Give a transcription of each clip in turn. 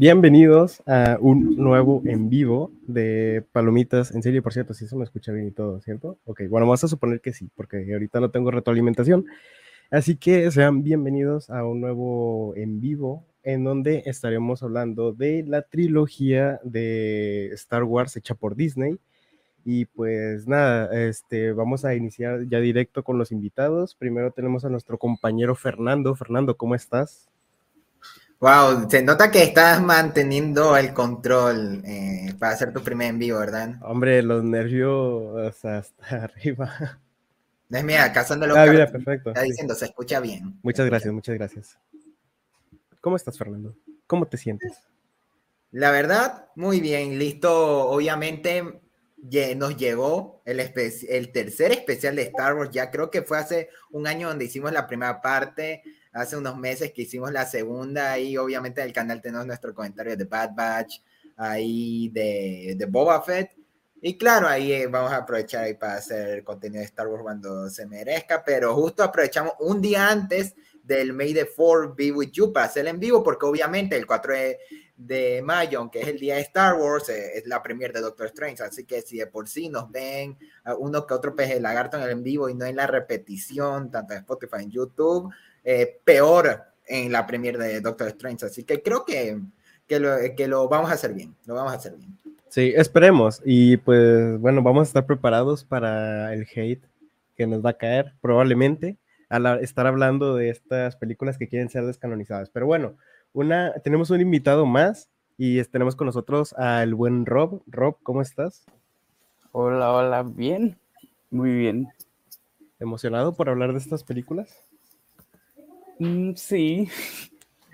Bienvenidos a un nuevo en vivo de Palomitas. En serio, por cierto, si eso me escucha bien y todo, ¿cierto? Ok, bueno, vamos a suponer que sí, porque ahorita no tengo retroalimentación. Así que sean bienvenidos a un nuevo en vivo en donde estaremos hablando de la trilogía de Star Wars hecha por Disney. Y pues nada, este, vamos a iniciar ya directo con los invitados. Primero tenemos a nuestro compañero Fernando. Fernando, ¿cómo estás? Wow, se nota que estás manteniendo el control eh, para hacer tu primer en vivo, ¿verdad? Hombre, los nervios hasta arriba. Es mira, casándolo. Ah, mira, perfecto. Está diciendo, se escucha bien. Muchas gracias, muchas gracias. ¿Cómo estás, Fernando? ¿Cómo te sientes? La verdad, muy bien, listo. Obviamente nos llegó el, el tercer especial de Star Wars, ya creo que fue hace un año donde hicimos la primera parte hace unos meses que hicimos la segunda y obviamente en el canal tenemos nuestro comentario de Bad Batch, ahí de, de Boba Fett. Y claro, ahí eh, vamos a aprovechar ahí para hacer contenido de Star Wars cuando se merezca, pero justo aprovechamos un día antes del May the 4 Be With You para hacer en vivo, porque obviamente el 4 de, de mayo, que es el día de Star Wars, eh, es la premier de Doctor Strange, así que si de por sí nos ven uno que otro peje lagarto en el en vivo y no en la repetición, tanto en Spotify en YouTube, eh, peor en la premier de Doctor Strange. Así que creo que, que, lo, que lo vamos a hacer bien, lo vamos a hacer bien. Sí, esperemos. Y pues bueno, vamos a estar preparados para el hate que nos va a caer probablemente al estar hablando de estas películas que quieren ser descanonizadas. Pero bueno, una, tenemos un invitado más y tenemos con nosotros al buen Rob. Rob, ¿cómo estás? Hola, hola, bien, muy bien. ¿Emocionado por hablar de estas películas? Mm, sí.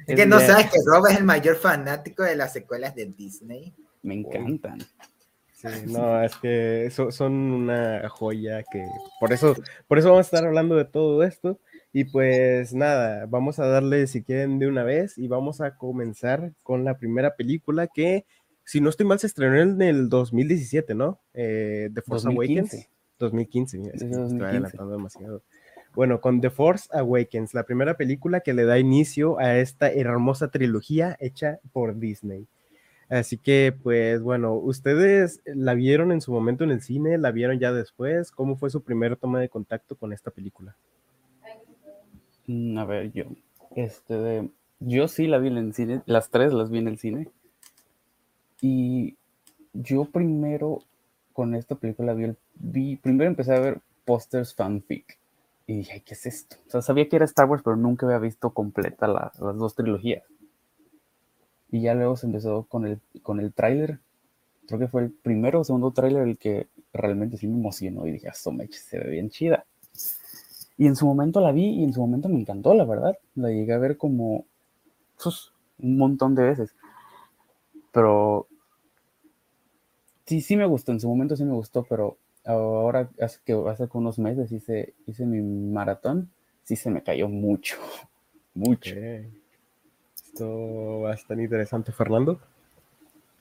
Es que no sabes que Rob es el mayor fanático de las secuelas de Disney. Me encantan. Sí, no, es que son una joya que por eso, por eso vamos a estar hablando de todo esto. Y pues nada, vamos a darle si quieren de una vez y vamos a comenzar con la primera película que, si no estoy mal, se estrenó en el 2017, ¿no? Eh, The Force Awakens. 2015, mira, estoy adelantando demasiado. Bueno, con The Force Awakens, la primera película que le da inicio a esta hermosa trilogía hecha por Disney. Así que, pues bueno, ¿ustedes la vieron en su momento en el cine? ¿La vieron ya después? ¿Cómo fue su primera toma de contacto con esta película? Mm, a ver, yo, este, yo sí la vi en el cine, las tres las vi en el cine. Y yo primero con esta película vi, vi primero empecé a ver pósters fanfic y dije, ¿qué es esto? O sea, sabía que era Star Wars, pero nunca había visto completa las dos trilogías. Y ya luego se empezó con el, con el tráiler. Creo que fue el primero o segundo tráiler el que realmente sí me emocionó y dije, esto me se ve bien chida. Y en su momento la vi y en su momento me encantó, la verdad. La llegué a ver como pues, un montón de veces. Pero sí, sí me gustó, en su momento sí me gustó, pero ahora hace que hace unos meses hice, hice mi maratón, sí se me cayó mucho, mucho. Esto va a estar interesante, Fernando.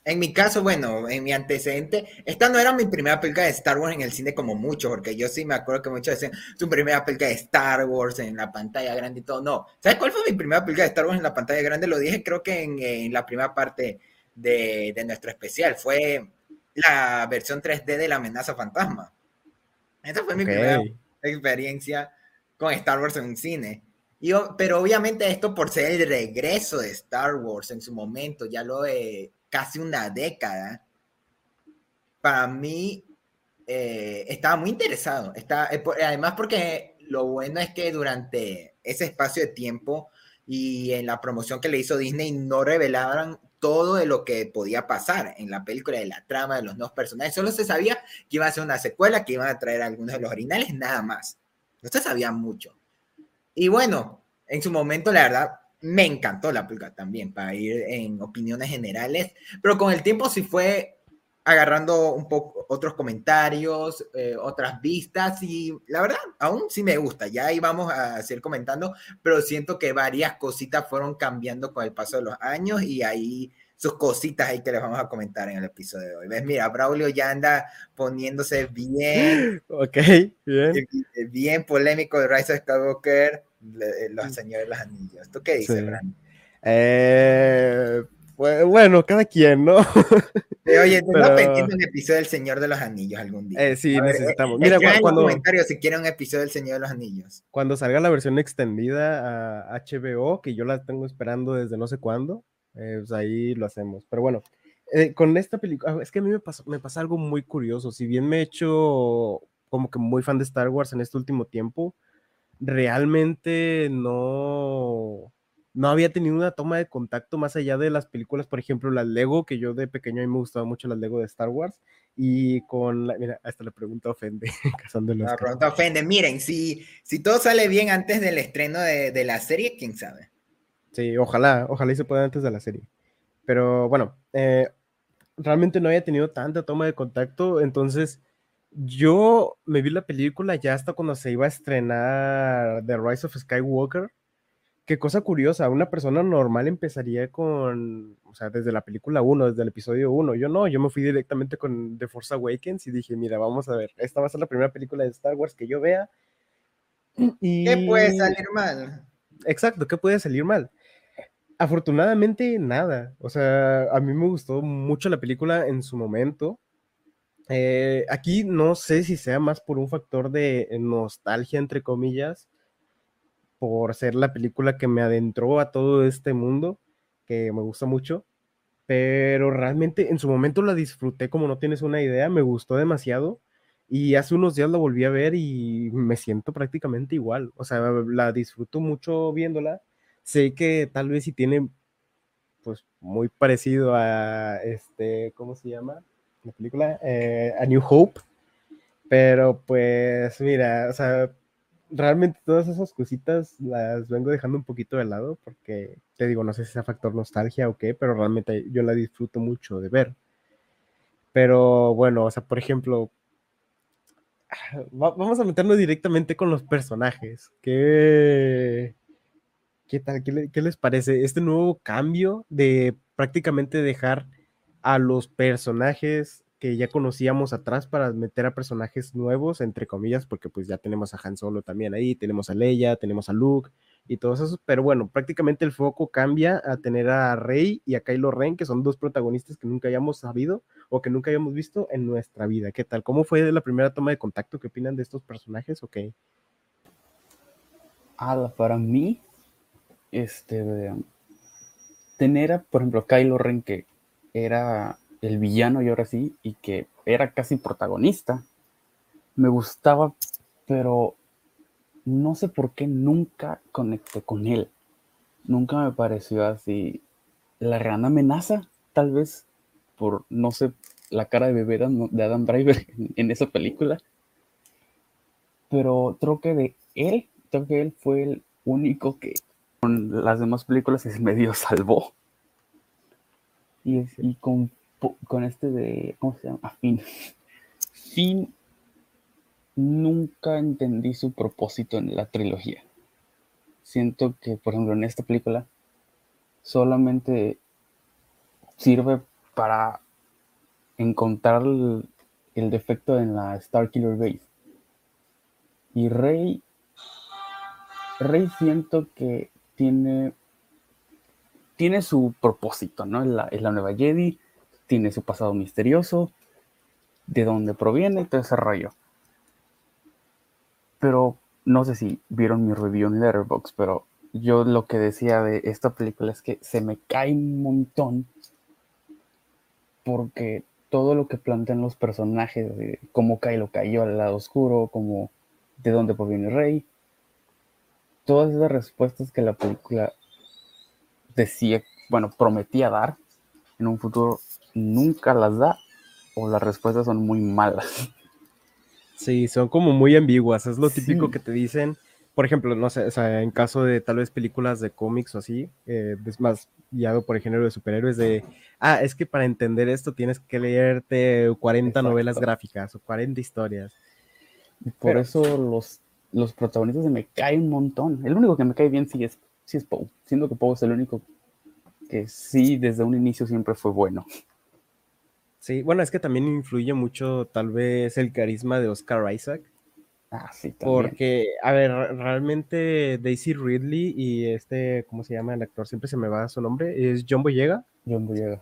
En mi caso, bueno, en mi antecedente, esta no era mi primera película de Star Wars en el cine como mucho, porque yo sí me acuerdo que muchos decían, su primera película de Star Wars en la pantalla grande y todo. No, ¿sabes cuál fue mi primera película de Star Wars en la pantalla grande? Lo dije creo que en, la primera parte de, de, nuestro especial. Fue la versión 3D de la amenaza fantasma. Esa fue mi primera experiencia con Star Wars en un cine. Y, pero obviamente esto por ser el regreso de Star Wars en su momento, ya lo de casi una década, para mí eh, estaba muy interesado. Está, eh, además porque lo bueno es que durante ese espacio de tiempo y en la promoción que le hizo Disney no revelaban todo de lo que podía pasar en la película, de la trama, de los nuevos personajes. Solo se sabía que iba a ser una secuela, que iban a traer algunos de los originales, nada más. No se sabía mucho. Y bueno, en su momento, la verdad, me encantó la película también, para ir en opiniones generales, pero con el tiempo sí fue agarrando un poco otros comentarios, eh, otras vistas y la verdad, aún sí me gusta, ya ahí vamos a seguir comentando, pero siento que varias cositas fueron cambiando con el paso de los años y ahí sus cositas ahí que les vamos a comentar en el episodio de hoy. ¿Ves? Mira, Braulio ya anda poniéndose bien, ok, bien, bien polémico de Rise of Skywalker, los señores de los anillos. ¿Tú qué dices, eh, Bueno, cada quien, ¿no? oye, tengo Pero... pendiente un episodio del Señor de los Anillos algún día. Eh, sí, necesitamos. Mira, cuando, cuando comentario si quieren un episodio del Señor de los Anillos. Cuando salga la versión extendida a HBO, que yo la tengo esperando desde no sé cuándo, eh, pues ahí lo hacemos. Pero bueno, eh, con esta película, es que a mí me pasa, me pasa algo muy curioso. Si bien me he hecho como que muy fan de Star Wars en este último tiempo, realmente no no había tenido una toma de contacto más allá de las películas, por ejemplo, las Lego, que yo de pequeño a mí me gustaba mucho las Lego de Star Wars, y con la, mira, hasta la pregunta ofende, La pregunta ofende, miren, si, si todo sale bien antes del estreno de, de, la serie, quién sabe. Sí, ojalá, ojalá y se pueda antes de la serie. Pero bueno, eh, realmente no había tenido tanta toma de contacto, entonces yo me vi la película ya hasta cuando se iba a estrenar The Rise of Skywalker, qué cosa curiosa, una persona normal empezaría con, o sea, desde la película 1, desde el episodio 1. Yo no, yo me fui directamente con The Force Awakens y dije, mira, vamos a ver, esta va a ser la primera película de Star Wars que yo vea. Y... ¿Qué puede salir mal? Exacto, ¿qué puede salir mal? Afortunadamente, nada. O sea, a mí me gustó mucho la película en su momento. Eh, aquí no sé si sea más por un factor de nostalgia, entre comillas, por ser la película que me adentró a todo este mundo, que me gusta mucho, pero realmente en su momento la disfruté como no tienes una idea, me gustó demasiado y hace unos días la volví a ver y me siento prácticamente igual, o sea, la disfruto mucho viéndola, sé que tal vez si tiene pues muy parecido a este, ¿cómo se llama? La película, eh, A New Hope, pero pues mira, o sea, realmente todas esas cositas las vengo dejando un poquito de lado porque te digo, no sé si sea factor nostalgia o qué, pero realmente yo la disfruto mucho de ver. Pero bueno, o sea, por ejemplo, vamos a meternos directamente con los personajes. ¿Qué, qué tal? ¿Qué, ¿Qué les parece este nuevo cambio de prácticamente dejar a los personajes que ya conocíamos atrás para meter a personajes nuevos, entre comillas, porque pues ya tenemos a Han Solo también ahí, tenemos a Leia, tenemos a Luke y todos esos, pero bueno, prácticamente el foco cambia a tener a Rey y a Kylo Ren, que son dos protagonistas que nunca hayamos sabido o que nunca hayamos visto en nuestra vida. ¿Qué tal? ¿Cómo fue la primera toma de contacto? ¿Qué opinan de estos personajes? Ok. Ah, para mí, este, tener a, por ejemplo, Kylo Ren, que era el villano y ahora sí, y que era casi protagonista. Me gustaba, pero no sé por qué nunca conecté con él. Nunca me pareció así. La gran amenaza, tal vez, por, no sé, la cara de bebé de Adam Driver en, esa película. Pero creo que de él, creo que él fue el único que con las demás películas se medio salvó. Y, y con con este de, ¿cómo se llama? Finn. Finn nunca entendí su propósito en la trilogía. Siento que, por ejemplo, en esta película solamente sirve para encontrar el, el defecto en la Starkiller Base. Y Rey, Rey siento que tiene, tiene su propósito, ¿no? Es la, es la nueva Jedi, tiene su pasado misterioso, de dónde proviene y todo ese rollo. Pero no sé si vieron mi review en Letterboxd, pero yo lo que decía de esta película es que se me cae un montón porque todo lo que plantean los personajes, de cómo Kylo cayó al lado oscuro, como de dónde proviene rey, todas esas respuestas que la película decía, bueno, prometía dar en un futuro, nunca las da o las respuestas son muy malas. Sí, son como muy ambiguas, es lo típico que te dicen. Por ejemplo, no sé, o sea, en caso de tal vez películas de cómics o así, eh, es más guiado por el género de superhéroes, de, ah, es que para entender esto tienes que leerte 40 novelas gráficas o 40 historias. Y por eso los, los protagonistas me caen un montón. El único que me cae bien sí es, sí es Poe, siendo que Poe es el único que sí desde un inicio siempre fue bueno. Sí, bueno, es que también influye mucho tal vez el carisma de Oscar Isaac. Ah, sí, también. Porque, a ver, realmente Daisy Ridley y este, ¿cómo se llama el actor? Siempre se me va su nombre, es John Boyega. John Boyega.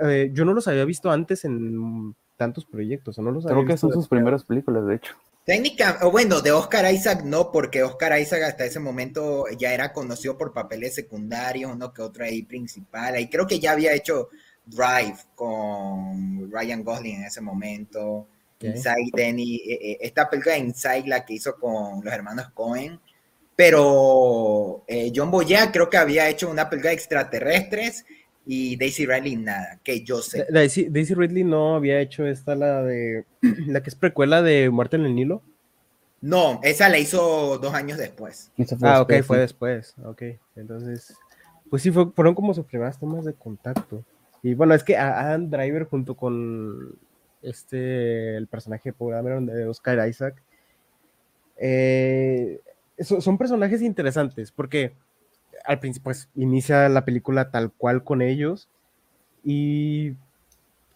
Eh, yo no los había visto antes en tantos proyectos, no los Creo que son sus primeras películas, de hecho. Técnica, o bueno, de Oscar Isaac no, porque Oscar Isaac hasta ese momento ya era conocido por papeles secundarios, uno que otro ahí principal. Y creo que ya había hecho Drive con Ryan Gosling en ese momento. Inside Denny, eh, eh, esta película de Inside, la que hizo con los hermanos Cohen. Pero eh, John Boyega creo que había hecho una película de extraterrestres y Daisy Ridley nada, que yo sé. Daisy, Ridley no había hecho esta, la de la que es precuela de Muerte en el Nilo. No, esa la hizo dos años después. Ah, ok, fue después. Ok, entonces, pues sí, fueron como sus primeras tomas de contacto. Y bueno, es que Adam Driver junto con este, el personaje de Oscar Isaac, eh, son personajes interesantes porque al principio, pues inicia la película tal cual con ellos y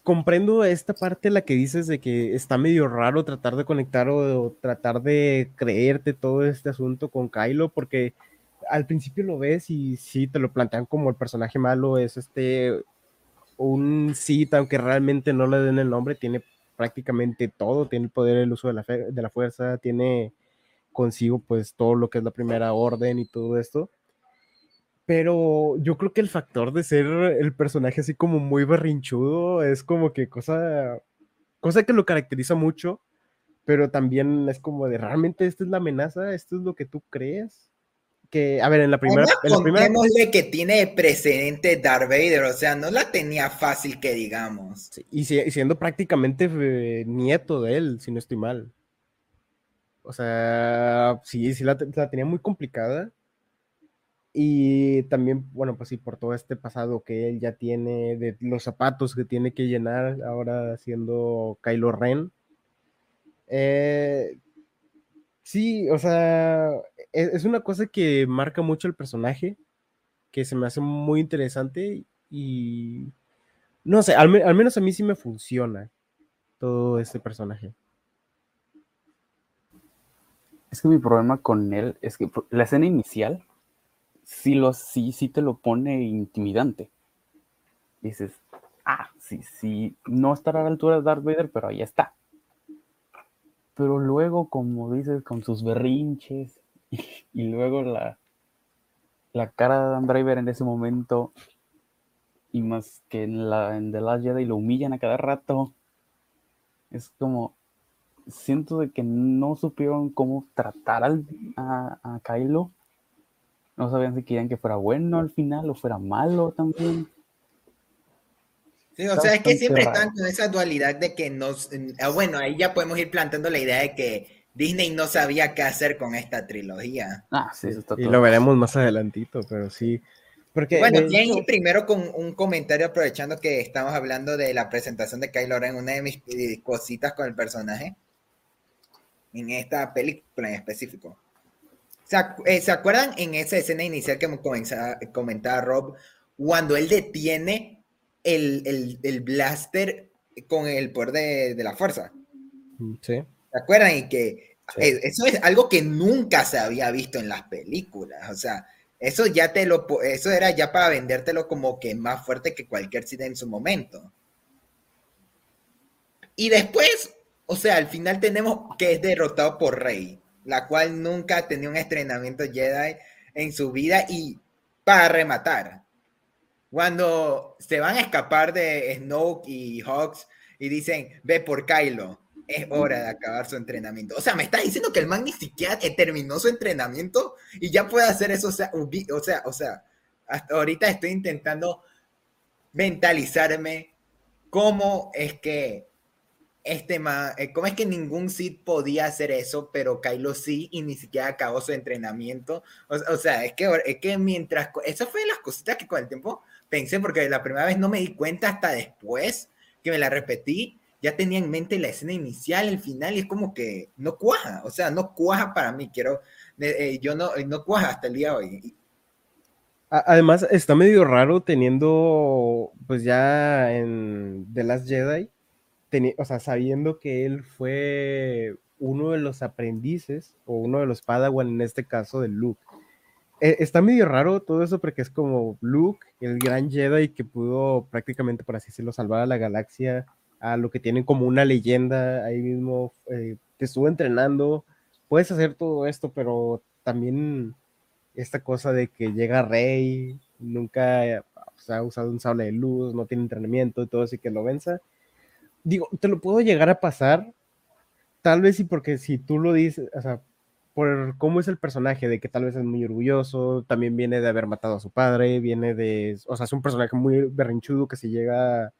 comprendo esta parte la que dices de que está medio raro tratar de conectar o, tratar de creerte todo este asunto con Kylo porque al principio lo ves y sí te lo plantean como el personaje malo es este un Sith aunque realmente no le den el nombre tiene prácticamente todo tiene el poder el uso de la, de la fuerza tiene consigo pues todo lo que es la primera orden y todo esto pero yo creo que el factor de ser el personaje así como muy berrinchudo es como que cosa, cosa que lo caracteriza mucho, pero también es como de realmente esta es la amenaza, esto es lo que tú crees. Que, a ver, en la primera. En la primera... que tiene precedente Darth Vader, o sea, no la tenía fácil que digamos. y, siendo prácticamente eh, nieto de él, si no estoy mal. O sea, sí, sí la tenía muy complicada. Y también, bueno, pues sí, por todo este pasado que él ya tiene, de los zapatos que tiene que llenar ahora siendo Kylo Ren. Eh, sí, o sea, es, una cosa que marca mucho el personaje, que se me hace muy interesante y no sé, al, al menos a mí sí me funciona todo este personaje. Es que mi problema con él es que la escena inicial sí, lo, sí, sí te lo pone intimidante. Dices, ah, sí, sí, no estará a la altura de Darth Vader, pero ahí está. Pero luego, como dices, con sus berrinches y, luego la, la cara de Dan Driver en ese momento y más que en, la, en The Last Jedi lo humillan a cada rato. Es como, siento de que no supieron cómo tratar al, a, a Kylo no sabían si querían que fuera bueno al final o fuera malo también. Sí, o sea, es que siempre están con esa dualidad de que nos... Ah, bueno, ahí ya podemos ir plantando la idea de que Disney no sabía qué hacer con esta trilogía. Ah, sí, eso está Y lo veremos más adelantito, pero sí. Porque bueno, bien, primero con un comentario aprovechando que estamos hablando de la presentación de Kylo Ren, una de mis eh, cositas con el personaje en esta película en específico. Eh, ¿Se, acuerdan en esa escena inicial que comentaba Rob, cuando él detiene el, blaster con el poder de, la fuerza? Sí. ¿Se acuerdan? Y que eh, eso es algo que nunca se había visto en las películas. O sea, eso ya te lo, eso era ya para vendértelo como que más fuerte que cualquier cita en su momento. Y después, o sea, al final tenemos que es derrotado por Rey la cual nunca tenía un entrenamiento Jedi en su vida y para rematar, cuando se van a escapar de Snoke y Hawks y dicen, ve por Kylo, es hora de acabar su entrenamiento. O sea, me está diciendo que el man ni siquiera terminó su entrenamiento y ya puede hacer eso. O sea, o sea, o sea, hasta ahorita estoy intentando mentalizarme cómo es que este ma, eh, ¿cómo es que ningún Sith podía hacer eso, pero Kylo sí y ni siquiera acabó su entrenamiento? O, sea, es que, es que mientras, eso fue de las cositas que con el tiempo pensé, porque la primera vez no me di cuenta hasta después que me la repetí, ya tenía en mente la escena inicial, el final, y es como que no cuaja, o sea, no cuaja para mí, quiero, eh, eh, yo no, no cuaja hasta el día de hoy. Además, está medio raro teniendo, pues ya en The Last Jedi, o sea, sabiendo que él fue uno de los aprendices o uno de los Padawan en este caso de Luke. e, está medio raro todo eso porque es como Luke, el gran Jedi que pudo prácticamente, por así decirlo, salvar a la galaxia, a lo que tienen como una leyenda ahí mismo, eh, te estuvo entrenando, puedes hacer todo esto, pero también esta cosa de que llega Rey, nunca ha usado un sable de luz, no tiene entrenamiento y todo así que lo venza. Digo, te lo puedo llegar a pasar, tal vez sí, porque si tú lo dices, o sea, por cómo es el personaje, de que tal vez es muy orgulloso, también viene de haber matado a su padre, viene de, o sea, es un personaje muy berrinchudo que se llega,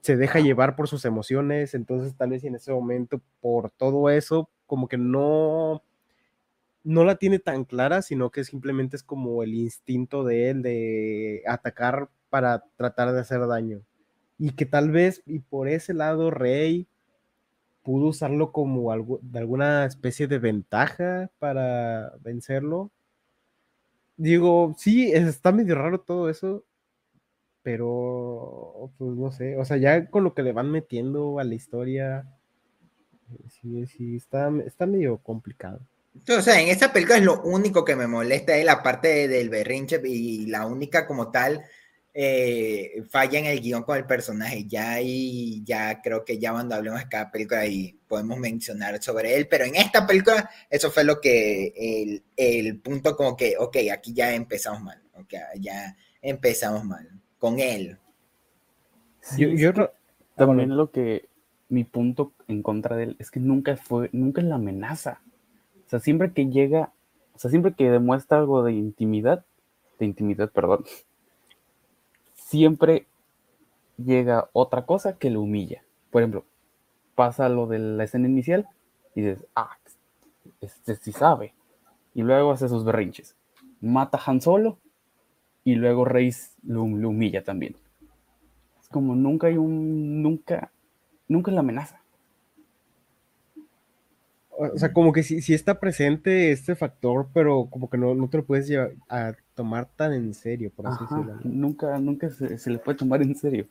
se deja llevar por sus emociones, entonces tal vez en ese momento, por todo eso, como que no, no la tiene tan clara, sino que simplemente es como el instinto de él de atacar para tratar de hacer daño. Y que tal vez, y por ese lado, Rey pudo usarlo como algo, de alguna especie de ventaja para vencerlo. Digo, sí, está medio raro todo eso, pero pues no sé, o sea, ya con lo que le van metiendo a la historia, sí, sí, está, está medio complicado. O sea, en esta película es lo único que me molesta es la parte del berrinche y la única como tal eh, falla en el guion con el personaje. Ya y ya creo que ya cuando hablemos de cada película y podemos mencionar sobre él, pero en esta película eso fue lo que el, el punto como que, ok, aquí ya empezamos mal, ok, ya empezamos mal con él. yo, yo también lo que mi punto en contra de él es que nunca fue, nunca es la amenaza sea, siempre que llega, o sea, siempre que demuestra algo de intimidad, de intimidad, perdón, siempre llega otra cosa que lo humilla. Por ejemplo, pasa lo de la escena inicial y dices, ah, este sí sabe. Y luego hace sus berrinches. Mata a Han Solo y luego Reis lo, lo humilla también. Es como nunca hay un, nunca, nunca es la amenaza o sea, como que sí, está presente este factor, pero como que no, no te lo puedes llevar a tomar tan en serio, por así decirlo. Nunca, nunca se, le puede tomar en serio.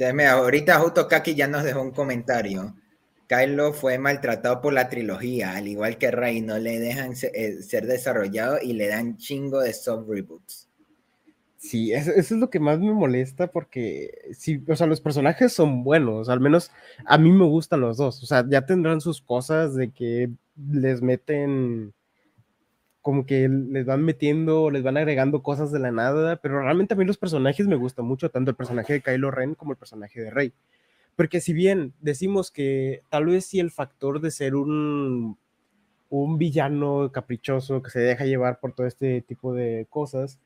ahorita justo Kaki ya nos dejó un comentario. Kylo fue maltratado por la trilogía, al igual que Rey, no le dejan eh, ser desarrollado y le dan chingo de soft reboots. Sí, eso, es lo que más me molesta porque, sí, o sea, los personajes son buenos, al menos a mí me gustan los dos, o sea, ya tendrán sus cosas de que les meten, como que les van metiendo, les van agregando cosas de la nada, pero realmente a mí los personajes me gustan mucho, tanto el personaje de Kylo Ren como el personaje de Rey, porque si bien decimos que tal vez sí el factor de ser un, un villano caprichoso que se deja llevar por todo este tipo de cosas,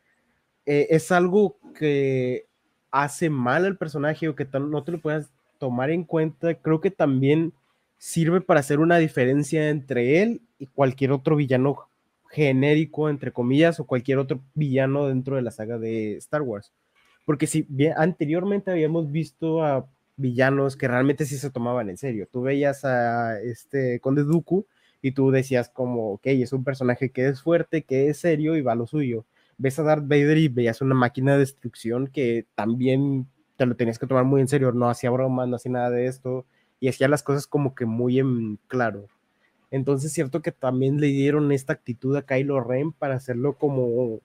eh, es algo que hace mal al personaje o que no te lo puedas tomar en cuenta, creo que también sirve para hacer una diferencia entre él y cualquier otro villano genérico, entre comillas, o cualquier otro villano dentro de la saga de Star Wars. Porque si anteriormente habíamos visto a villanos que realmente sí se tomaban en serio. Tú veías a este Conde Dooku y tú decías como, ok, es un personaje que es fuerte, que es serio y va a lo suyo ves a Darth Vader y veías una máquina de destrucción que también te lo tenías que tomar muy en serio, no hacía bromas, no hacía nada de esto, y hacía las cosas como que muy en claro. Entonces, es cierto que también le dieron esta actitud a Kylo Ren para hacerlo como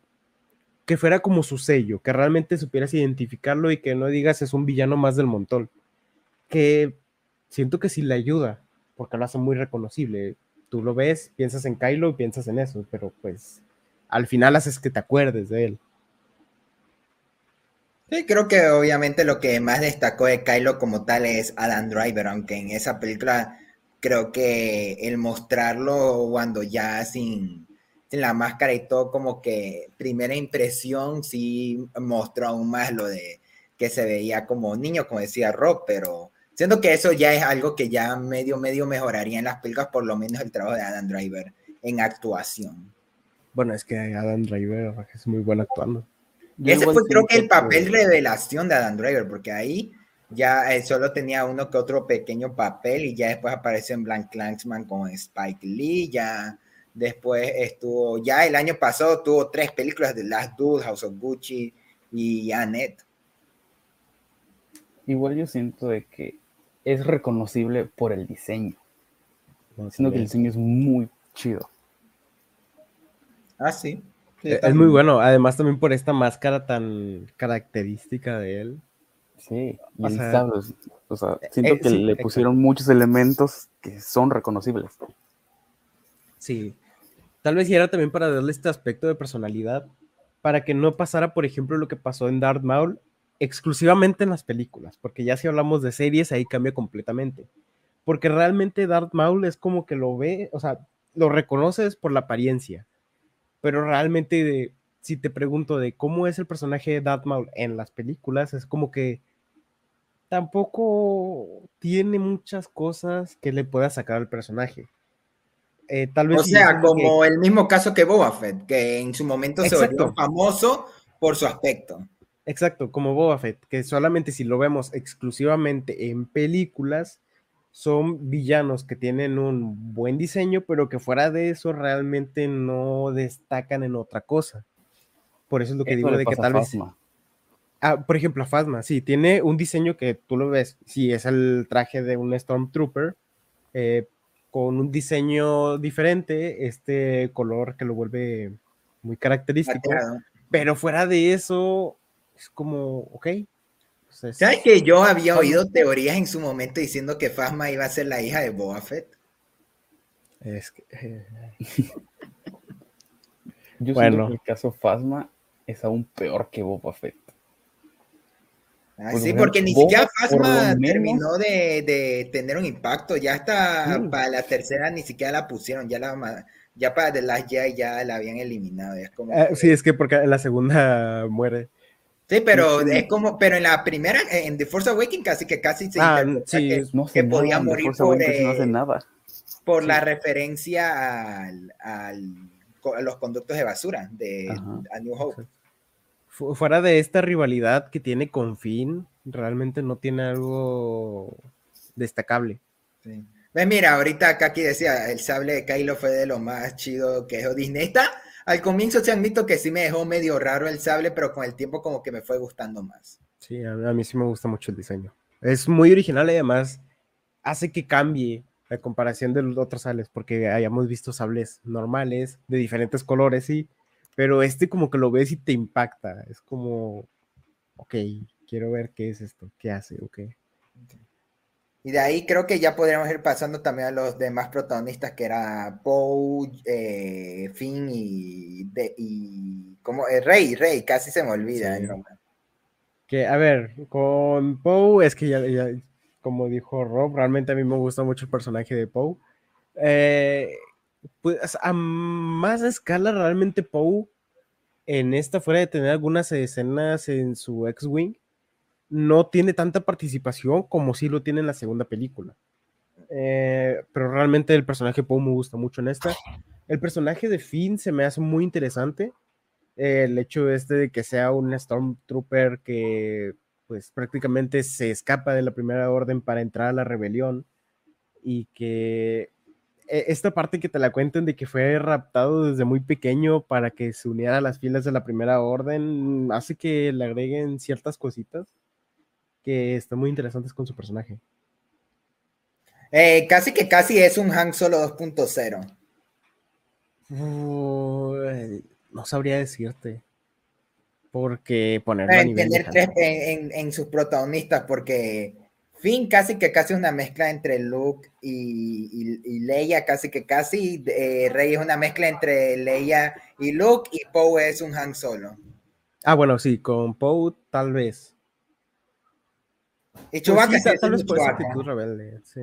que fuera como su sello, que realmente supieras identificarlo y que no digas es un villano más del montón. Que siento que sí le ayuda, porque lo hace muy reconocible. Tú lo ves, piensas en Kylo y piensas en eso, pero pues al final haces que te acuerdes de él. Sí, creo que obviamente lo que más destacó de Kylo como tal es Adam Driver, aunque en esa película creo que el mostrarlo cuando ya sin, la máscara y todo, como que primera impresión sí mostró aún más lo de que se veía como niño, como decía Rob, pero siento que eso ya es algo que ya medio, medio mejoraría en las películas, por lo menos el trabajo de Adam Driver en actuación. Bueno, es que Adam Driver es muy bueno actuando. Ese fue creo que el papel revelación de Adam Driver, porque ahí ya eh, solo tenía uno que otro pequeño papel y ya después apareció en Blank Clansman con Spike Lee, ya después estuvo, ya el año pasado tuvo tres películas de Last Dude, House of Gucci y Annette. Igual yo siento de que es reconocible por el diseño. Siento que el diseño es muy chido. Ah, sí. Eh, es muy bueno, además también por esta máscara tan característica de él. Sí, y o sea, o sea eh, siento que le pusieron muchos elementos que son reconocibles. Sí, tal vez era también para darle este aspecto de personalidad, para que no pasara, por ejemplo, lo que pasó en Darth Maul exclusivamente en las películas, porque ya si hablamos de series ahí cambia completamente. Porque realmente Darth Maul es como que lo ve, o sea, lo reconoces por la apariencia, pero realmente si te pregunto de cómo es el personaje de Darth Maul en las películas, es como que tampoco tiene muchas cosas que le pueda sacar al personaje. Eh, tal vez o sea, como el mismo caso que Boba Fett, que en su momento se volvió famoso por su aspecto. Exacto, como Boba Fett, que solamente si lo vemos exclusivamente en películas, son villanos que tienen un buen diseño, pero que fuera de eso realmente no destacan en otra cosa. Por eso es lo que digo de que tal vez. Ah, por ejemplo, a Phasma, sí, tiene un diseño que tú lo ves, sí, es el traje de un Stormtrooper, eh, con un diseño diferente, este color que lo vuelve muy característico. Pero fuera de eso, es como, ok. Pues ¿Sabes que yo había oído teorías en su momento diciendo que Fasma iba a ser la hija de Boba Fett? Es que. Eh, yo bueno. que el caso Fasma es aún peor que Boba Fett. Ah, sí, porque ni siquiera Fasma terminó de, tener un impacto. Ya hasta para la tercera ni siquiera la pusieron. Ya la ya para The Last Jedi ya la habían eliminado. Es como ah, sí, es que porque la segunda muere. Sí, pero es como, pero en la primera, en The Force Awakens casi que casi se ah, sí, que, no que podía morir por, no nada. por la referencia al, al, a los conductos de basura de a New Hope. Fuera de esta rivalidad que tiene con Finn, realmente no tiene algo destacable. Sí. mira, ahorita acá aquí decía, el sable de Kylo fue de lo más chido que es Disney. Está, al comienzo te admito que sí me dejó medio raro el sable, pero con el tiempo como que me fue gustando más. Sí, a, mí sí me gusta mucho el diseño. Es muy original y además hace que cambie la comparación de los otros sables, porque hayamos visto sables normales, de diferentes colores, sí, pero este como que lo ves y te impacta. Es como, ok, quiero ver qué es esto, qué hace, ok. Y de ahí creo que ya podríamos ir pasando también a los demás protagonistas, que era Poe, eh, Finn y, de, y como eh, Rey, Rey, casi se me olvida el nombre. Que, a ver, con Poe, es que ya, como dijo Rob, realmente a mí me gusta mucho el personaje de Poe. Eh, pues a más escala, realmente Poe en esta, fuera de tener algunas escenas en su X-Wing, no tiene tanta participación como si lo tiene en la segunda película. Eh, pero realmente el personaje Poe me gusta mucho en esta. El personaje de Finn se me hace muy interesante. el hecho este de que sea un Stormtrooper que pues prácticamente se escapa de la primera orden para entrar a la rebelión y que e, esta parte que te la cuenten de que fue raptado desde muy pequeño para que se uniera a las filas de la primera orden hace que le agreguen ciertas cositas que están muy interesantes con su personaje. Eh, casi que casi es un Han Solo 2.0. no sabría decirte. Porque ponerlo a nivel en, sus protagonistas, porque Finn casi que casi es una mezcla entre Luke y, Leia, casi que casi. Eh, Rey es una mezcla entre Leia y Luke, y Poe es un Han Solo. Ah, bueno, sí, con Poe tal vez. Y pues sí, tal vez por actitud rebelde, sí.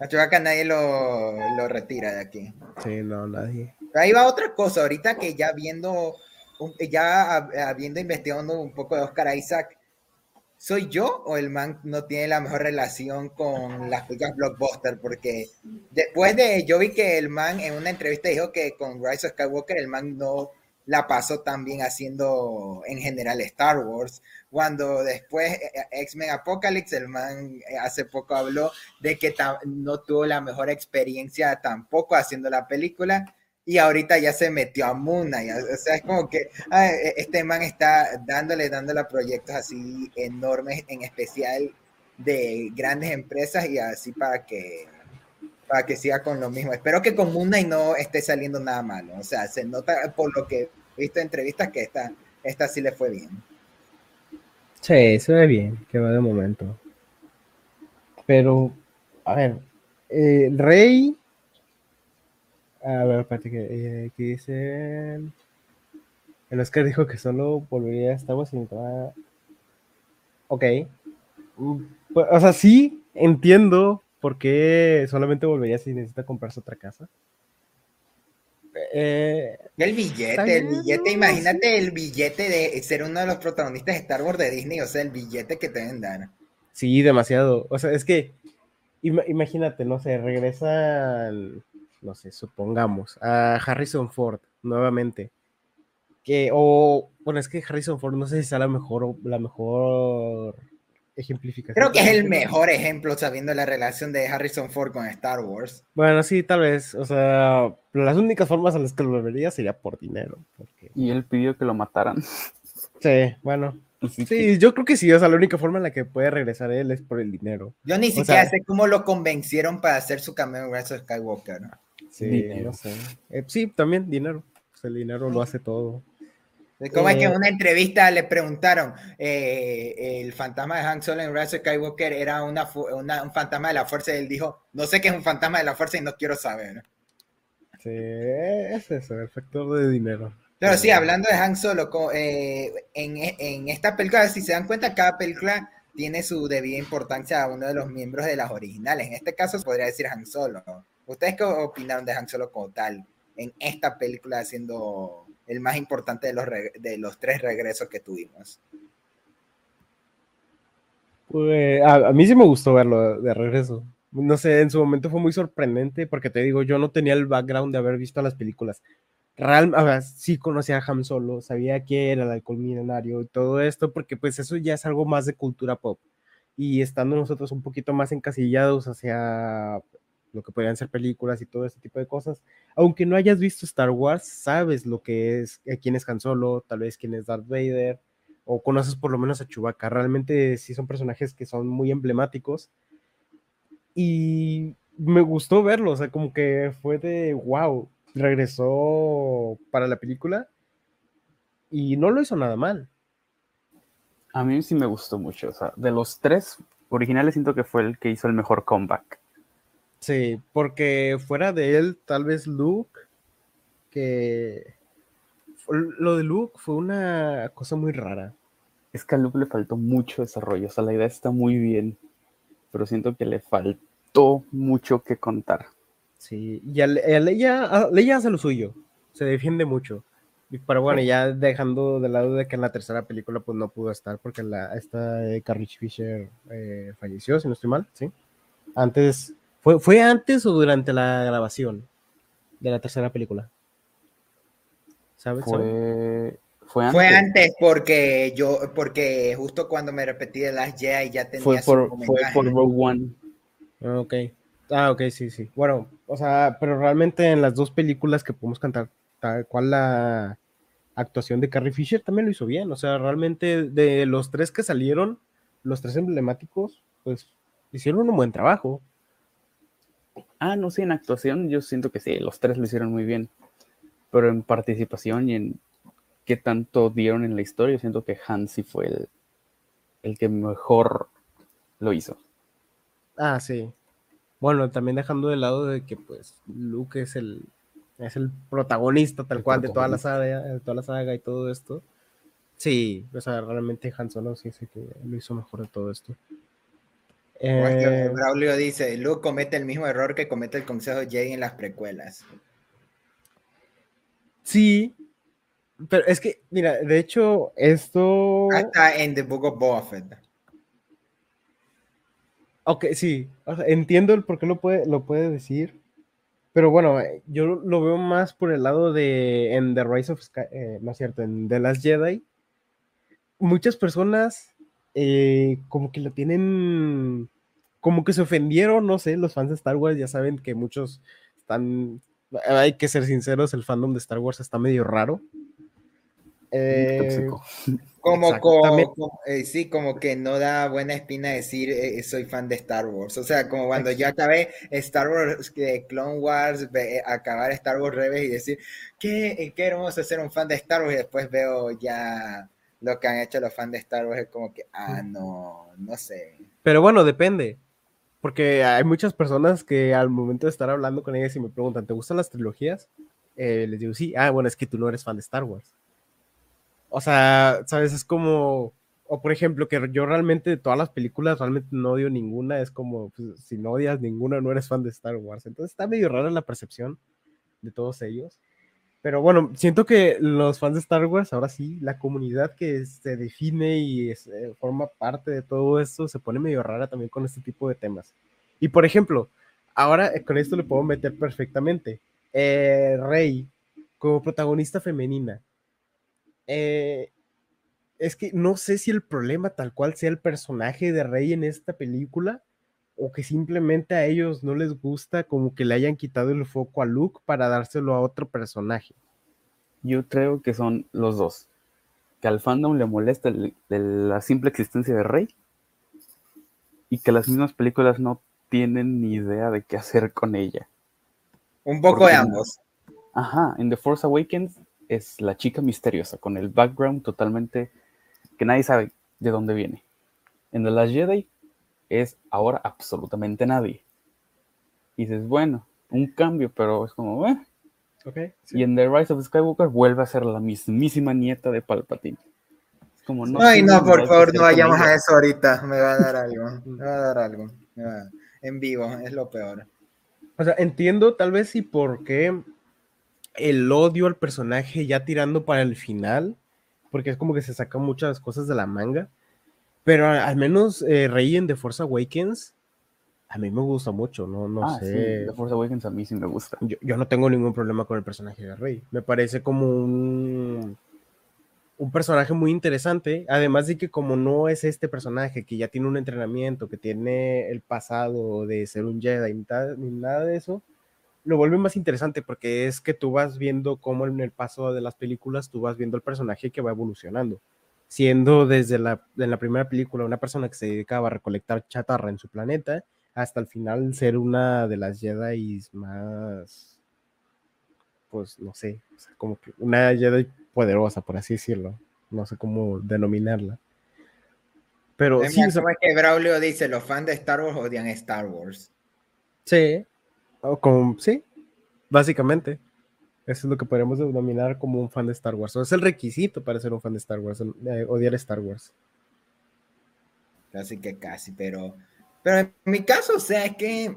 A Chewbacca nadie lo, lo, retira de aquí. Sí, no, nadie. Ahí va otra cosa, ahorita que ya viendo, ya habiendo investigado un poco de Oscar Isaac, ¿soy yo o el man no tiene la mejor relación con las películas blockbuster? Porque después de, yo vi que el man en una entrevista dijo que con Rise of Skywalker el man no la pasó tan bien haciendo en general Star Wars cuando después eh, eh, X-Men Apocalypse, el man eh, hace poco habló de que no tuvo la mejor experiencia tampoco haciendo la película y ahorita ya se metió a Moon O sea, es como que ah, este man está dándole, dándole a proyectos así enormes, en especial de grandes empresas y así para que para que siga con lo mismo. Espero que con Moon no esté saliendo nada malo. O sea, se nota por lo que he visto entrevistas que esta, esta sí le fue bien. Sí, se ve bien, que va de momento. Pero, a ver, eh, Rey. A ver, espérate, que, eh, dice. El Oscar dijo que solo volvería a Star Wars si necesitaba- Ok. Mm, o sea, sí, entiendo por qué solamente volvería si necesita comprarse otra casa. Eh, El billete, el billete, imagínate el billete de ser uno de los protagonistas de Star Wars de Disney, o sea, el billete que te deben dar. Sí, demasiado. O sea, es que ima- imagínate, no sé, regresan, no sé, supongamos, a Harrison Ford nuevamente. Que, o, bueno, es que Harrison Ford no sé si sea la mejor, la mejor ejemplificación. Creo que es el mejor ejemplo sabiendo la relación de Harrison Ford con Star Wars. Bueno, sí, tal vez. O sea, las únicas formas en las que lo vería sería por dinero. Porque... Y él pidió que lo mataran. Sí, bueno. Que- Sí, yo creo que sí. O sea, la única forma en la que puede regresar él es por el dinero. Yo ni O siquiera sea- sé cómo lo convencieron para hacer su cameo en Rise of Skywalker. Sí, Dinero. no sé. Eh, sí, también dinero. Pues el dinero lo hace todo. ¿Cómo es que Eh, en una entrevista le preguntaron, eh, el fantasma de Han Solo en Rise Skywalker era una, un fantasma de la fuerza y él dijo, no sé qué es un fantasma de la fuerza y no quiero saber. Sí, es eso, el factor de dinero. Pero sí, hablando de Han Solo, eh, en, en esta película, si se dan cuenta, cada película tiene su debida importancia a uno de los miembros de las originales. En este caso, se podría decir Han Solo. ¿Ustedes qué opinaron de Han Solo como tal en esta película siendo el más importante de los, de los tres regresos que tuvimos? Pues, a, a mí sí me gustó verlo de regreso. No sé, en su momento fue muy sorprendente porque te digo, yo no tenía el background de haber visto las películas. Real, sea, sí conocía a Han Solo, sabía que era el alcohol milenario y todo esto, porque pues eso ya es algo más de cultura pop. Y estando nosotros un poquito más encasillados hacia lo que podrían ser películas y todo ese tipo de cosas, aunque no hayas visto Star Wars, sabes lo que es, eh, quién es Han Solo, tal vez quién es Darth Vader, o conoces por lo menos a Chewbacca. Realmente sí son personajes que son muy emblemáticos. Y me gustó verlo, o sea, como que fue de wow, regresó para la película y no lo hizo nada mal. A mí sí me gustó mucho. O sea, de los tres originales siento que fue el que hizo el mejor comeback. Sí, porque fuera de él, tal vez Luke, que lo de Luke fue una cosa muy rara. Es que a Luke le faltó mucho desarrollo. O sea, la idea está muy bien. Pero siento que le faltó mucho que contar. Sí, y a, Le- a Leia, a Leia hace lo suyo, se defiende mucho. Pero bueno, ya dejando de lado de que en la tercera película pues no pudo estar porque la, esta eh, Carrie Fisher eh, falleció, si no estoy mal, ¿sí? Antes, ¿fue, ¿fue antes o durante la grabación de la tercera película? ¿Sabes? Fue, fue antes. Fue antes porque yo, porque justo cuando me repetí de las Jedi ya tenía Fue su por, fue por Rogue One. Ah, Ok. Ah, ok, sí, sí. Bueno, o sea, pero realmente en las dos películas que podemos cantar, tal cual la actuación de Carrie Fisher también lo hizo bien. O sea, realmente de los tres que salieron, los tres emblemáticos, pues hicieron un buen trabajo. Ah, no sé, en actuación yo siento que sí, los tres lo hicieron muy bien. Pero en participación y en qué tanto dieron en la historia, yo siento que Han sí fue el, el que mejor lo hizo. Ah, sí. Bueno, también dejando de lado de que pues Luke es el, es el protagonista tal El cual de toda la saga, de toda la saga y todo esto. Sí, o sea, realmente Han Solo sí sé que lo hizo mejor de todo esto. Eh, Braulio dice, Luke comete el mismo error que comete el Consejo Jedi en las precuelas. Sí, pero es que, mira, de hecho, esto. Hasta en The Book of Boba Fett. Ok, sí, o sea, entiendo el por qué lo puede, lo puede decir, pero bueno, yo lo veo más por el lado de en The Rise of Sky, eh, no es cierto, en The Last Jedi. Muchas personas eh, como que lo tienen, como que se ofendieron, no sé, los fans de Star Wars ya saben que muchos están, hay que ser sinceros, el fandom de Star Wars está medio raro. Eh, como, como- eh, sí, como que no da buena espina decir eh, soy fan de Star Wars. O sea, como cuando yo acabé Star Wars, Clone Wars, acabar Star Wars Rebels y decir, qué, qué hermoso ser un fan de Star Wars y después veo ya lo que han hecho los fans de Star Wars, es como que, ah, no, no sé. Pero bueno, depende. Porque hay muchas personas que al momento de estar hablando con ellas y me preguntan, ¿te gustan las trilogías? Eh, les digo, sí. Ah, bueno, es que tú no eres fan de Star Wars. O sea, ¿sabes? Es como, o por ejemplo, que yo realmente de todas las películas realmente no odio ninguna. Es como, pues, si no odias ninguna, no eres fan de Star Wars. Entonces está medio rara la percepción de todos ellos. Pero bueno, siento que los fans de Star Wars, ahora sí, la comunidad que se define y es, eh, forma parte de todo esto, se pone medio rara también con este tipo de temas. Y por ejemplo, ahora eh, con esto le puedo meter perfectamente. Eh, Rey, como protagonista femenina. Es que no sé si el problema tal cual sea el personaje de Rey en esta película o que simplemente a ellos no les gusta como que le hayan quitado el foco a Luke para dárselo a otro personaje. Yo creo que son los dos. Que al fandom le molesta el- el- la simple existencia de Rey y que las mismas películas no tienen ni idea de qué hacer con ella. Un poco Porque de ambos. Ajá, en The Force Awakens es la chica misteriosa, con el background totalmente que nadie sabe de dónde viene. En The Last Jedi es ahora absolutamente nadie. Y dices, bueno, un cambio, pero es como, eh. Y en The Rise of Skywalker vuelve a ser la mismísima nieta de Palpatine. Es como, no. Ay, no, por favor, no vayamos a eso ahorita. Me va a dar algo. Me va a dar algo. En vivo, es lo peor. O sea, entiendo tal vez si por qué el odio al personaje ya tirando para el final, porque es como que se sacan muchas cosas de la manga, pero al menos eh, Rey en The Force Awakens, a mí me gusta mucho, no, no Ah, sí, sé. The Force Awakens a mí sí me gusta. Yo, yo no tengo ningún problema con el personaje de Rey. Me parece como un, un personaje muy interesante. Además de que como no es este personaje que ya tiene un entrenamiento, que tiene el pasado de ser un Jedi ni, ni nada de eso, lo vuelve más interesante porque es que tú vas viendo cómo en el paso de las películas tú vas viendo el personaje que va evolucionando. Siendo desde la, en la primera película una persona que se dedicaba a recolectar chatarra en su planeta hasta el final ser una de las Jedi más, pues no sé, o sea, como que una Jedi poderosa, por así decirlo. No sé cómo denominarla. Pero sí, o sea, que Braulio dice, los fans de Star Wars odian Star Wars. sí, o como, sí, básicamente. Eso es lo que podríamos denominar como un fan de Star Wars. O es el requisito para ser un fan de Star Wars, eh, odiar Star Wars. Casi que casi, pero, pero en mi caso, o sea, es que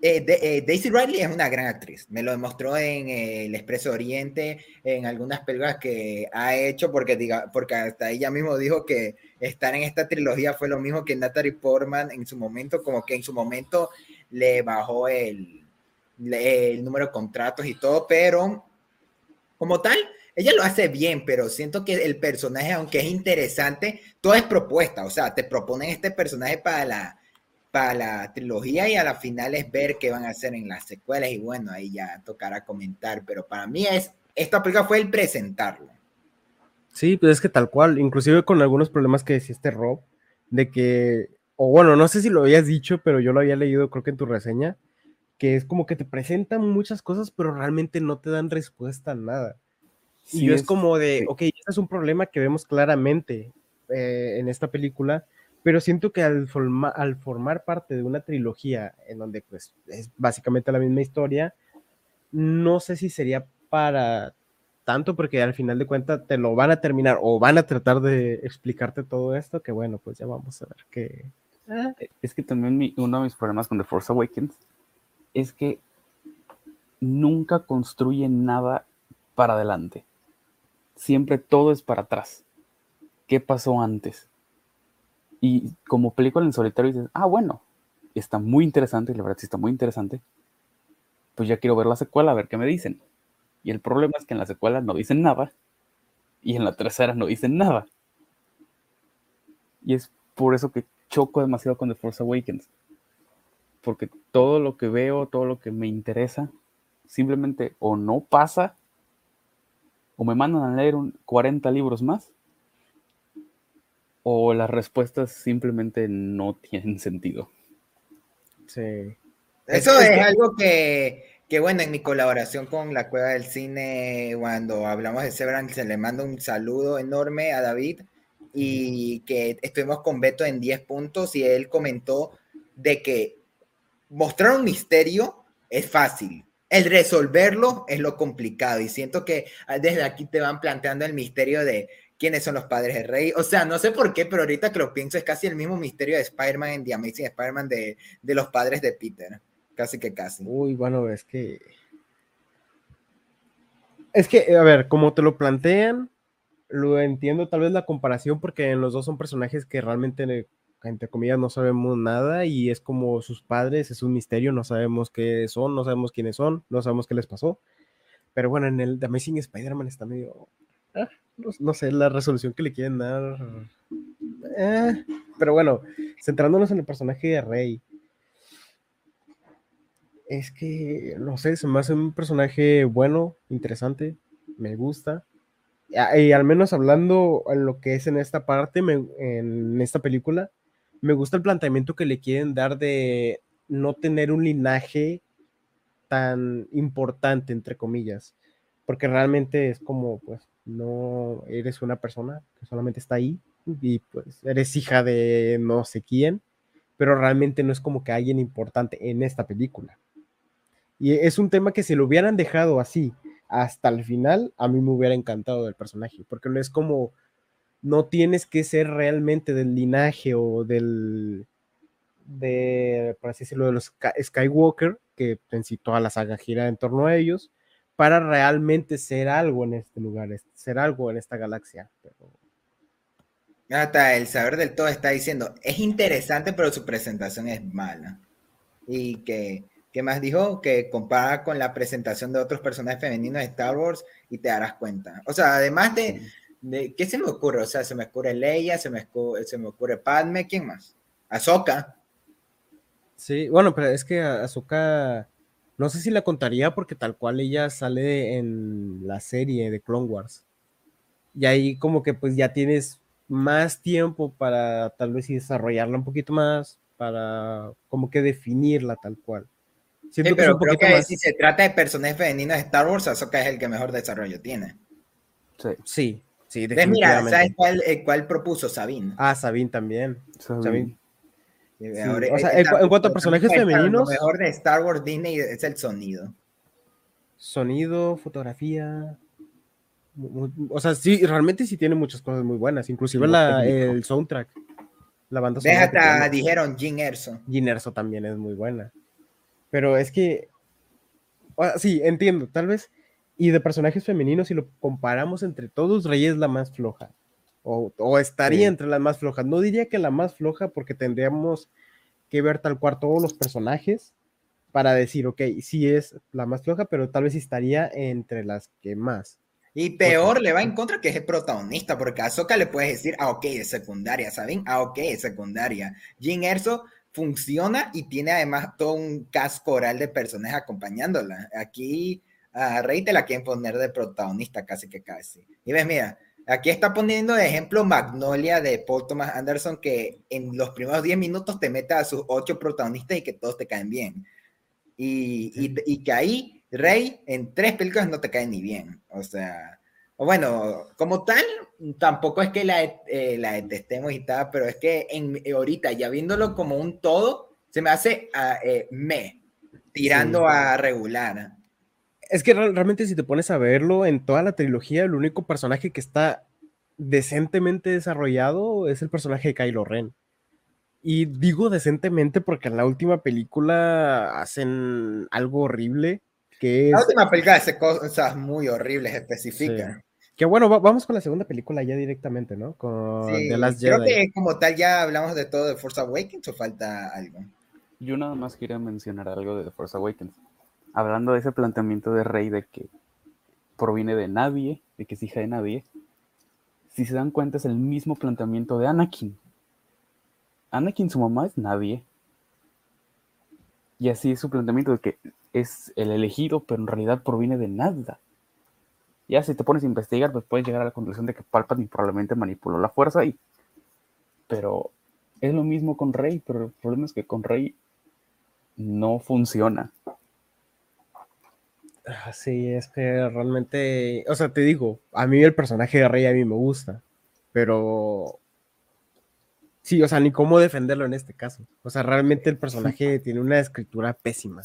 eh, eh, Daisy Ridley es una gran actriz. Me lo demostró en eh, El Expreso Oriente, en algunas películas que ha hecho, porque, diga, porque hasta ella mismo dijo que estar en esta trilogía fue lo mismo que Natalie Portman en su momento, como que en su momento le bajó el, el número de contratos y todo, pero como tal, ella lo hace bien, pero siento que el personaje, aunque es interesante, todo es propuesta, o sea, te proponen este personaje para la, para la trilogía y a la final es ver qué van a hacer en las secuelas. Y bueno, ahí ya tocará comentar, pero para mí es, esta película fue el presentarlo. Sí, pues es que tal cual, inclusive con algunos problemas que decía este Rob, de que, o bueno, no sé si lo habías dicho, pero yo lo había leído creo que en tu reseña, que es como que te presentan muchas cosas, pero realmente no te dan respuesta a nada. Y Sí, yo es, es- como de, sí. ok, este es un problema que vemos claramente eh, en esta película, pero siento que al, forma- al formar parte de una trilogía en donde pues es básicamente la misma historia, no sé si sería para tanto porque al final de cuentas te lo van a terminar o van a tratar de explicarte todo esto, que bueno, pues ya vamos a ver qué... Ah, Es que también mi- uno de mis problemas con The Force Awakens es que nunca construye nada para adelante. Siempre todo es para atrás. ¿Qué pasó antes? Y como película en solitario dices, ah, bueno, está muy interesante, la verdad sí está muy interesante. Pues ya quiero ver la secuela, a ver qué me dicen. Y el problema es que en la secuela no dicen nada. Y en la tercera no dicen nada. Y es por eso que choco demasiado con The Force Awakens. Porque todo lo que veo, todo lo que me interesa, simplemente o no pasa, o me mandan a leer 40 libros más, o las respuestas simplemente no tienen sentido. Sí. Eso es, algo que, que, bueno, en mi colaboración con la Cueva del Cine, cuando hablamos de Severance, se le mando un saludo enorme a David y que estuvimos con Beto en 10 puntos y él comentó de que mostrar un misterio es fácil, el resolverlo es lo complicado y siento que ah, desde aquí te van planteando el misterio de quiénes son los padres del rey. O sea, no sé por qué, pero ahorita que lo pienso es casi el mismo misterio de Spider-Man en The Amazing Spider-Man de, de los padres de Peter. Casi que casi. Uy, bueno, es que... Es que, a ver, como te lo plantean, lo entiendo tal vez la comparación porque en los dos son personajes que realmente entre comillas, no sabemos nada y es como sus padres, es un misterio, no sabemos qué son, no sabemos quiénes son, no sabemos qué les pasó. Pero bueno, en el The Amazing Spider-Man está medio, ah, no, sé, la resolución que le quieren dar. Eh, pero bueno, centrándonos en el personaje de Rey. Es que, no sé, se me hace un personaje bueno, interesante, me gusta. Y al menos hablando en lo que es en esta parte, en esta película, me gusta el planteamiento que le quieren dar de no tener un linaje tan importante, entre comillas, porque realmente es como, pues, no eres una persona que solamente está ahí y pues eres hija de no sé quién, pero realmente no es como que alguien importante en esta película. Y es un tema que si lo hubieran dejado así hasta el final, a mí me hubiera encantado del personaje, porque no es como no tienes que ser realmente del linaje o del, de, por así decirlo, de los Skywalker, que en sí toda la saga gira en torno a ellos, para realmente ser algo en este lugar, ser algo en esta galaxia. Hasta el saber del todo está diciendo, es interesante, pero su presentación es mala. Y que, ¿qué más dijo? Que compara con la presentación de otros personajes femeninos de Star Wars y te darás cuenta. O sea, además de... ¿Qué se me ocurre? O sea, se me ocurre Leia, se me, se me ocurre Padme, ¿quién más? Ahsoka. Sí, bueno, pero es que Ahsoka, no sé si la contaría porque tal cual ella sale en la serie de Clone Wars. Y ahí como que pues ya tienes más tiempo para tal vez desarrollarla un poquito más, para como que definirla tal cual. sí, pero creo que si se trata de personajes femeninos de Star Wars, Ahsoka es el que mejor desarrollo tiene. Sí. Sí, Sí, Mira, ¿sabes cuál, eh, cuál, propuso Sabine? Ah, Sabine también. Sabine. o sea, en, cuanto a personajes femeninos. Lo mejor de Star Wars Disney es el sonido. Sonido, fotografía. O sea, sí, realmente sí tiene muchas cosas muy buenas. Inclusive la, el soundtrack. La banda sonora. dijeron Jin Erso. Jin Erso también es muy buena. Pero es que. Sí, entiendo. Tal vez y de personajes femeninos, si lo comparamos entre todos, Rey es la más floja. O, estaría entre las más flojas. No diría que la más floja porque tendríamos que ver tal cual todos los personajes para decir, ok, sí es la más floja, pero tal vez estaría entre las que más. Y peor le va en contra que es el protagonista, porque a Ahsoka le puedes decir, ah, ok, es secundaria, ¿saben? Ah, ok, es secundaria. Jin Erso funciona y tiene además todo un casco oral de personajes acompañándola. Aquí a Rey te la quieren poner de protagonista casi que casi. Y ves, mira, aquí está poniendo de ejemplo Magnolia de Paul Thomas Anderson, que en los primeros 10 minutos te mete a sus 8 protagonistas y que todos te caen bien. Y, y, que ahí Rey en tres películas no te cae ni bien. O sea, bueno, como tal, tampoco es que la, eh, la detestemos y tal, pero es que en, ahorita, ya viéndolo como un todo, se me hace uh, eh, me, tirando a regular. Es que realmente si te pones a verlo, en toda la trilogía, el único personaje que está decentemente desarrollado es el personaje de Kylo Ren. Y digo decentemente porque en la última película hacen algo horrible. Que La última película hace cosas muy horribles, específicas. Que bueno, vamos con la segunda película ya directamente, ¿no? Con The Last Jedi. Creo que como tal ya hablamos de todo de Force Awakens o falta algo. Yo nada más quería mencionar algo de The Force Awakens hablando de ese planteamiento de Rey de que proviene de nadie, de que es hija de nadie, si se dan cuenta es el mismo planteamiento de Anakin. Anakin, su mamá es nadie. Y así es su planteamiento de que es el elegido, pero en realidad proviene de nada. Ya si te pones a investigar, pues puedes llegar a la conclusión de que Palpatine probablemente manipuló la fuerza y... Pero es lo mismo con Rey, pero el problema es que con Rey no funciona. Ah, Sí, es que realmente, o sea, te digo, a mí el personaje de Rey a mí me gusta, pero sí, o sea, ni cómo defenderlo en este caso. O sea, realmente el personaje tiene una escritura pésima.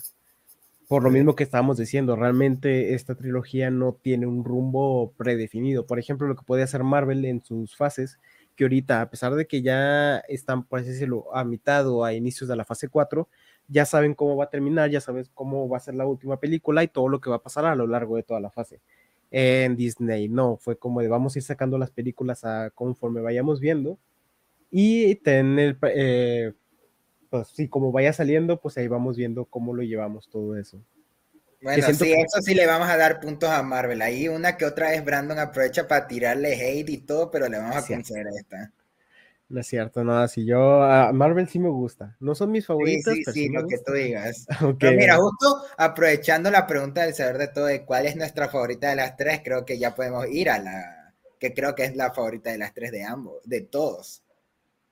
Por lo mismo que estábamos diciendo, realmente esta trilogía no tiene un rumbo predefinido. Por ejemplo, lo que puede hacer Marvel en sus fases, que ahorita, a pesar de que ya están, por así decirlo, a mitad o a inicios de la fase 4, ya saben cómo va a terminar, ya sabes cómo va a ser la última película y todo lo que va a pasar a lo largo de toda la fase. En Disney, no, fue como de vamos a ir sacando las películas a conforme vayamos viendo y tener, eh, pues sí, como vaya saliendo, pues ahí vamos viendo cómo lo llevamos todo eso. Bueno, sí, que- eso sí le vamos a dar puntos a Marvel. Ahí una que otra vez Brandon aprovecha para tirarle hate y todo, pero le vamos a Sí. conceder esta. No es cierto, no, si yo, a Marvel sí me gusta, no son mis Sí, favoritas, sí, pero sí, sí me lo que tú digas. Pero mira, justo aprovechando la pregunta del saber de todo de cuál es nuestra favorita de las tres, creo que ya podemos ir a la que creo que es la favorita de las tres de ambos, de todos.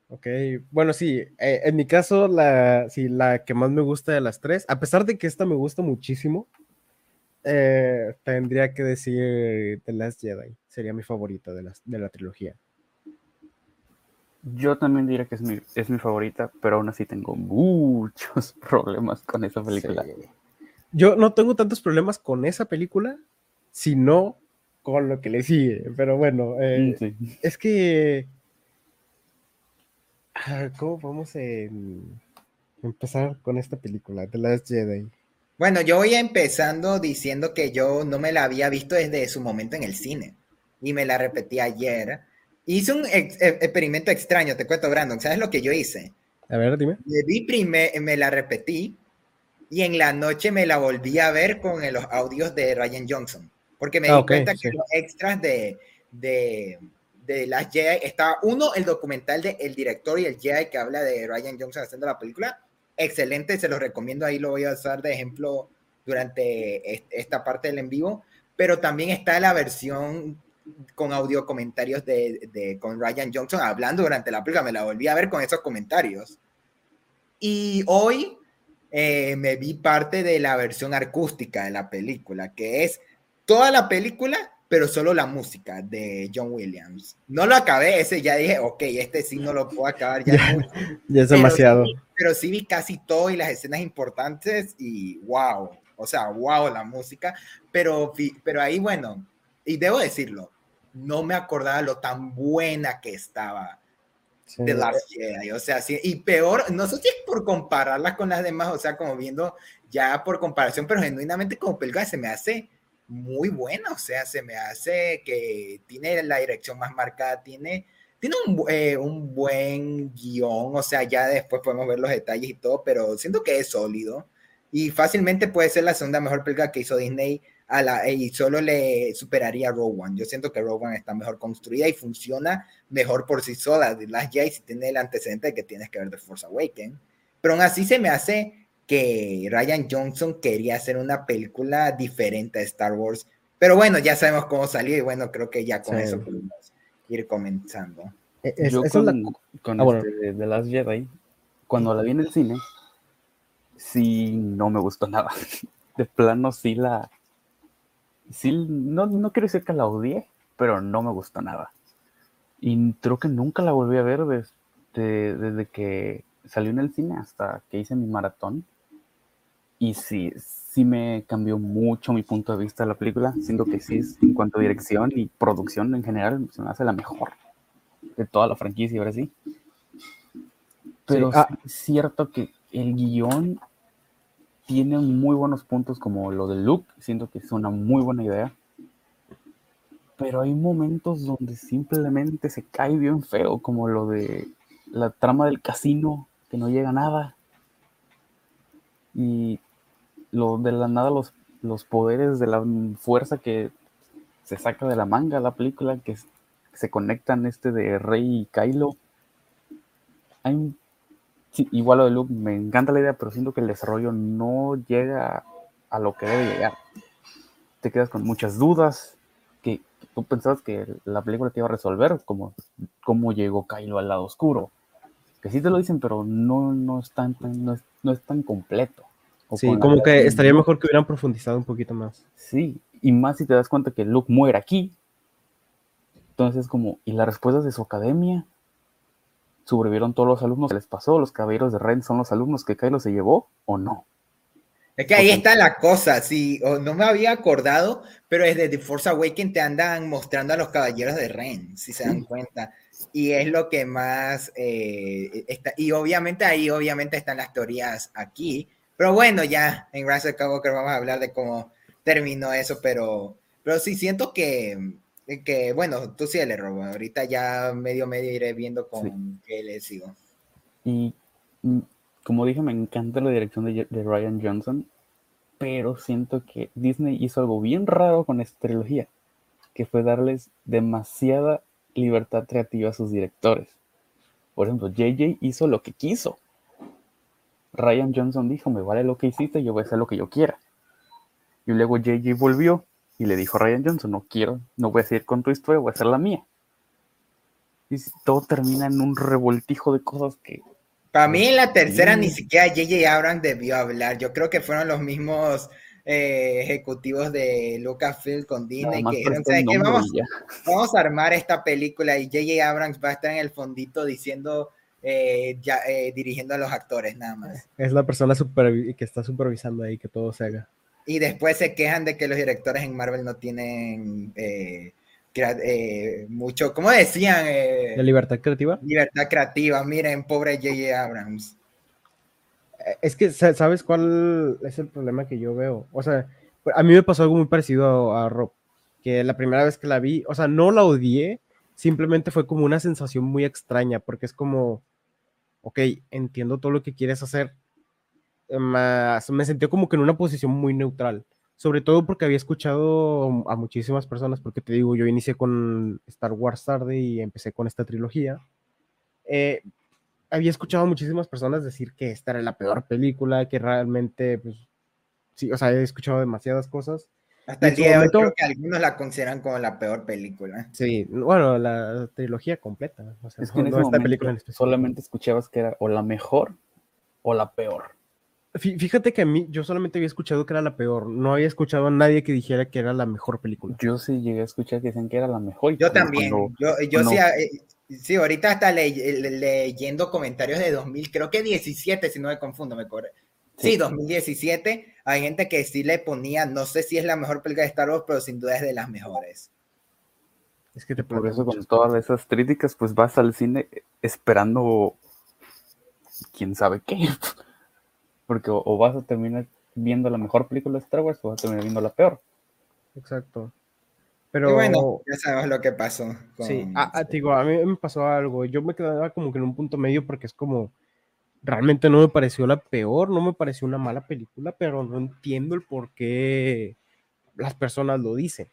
Ok, bueno, sí, eh, en mi caso, la, sí, la que más me gusta de las tres, a pesar de que esta me gusta muchísimo, eh, tendría que decir The Last Jedi, sería mi favorita de, las, de la trilogía. Yo también diría que es mi, es mi favorita, pero aún así tengo muchos problemas con esa película. Sí. Yo no tengo tantos problemas con esa película, sino con lo que le sigue, pero bueno, eh, Sí. es que... ah, ¿Cómo vamos a empezar con esta película, The Last Jedi? Bueno, yo voy empezando diciendo que yo no me la había visto desde su momento en el cine y me la repetí ayer. Hice un ex- e- experimento extraño, te cuento, Brandon. ¿Sabes lo que yo hice? A ver, dime. Me vi prime- me la repetí y en la noche me la volví a ver con los audios de Ryan Johnson, porque me Ah, di ok, cuenta que sí. los extras de, de, de las Jedi, estaba uno, el documental de El director y el Jedi que habla de Ryan Johnson haciendo la película, excelente, se los recomiendo, ahí lo voy a usar de ejemplo durante est- esta parte del en vivo, pero también está la versión con audio comentarios de, de- con Ryan Johnson hablando durante la película, me la volví a ver con esos comentarios. Y hoy eh, me vi parte de la versión acústica de la película, que es toda la película, pero solo la música de John Williams. No lo acabé, ese ya dije, ok, este sí no lo puedo acabar ya. mucho. Ya es Pero demasiado. sí- pero sí vi casi todo y las escenas importantes y wow, o sea, wow la música, pero, pero ahí bueno, y debo decirlo, no me acordaba lo tan buena que estaba Sí. The Last Jedi, o sea, sí, y peor, no sé si es por compararlas con las demás, o sea, como viendo ya por comparación, pero genuinamente como película se me hace muy buena, o sea, se me hace que tiene la dirección más marcada, tiene, tiene un, eh, un buen guion, o sea, ya después podemos ver los detalles y todo, pero siento que es sólido y fácilmente puede ser la segunda mejor película que hizo Disney a la, y solo le superaría a Rogue One. Yo siento que One está mejor construida y funciona mejor por sí sola. The Last Jedi si tiene el antecedente de que tienes que ver The Force Awakens. Pero aún así se me hace que Ryan Johnson quería hacer una película diferente a Star Wars. Pero bueno, ya sabemos cómo salió y bueno, creo que ya con Sí. eso podemos ir comenzando. Eh, es- Yo es la- con, con Ah, bueno. este de The Last Jedi, cuando la vi en el cine, sí no me gustó nada. De plano sí la... Sí, no, no quiero decir que la odié, pero no me gustó nada. Y creo que nunca la volví a ver desde, desde que salió en el cine hasta que hice mi maratón. Y sí, sí me cambió mucho mi punto de vista de la película. Siento que sí, en cuanto a dirección y producción en general, se me hace la mejor de toda la franquicia, ahora sí. Pero ah. es cierto que el guion tiene muy buenos puntos como lo de Luke, siento que es una muy buena idea. Pero hay momentos donde simplemente se cae bien feo, como lo de la trama del casino, que no llega a nada. Y lo de la nada, los, los poderes de la fuerza que se saca de la manga la película, que se conectan este de Rey y Kylo. Hay sí, igual lo de Luke, me encanta la idea, pero siento que el desarrollo no llega a lo que debe llegar. Te quedas con muchas dudas, que tú pensabas que la película te iba a resolver como cómo llegó Kylo al lado oscuro. Que sí te lo dicen, pero no, no, es, tan, no, es, no es tan completo. sí, como que estaría mejor que hubieran profundizado un poquito más. Sí, y más si te das cuenta que Luke muere aquí. Entonces, como, ¿y las respuestas de su academia? ¿Sobrevivieron todos los alumnos? ¿Qué les pasó? ¿Los caballeros de Ren son los alumnos que Kylo se llevó o no? Es que ahí está la cosa, sí, no me había acordado, pero desde The Force Awakens te andan mostrando a los caballeros de Ren, si se dan cuenta. Y es lo que más eh, está, y obviamente ahí obviamente están las teorías aquí, pero bueno, ya en Rise of Skywalker vamos a hablar de cómo terminó eso, pero, pero sí siento que, que bueno, tú sí le robo, ahorita ya medio medio iré viendo con qué le sigo. Y mm, como dije, me encanta la dirección de, Ryan Johnson, pero siento que Disney hizo algo bien raro con esta trilogía, que fue darles demasiada libertad creativa a sus directores. Por ejemplo, JJ hizo lo que quiso. Ryan Johnson dijo, me vale lo que hiciste, yo voy a hacer lo que yo quiera. Y luego JJ volvió y le dijo a Ryan Johnson, no quiero, no voy a seguir con tu historia, voy a hacer la mía. Y todo termina en un revoltijo de cosas que para mí en la tercera ni siquiera J.J. Abrams debió hablar. Yo creo que fueron los mismos eh, ejecutivos de Lucasfilm con Disney que dijeron, qué? Vamos, a armar esta película y J.J. Abrams va a estar en el fondito diciendo, eh, ya, eh, dirigiendo a los actores nada más. Es la persona que está supervisando ahí que todo se haga. Y después se quejan de que los directores en Marvel no tienen eh, mucho, ¿cómo decían? Eh, ¿De libertad creativa? Libertad creativa, miren, pobre J.J. Abrams. Eh, es que, ¿sabes cuál es el problema que yo veo? O sea, a mí me pasó algo muy parecido a, Rob, que la primera vez que la vi, o sea, no la odié, simplemente fue como una sensación muy extraña, porque es como, ok, entiendo todo lo que quieres hacer, más, me sentí como que en una posición muy neutral sobre todo porque había escuchado a muchísimas personas, porque te digo, yo inicié con Star Wars tarde y empecé con esta trilogía. Eh, había escuchado a muchísimas personas decir que esta era la peor película, que realmente, pues, sí, o sea, he escuchado demasiadas cosas. Hasta el día de hoy creo que algunos la consideran como la peor película. Sí, bueno, la trilogía completa. O sea, es que en esta película solamente escuchabas que era o la mejor o la peor. Fíjate que a mí, yo solamente había escuchado que era la peor. No había escuchado a nadie que dijera que era la mejor película. Yo sí llegué a escuchar que dicen que era la mejor. Yo también. yo, sí, eh, sí, ahorita hasta leyendo comentarios de 2000, creo que 17, si no me confundo, me corre. Sí. 2017. Hay gente que sí le ponía, no sé si es la mejor película de Star Wars, pero sin duda es de las mejores. Es que te Por eso, con todas esas críticas, pues vas al cine esperando quién sabe qué. Porque o, vas a terminar viendo la mejor película de Star Wars o vas a terminar viendo la peor. Exacto. Pero bueno, ya sabes lo que pasó. Sí, a, ah, ah, digo, a mí me pasó algo. Yo me quedaba como que en un punto medio porque es como, realmente no me pareció la peor, no me pareció una mala película, pero no entiendo el por qué las personas lo dicen.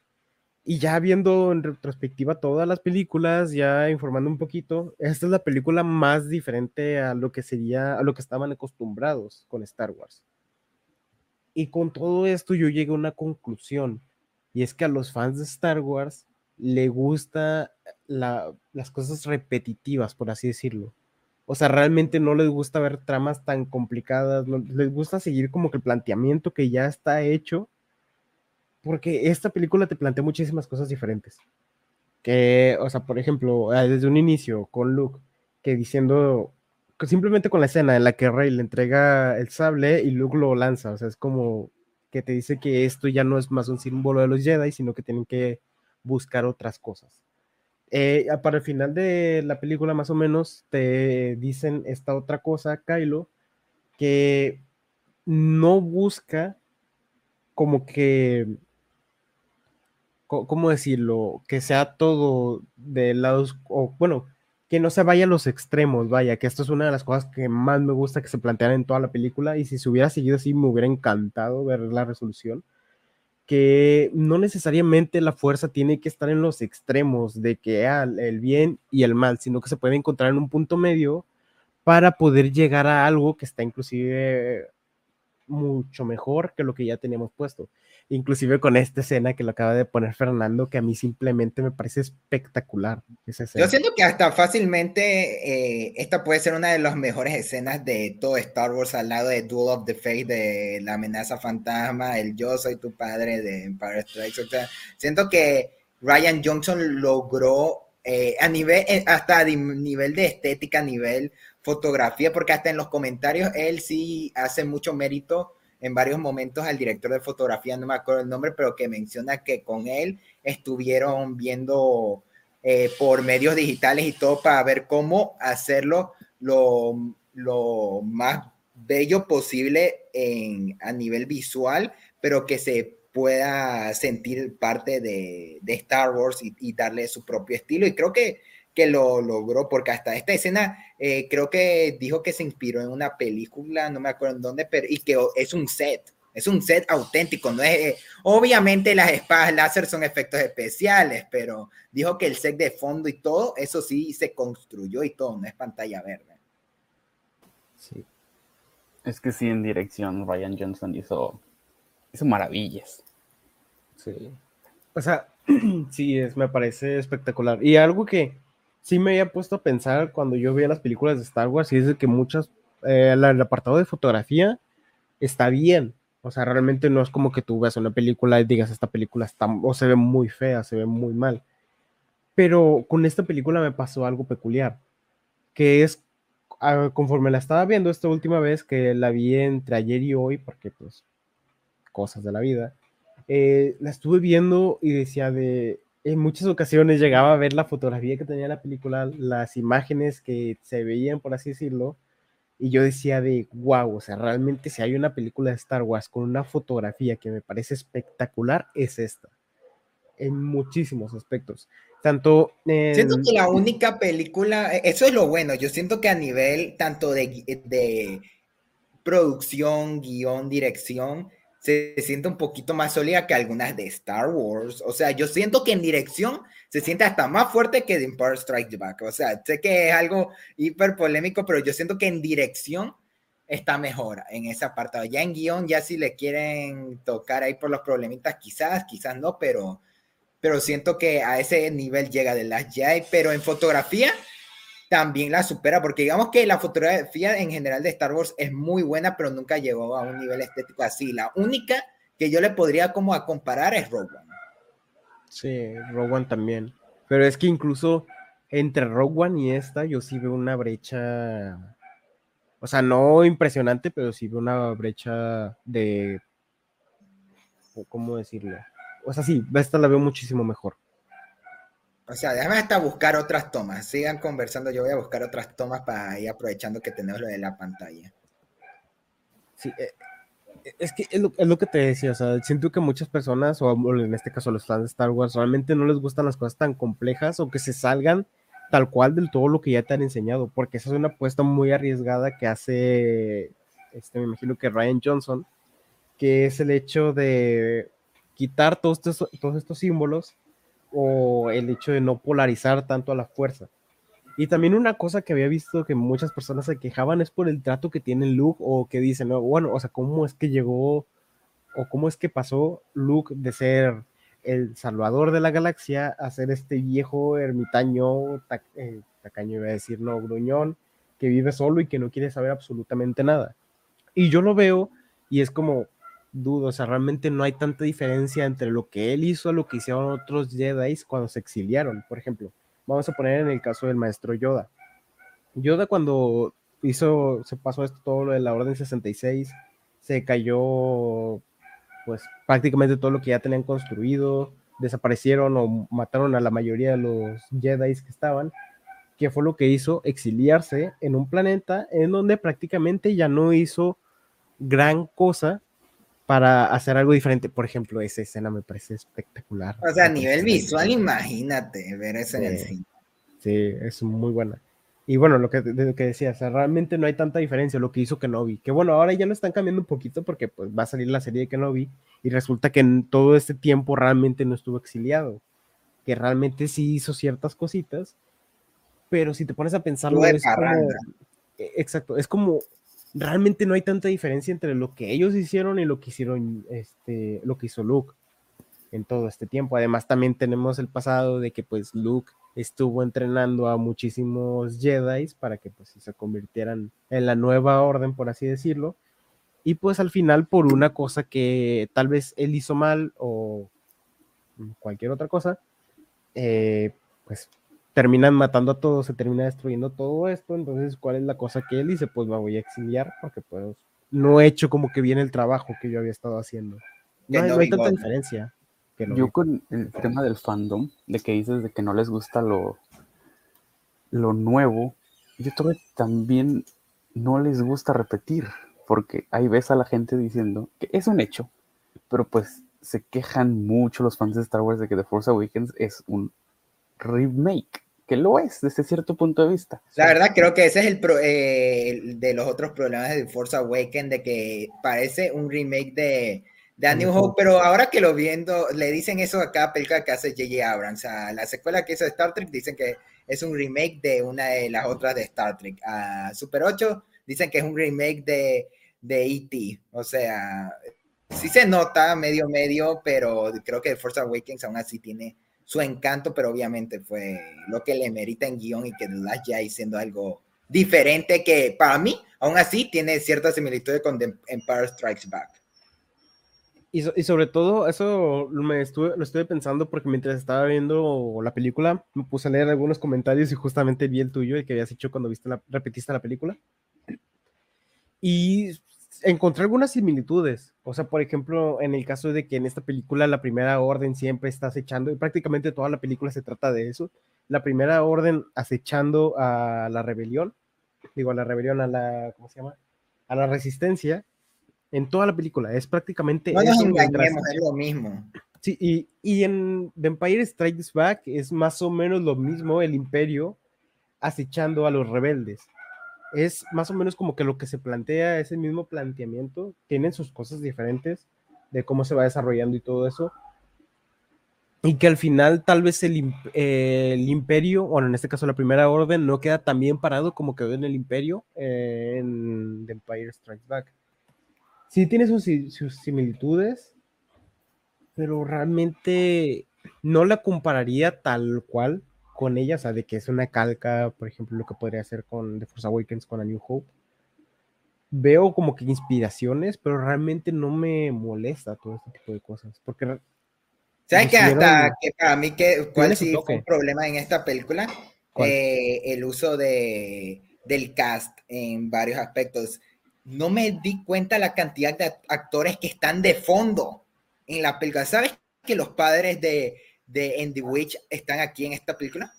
Y ya viendo en retrospectiva todas las películas, ya informando un poquito, esta es la película más diferente a lo que sería, a lo que estaban acostumbrados con Star Wars. Y con todo esto yo llegué a una conclusión, y es que a los fans de Star Wars le gusta las cosas repetitivas, por así decirlo. O sea, realmente no les gusta ver tramas tan complicadas, les gusta seguir como que el planteamiento que ya está hecho porque esta película te plantea muchísimas cosas diferentes. Que, o sea, por ejemplo, ah, desde un inicio con Luke, que diciendo, simplemente con la escena en la que Rey le entrega el sable y Luke lo lanza, o sea, es como que te dice que esto ya no es más un símbolo de los Jedi, sino que tienen que buscar otras cosas. Eh, para el final de la película, más o menos, te dicen esta otra cosa, Kylo, que no busca como que ¿cómo decirlo? Que sea todo de lados, o bueno, que no se vaya a los extremos, vaya, que esto es una de las cosas que más me gusta que se plantean en toda la película y si se hubiera seguido así me hubiera encantado ver la resolución, que no necesariamente la fuerza tiene que estar en los extremos de que ah, el bien y el mal, sino que se puede encontrar en un punto medio para poder llegar a algo que está inclusive mucho mejor que lo que ya teníamos puesto. Inclusive con esta escena que lo acaba de poner Fernando, que a mí simplemente me parece espectacular. Yo siento que hasta fácilmente eh, esta puede ser una de las mejores escenas de todo Star Wars al lado de Duel of the Fate, de la amenaza fantasma, el yo soy tu padre de Empire Strikes. O sea, siento que Ryan Johnson logró eh, a nivel, eh, hasta a nivel de estética, a nivel fotografía, porque hasta en los comentarios él sí hace mucho mérito en varios momentos al director de fotografía, no me acuerdo el nombre, pero que menciona que con él estuvieron viendo eh, por medios digitales y todo para ver cómo hacerlo lo, lo más bello posible en, a nivel visual, pero que se pueda sentir parte de, de Star Wars y, y, darle su propio estilo. Y creo que que lo logró, porque hasta esta escena eh, creo que dijo que se inspiró en una película, no me acuerdo en dónde, pero y que es un set, es un set auténtico, no es, eh, obviamente las espadas láser son efectos especiales, pero dijo que el set de fondo y todo, eso sí se construyó y todo, no es pantalla verde. Sí. Es que sí, en dirección Ryan Johnson hizo, hizo maravillas. Sí. O sea, sí, es, me parece espectacular. Y algo que, sí me había puesto a pensar cuando yo veía las películas de Star Wars y de que muchas, eh, el apartado de fotografía está bien. O sea, realmente no es como que tú veas una película y digas, esta película está, o se ve muy fea, se ve muy mal. Pero con esta película me pasó algo peculiar, que es, ah, conforme la estaba viendo esta última vez, que la vi entre ayer y hoy, porque pues, cosas de la vida, eh, la estuve viendo y decía de, en muchas ocasiones llegaba a ver la fotografía que tenía la película, las imágenes que se veían, por así decirlo, y yo decía de, wow, o sea, realmente si hay una película de Star Wars con una fotografía que me parece espectacular, es esta, en muchísimos aspectos. Tanto... Siento que la única película, e, eso es lo bueno, yo siento que a nivel tanto de, de producción, guion, dirección, se siente un poquito más sólida que algunas de Star Wars. O sea, yo siento que en dirección se siente hasta más fuerte que de Empire Strikes Back. O sea, sé que es algo hiper polémico, pero yo siento que en dirección está mejor en ese apartado. Ya en guion, ya si le quieren tocar ahí por los problemitas, quizás, quizás no, pero, pero siento que a ese nivel llega de las Jedi. Pero en fotografía, también la supera, porque digamos que la fotografía en general de Star Wars es muy buena, pero nunca llegó a un nivel estético así. La única que yo le podría como a comparar es Rogue One. Sí, Rogue One también. Pero es que incluso entre Rogue One y esta, yo sí veo una brecha. O sea, no impresionante, pero sí veo una brecha de. ¿Cómo decirlo? O sea, sí, esta la veo muchísimo mejor. O sea, déjame hasta buscar otras tomas. Sigan conversando, yo voy a buscar otras tomas para ir aprovechando que tenemos lo de la pantalla. Sí, eh, es que es lo, que te decía, o sea, siento que muchas personas, o en este caso los fans de Star Wars, realmente no les gustan las cosas tan complejas o que se salgan tal cual del todo lo que ya te han enseñado, porque esa es una apuesta muy arriesgada que hace, este, me imagino que Ryan Johnson, que es el hecho de quitar todos todos estos símbolos o el hecho de no polarizar tanto a la fuerza. Y también una cosa que había visto que muchas personas se quejaban es por el trato que tiene Luke o que dicen, bueno, o sea, cómo es que llegó o cómo es que pasó Luke de ser el salvador de la galaxia a ser este viejo ermitaño, eh, tacaño iba a decir, no, gruñón, que vive solo y que no quiere saber absolutamente nada. Y yo lo veo y es como, dudo, o sea, realmente no hay tanta diferencia entre lo que él hizo a lo que hicieron otros Jedi cuando se exiliaron. Por ejemplo, vamos a poner en el caso del maestro Yoda. Yoda cuando hizo, se pasó esto todo lo de la Orden 66, se cayó pues prácticamente todo lo que ya tenían construido, desaparecieron o mataron a la mayoría de los Jedi que estaban, que fue lo que hizo exiliarse en un planeta en donde prácticamente ya no hizo gran cosa para hacer algo diferente. Por ejemplo, esa escena me parece espectacular. O sea, a nivel visual, imagínate ver eso en el cine. Sí, es muy buena. Y bueno, lo que, lo que decía, o sea, realmente no hay tanta diferencia lo que hizo Kenobi. Que bueno, ahora ya lo están cambiando un poquito porque pues, va a salir la serie de Kenobi y resulta que en todo este tiempo realmente no estuvo exiliado. Que realmente sí hizo ciertas cositas, pero si te pones a pensarlo, es como, e, exacto, es como realmente no hay tanta diferencia entre lo que ellos hicieron y lo que hicieron, este, lo que hizo Luke en todo este tiempo. Además, también tenemos el pasado de que pues Luke estuvo entrenando a muchísimos Jedi para que pues se convirtieran en la nueva orden, por así decirlo. Y pues al final por una cosa que tal vez él hizo mal o cualquier otra cosa, eh, pues terminan matando a todos, se termina destruyendo todo esto. Entonces, ¿cuál es la cosa que él dice? Pues me voy a exiliar porque pues no he hecho como que bien el trabajo que yo había estado haciendo. No, hay, no hay tanta diferencia. Yo con el tema del fandom, de que dices de que no les gusta lo, lo nuevo, yo creo que también no les gusta repetir, porque ahí ves a la gente diciendo que es un hecho, pero pues se quejan mucho los fans de Star Wars de que The Force Awakens es un remake, que lo es desde cierto punto de vista. La verdad creo que ese es el, eh, de los otros problemas de Force Awakens, de que parece un remake de de New Hope, pero ahora que lo viendo, le dicen eso a cada película que hace J.J. Abrams. A la secuela que hizo de Star Trek dicen que es un remake de una de las otras de Star Trek. A Super 8 dicen que es un remake de, de E.T. O sea, sí se nota medio medio, pero creo que Force Awakens aún así tiene su encanto, pero obviamente fue lo que le merita en guion y que The Last Jedi siendo algo diferente que para mí, aún así, tiene cierta similitud con The Empire Strikes Back. Y, sobre todo, eso me estuve, lo estuve pensando porque mientras estaba viendo la película, me puse a leer algunos comentarios y justamente vi el tuyo, el que habías hecho cuando viste la, repetiste la película. Y encontré algunas similitudes. O sea, por ejemplo, en el caso de que en esta película la primera orden siempre está acechando, y prácticamente toda la película se trata de eso. La primera orden acechando a la rebelión, digo, a la rebelión, a la, ¿cómo se llama? A la resistencia, en toda la película. Es prácticamente. No nos engañemos, es lo mismo. Sí, y, y en The Empire Strikes Back es más o menos lo mismo, el imperio acechando a los rebeldes. Es más o menos como que lo que se plantea, ese mismo planteamiento, tienen sus cosas diferentes de cómo se va desarrollando y todo eso. Y que al final tal vez el, el imperio, bueno, en este caso la primera orden, no queda tan bien parado como quedó en el imperio eh, en The Empire Strikes Back sí tiene sus, similitudes, pero realmente no la compararía tal cual con ella, o sea, de que es una calca, por ejemplo, lo que podría hacer con The Force Awakens, con A New Hope. Veo como que inspiraciones, pero realmente no me molesta todo este tipo de cosas, porque... ¿Sabes que hasta que para mí que, cuál sí fue un problema en esta película? Eh, el uso de, del cast en varios aspectos no me di cuenta la cantidad de actores que están de fondo en la película. ¿Sabes que los padres de, de In Witch están aquí en esta película?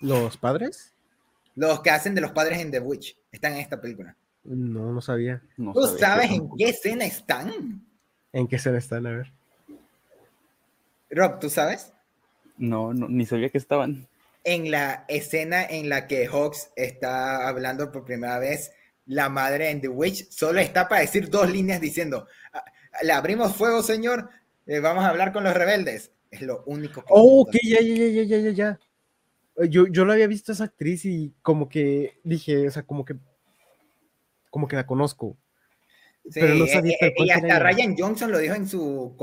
¿Los padres? Los que hacen de los padres en The Witch están en esta película. No, no sabía. ¿Tú sabes en qué escena están? ¿En qué escena están? A ver. Rob, ¿tú sabes? No, no, ni sabía que estaban. En la escena en la que Hawks está hablando por primera vez la madre en The Witch solo está para decir dos líneas diciendo, ah, le abrimos fuego, señor, eh, vamos a hablar con los rebeldes. Es lo único que... Oh, ok, ya, ya, ya, ya, ya, ya. Yo, yo la había visto esa actriz y como que dije, o sea, como que, como que la conozco. pero no sabía eh, y hasta Ryan Johnson lo dijo en su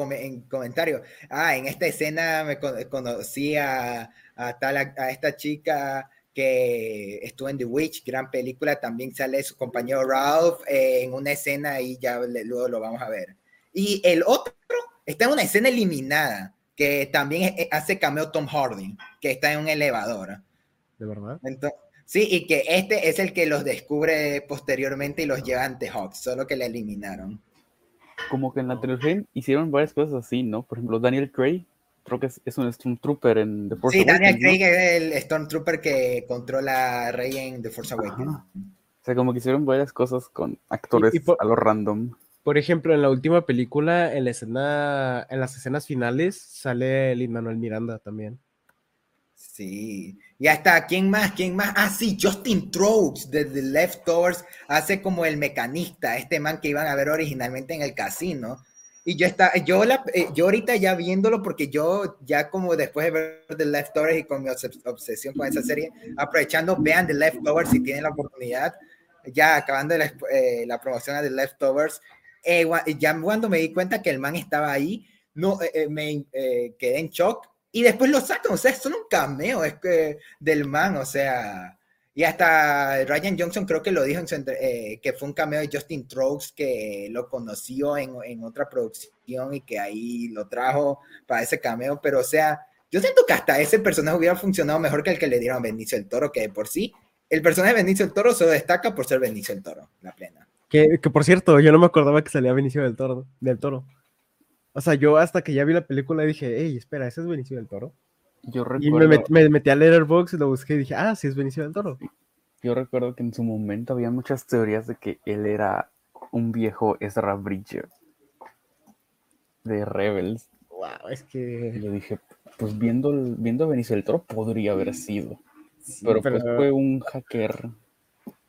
comentario. Ah, en esta escena me conocí a, a, tal, a esta chica que estuvo en The Witch, gran película, también sale su compañero Ralph eh, en una escena y ya luego lo vamos a ver. Y el otro está en una escena eliminada, que también hace cameo Tom Hardy, que está en un elevador. ¿De verdad? sí, y que este es el que los descubre posteriormente y los lleva ante Hawks, solo que le eliminaron. Como que en la trilogía hicieron varias cosas así, ¿no? Por ejemplo, Daniel Craig creo que es, un Stormtrooper en The Force sí, Awakens. Sí, Daniel Craig es el Stormtrooper que controla a Rey en The Force Awakens. O sea, como que hicieron varias cosas con actores a lo random. Por ejemplo, en la última película, en la escena, en las escenas finales, sale Lin Manuel Miranda también. Sí. Y hasta, ¿quién más? ¿Quién más? Ah, sí, Justin Troux de The Leftovers hace como el mecanista, este man que iban a ver originalmente en el casino y yo, está, yo, la, eh, yo ahorita ya viéndolo, porque yo ya como después de ver The Leftovers y con mi obsesión con esa serie, aprovechando, vean The Leftovers si tienen la oportunidad. ya acabando la, eh, la promoción de Leftovers, eh, ya cuando me di cuenta que el man estaba ahí, no, eh, me quedé en shock y después lo sacan, o sea, es solo un cameo es que, del man, o sea, y hasta Ryan Johnson creo que lo dijo, en que fue un cameo de Justin Trox que lo conoció en, en, otra producción y que ahí lo trajo para ese cameo, pero o sea, yo siento que hasta ese personaje hubiera funcionado mejor que el que le dieron a Benicio el Toro, que de por sí el personaje de Benicio el Toro se destaca por ser Benicio el Toro, la plena. Que, que, por cierto, yo no me acordaba que salía Benicio del Toro, del Toro. O sea, yo hasta que ya vi la película dije, hey, espera, ¿ese es Benicio del Toro? Yo recuerdo... Y me, metí a Letterboxd y lo busqué y dije, ah, sí es Benicio del Toro. Yo recuerdo que en su momento había muchas teorías de que él era un viejo Ezra Bridger de Rebels. Wow, es que... Y le dije, pues viendo, viendo a Benicio del Toro podría haber sido pero, pues fue un hacker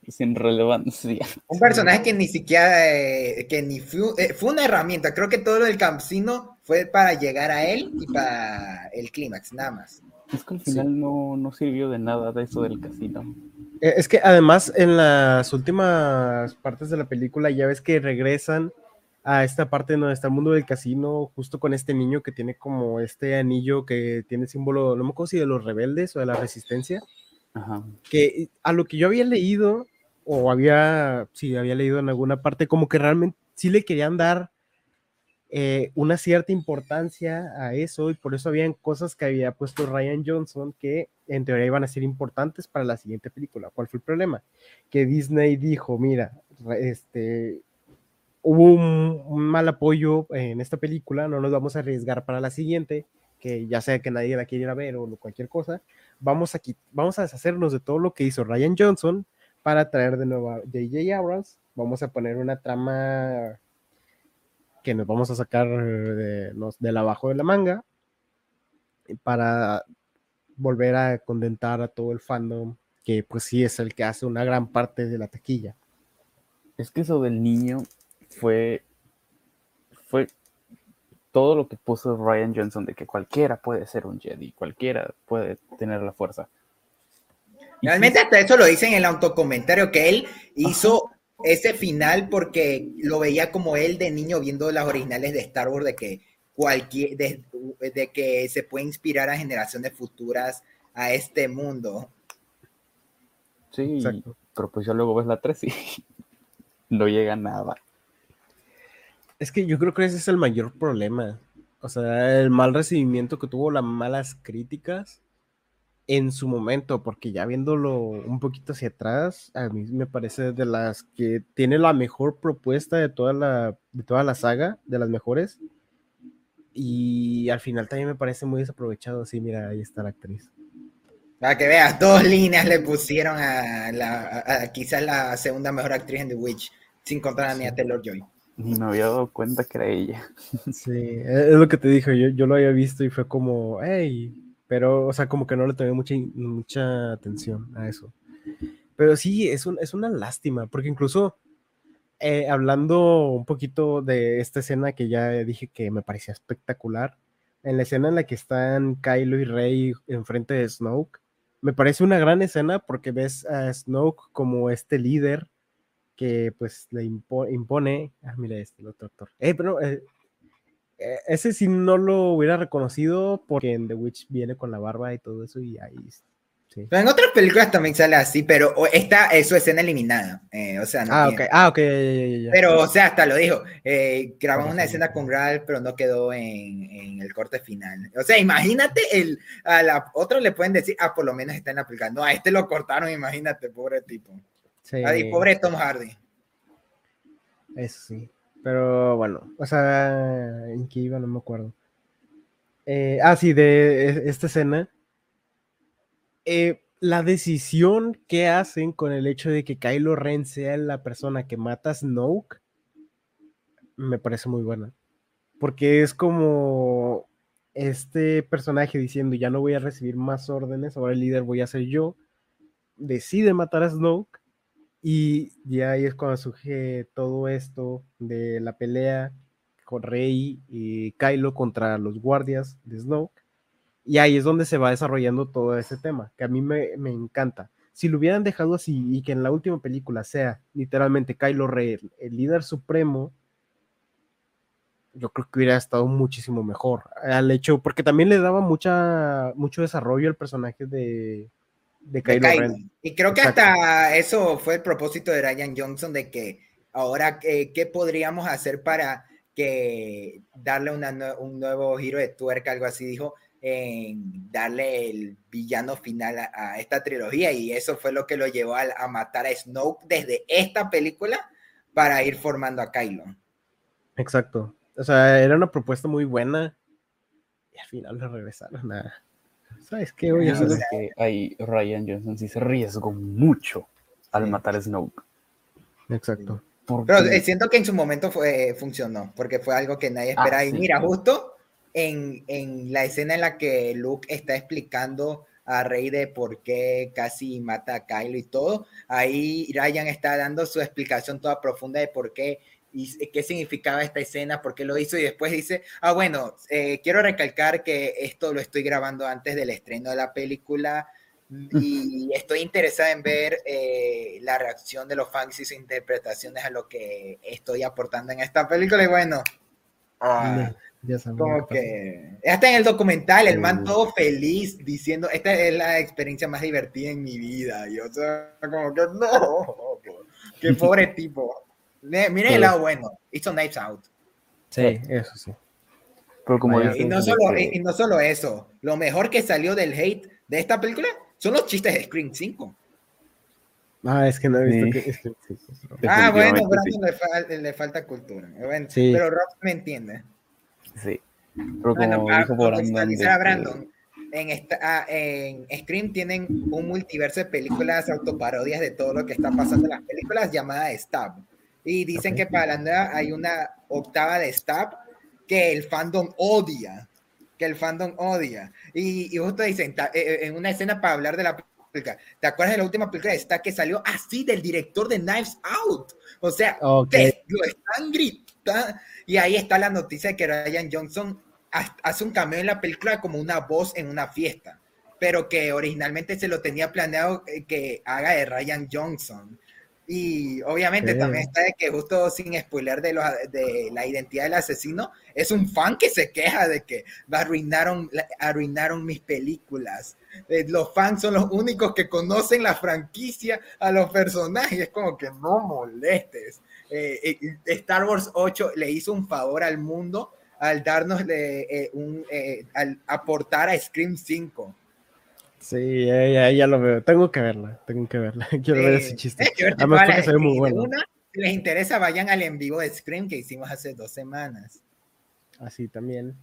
sin relevancia. Un personaje que ni siquiera, eh, que ni eh, fue, una herramienta. Creo que todo lo del campesino fue para llegar a él y para el clímax, nada más. Es que al final no, no, sirvió de nada de eso del casino. Eh, es que además en las últimas partes de la película ya ves que regresan a esta parte donde está el mundo del casino, justo con este niño que tiene como este anillo que tiene símbolo, no me acuerdo si de los rebeldes o de la resistencia. Que a lo que yo había leído, o había, sí, había leído en alguna parte, como que realmente sí le querían dar eh, una cierta importancia a eso, y por eso habían cosas que había puesto Ryan Johnson que en teoría iban a ser importantes para la siguiente película. ¿Cuál fue el problema? Que Disney dijo, mira, este, hubo un, mal apoyo en esta película, no nos vamos a arriesgar para la siguiente, que ya sea que nadie la quiera ver o cualquier cosa, vamos a, vamos a deshacernos de todo lo que hizo Ryan Johnson para traer de nuevo a J.J. Abrams. Vamos a poner una trama que nos vamos a sacar de, del abajo de la manga para volver a contentar a todo el fandom, que pues sí es el que hace una gran parte de la taquilla. Es que eso del niño fue, fue todo lo que puso Ryan Johnson de que cualquiera puede ser un Jedi, cualquiera puede tener la fuerza. Realmente hasta eso lo dice en el autocomentario, que él hizo ese final porque lo veía como él de niño viendo las originales de Star Wars, de que cualquier, de, que se puede inspirar a generaciones futuras a este mundo. Sí, pero pues ya luego ves la 3 y no llega nada. Es que yo creo que ese es el mayor problema. O sea, el mal recibimiento que tuvo, las malas críticas en su momento, porque ya viéndolo un poquito hacia atrás, a mí me parece de las que tiene la mejor propuesta de toda la, de toda la saga, de las mejores. Y al final también me parece muy desaprovechado. Sí, mira, ahí está la actriz. Para que veas, dos líneas le pusieron a, la, quizás la segunda mejor actriz en The Witch, sin contar a Nia Taylor Joy. Ni me había dado cuenta que era ella. Sí, es lo que te dije, yo, yo lo había visto y fue como, hey, pero, o sea, como que no le tomé mucha, mucha atención a eso. Pero sí, es, un, es una lástima, porque incluso eh, hablando un poquito de esta escena que ya dije que me parecía espectacular, en la escena en la que están Kylo y Rey enfrente de Snoke, me parece una gran escena porque ves a Snoke como este líder que pues le impone, ah, mira este, el otro actor. Eh, pero eh, ese sí no lo hubiera reconocido porque en The Witch viene con la barba y todo eso y ahí sí. Pero en otras películas también sale así, pero esta es su escena eliminada. o sea, ah, ok, ah, ok, Pero, o sea, hasta lo dijo. grabamos una escena con Ralph, pero no quedó en, en, el corte final. O sea, imagínate, el, a la otro le pueden decir, ah, por lo menos está en la película. No, a este lo cortaron, imagínate, pobre tipo. Sí. pobre Tom Hardy. Eso sí. Pero bueno, o sea, ¿en qué iba? No me acuerdo. Eh, ah, sí, de e, esta escena. Eh, la decisión que hacen con el hecho de que Kylo Ren sea la persona que mata a Snoke me parece muy buena. Porque es como este personaje diciendo, ya no voy a recibir más órdenes, ahora el líder voy a ser yo. Decide matar a Snoke y ya ahí es cuando surge todo esto de la pelea con Rey y Kylo contra los guardias de Snoke. Y ahí es donde se va desarrollando todo ese tema, que a mí me, encanta. si lo hubieran dejado así y que en la última película sea literalmente Kylo Ren, el líder supremo, yo creo que hubiera estado muchísimo mejor. Al hecho, porque también le daba mucha, mucho desarrollo al personaje de, de Kylo, Ren. Y creo que hasta eso fue el propósito de Ryan Johnson, de que ahora, eh, ¿qué podríamos hacer para que darle un nuevo giro de tuerca, algo así dijo, en darle el villano final a, esta trilogía y eso fue lo que lo llevó a, a, matar a Snoke desde esta película para ir formando a Kylo. Exacto. O sea, era una propuesta muy buena y al final le regresaron a... ¿Sabes qué? Oye, que ahí Ryan Johnson sí se riesgó mucho al matar a Snoke. Exacto. Pero eh, siento que en su momento fue, funcionó, porque fue algo que nadie esperaba. Ah, y mira, justo en, en, la escena en la que Luke está explicando a Rey de por qué casi mata a Kylo y todo, ahí Ryan está dando su explicación toda profunda de por qué y qué significaba esta escena, por qué lo hizo, y después dice, ah, bueno, eh, quiero recalcar que esto lo estoy grabando antes del estreno de la película, y estoy interesada en ver eh, la reacción de los fans y sus interpretaciones a lo que estoy aportando en esta película. Y bueno, ah, como que hasta en el documental, el man todo feliz diciendo, esta es la experiencia más divertida en mi vida. Y yo, como que no, qué pobre tipo. Miren el lado bueno, hizo Knives Out. Sí, eso sí. Pero como y, no solo, y no solo eso, lo mejor que salió del hate de esta película son los chistes de Scream 5. Ah, es que no he visto que Scream 5. Ah, bueno, Brandon le, falta cultura. Pero Rob me entiende. Sí. Pero como dijo por Brandon, en, esta, ah, en Scream tienen un multiverso de películas autoparodias de todo lo que está pasando en las películas llamada Stab. Y dicen que para la nueva hay una octava de Stab que el fandom odia que el fandom odia. Y, y justo dicen, eh, eh, en una escena para hablar de la película, ¿te acuerdas de la última película de esta que salió así del director de Knives Out? O sea, lo están gritando. Y ahí está la noticia de que Ryan Johnson hace un cameo en la película como una voz en una fiesta, pero que originalmente se lo tenía planeado eh, que haga de Ryan Johnson. Y obviamente también está de que justo sin spoiler de, de la identidad del asesino, es un fan que se queja de que arruinaron, arruinaron mis películas. Eh, los fans son los únicos que conocen la franquicia a los personajes. Es como que no molestes. Eh, eh, Star Wars 8 le hizo un favor al mundo al darnos un, al aportar a Scream 5 Sí, ya, ya, lo veo. Tengo que verla, tengo que verla. Quiero ver ese chiste. Además, porque se ve muy bueno. si les interesa, vayan al en vivo de Scream que hicimos hace dos semanas. Así también.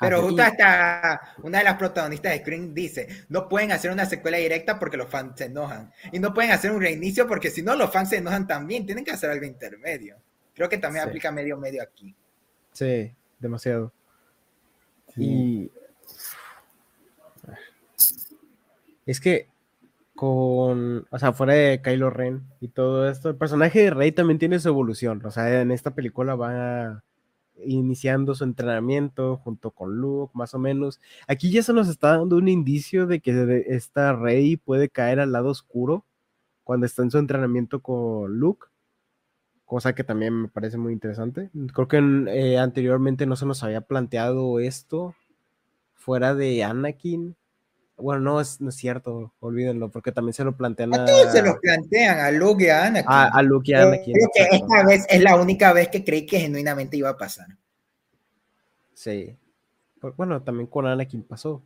Pero justo hasta una de las protagonistas de Scream dice, no pueden hacer una secuela directa porque los fans se enojan. Y no pueden hacer un reinicio porque si no, los fans se enojan también. Tienen que hacer algo intermedio. Creo que también aplica medio medio aquí. Sí, demasiado. Y es que con, o sea, fuera de Kylo Ren y todo esto, el personaje de Rey también tiene su evolución. O sea, en esta película va iniciando su entrenamiento junto con Luke, más o menos. Aquí ya se nos está dando un indicio de que esta Rey puede caer al lado oscuro cuando está en su entrenamiento con Luke, cosa que también me parece muy interesante. Creo que eh, anteriormente no se nos había planteado esto fuera de Anakin bueno, no es, no es cierto, olvídenlo, porque también se lo plantean a... todos se lo plantean, a Luke y a Anakin. A, Luke y a Anakin. Creo que esta vez es la única vez que creí que genuinamente iba a pasar. Sí. Bueno, también con Anakin pasó.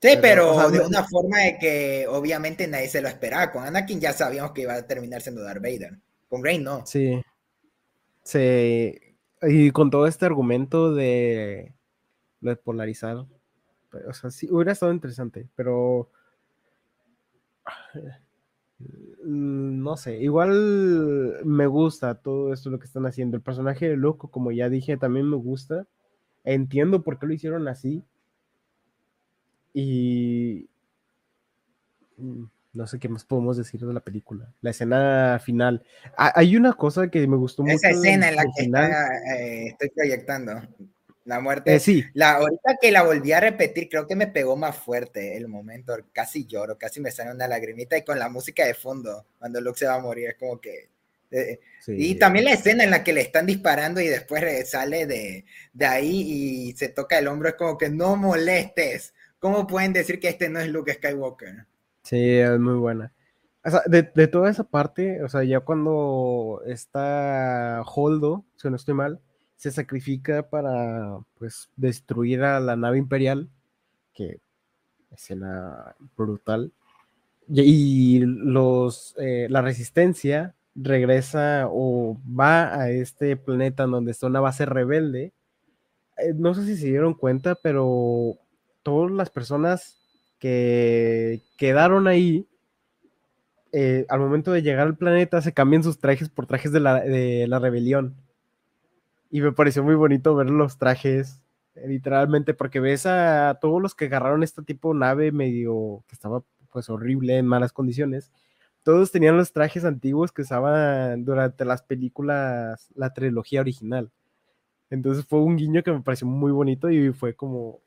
Sí, pero, de una forma de que obviamente nadie se lo esperaba. Con Anakin ya sabíamos que iba a terminar siendo Darth Vader. Con Rey no. Sí. Sí. Y con todo este argumento de, de polarizar o sea, sí, hubiera estado interesante, pero mm, no sé, igual me gusta todo esto lo que están haciendo. El personaje de loco, como ya dije, también me gusta. Entiendo por qué lo hicieron así. Y mm, no sé qué más podemos decir de la película. La escena final. hay una cosa que me gustó mucho. Esa escena en la que eh, estoy proyectando. La muerte. Eh, sí. La, ahorita que la volví a repetir, creo que me pegó más fuerte el momento. Casi lloro, casi me sale una lagrimita y con la música de fondo, cuando Luke se va a morir, es como que. eh, sí. y también la escena en la que le están disparando y después sale de, de ahí y se toca el hombro, es como que no molestes. ¿Cómo pueden decir que este no es Luke Skywalker? Sí, es muy buena. O sea, de, de toda esa parte, o sea, ya cuando está Holdo, si no estoy mal, se sacrifica para, pues, destruir a la nave imperial, que escena brutal. Y, los, eh, la resistencia regresa o va a este planeta donde está una base rebelde. Eh, no sé si se dieron cuenta, pero todas las personas que quedaron ahí, eh, al momento de llegar al planeta, se cambian sus trajes por trajes de la, de la rebelión. Y me pareció muy bonito ver los trajes, eh, literalmente, porque ves a todos los que agarraron este tipo de nave medio que estaba pues horrible, en malas condiciones. Todos tenían los trajes antiguos que usaban durante las películas, la trilogía original. Entonces fue un guiño que me pareció muy bonito y fue como,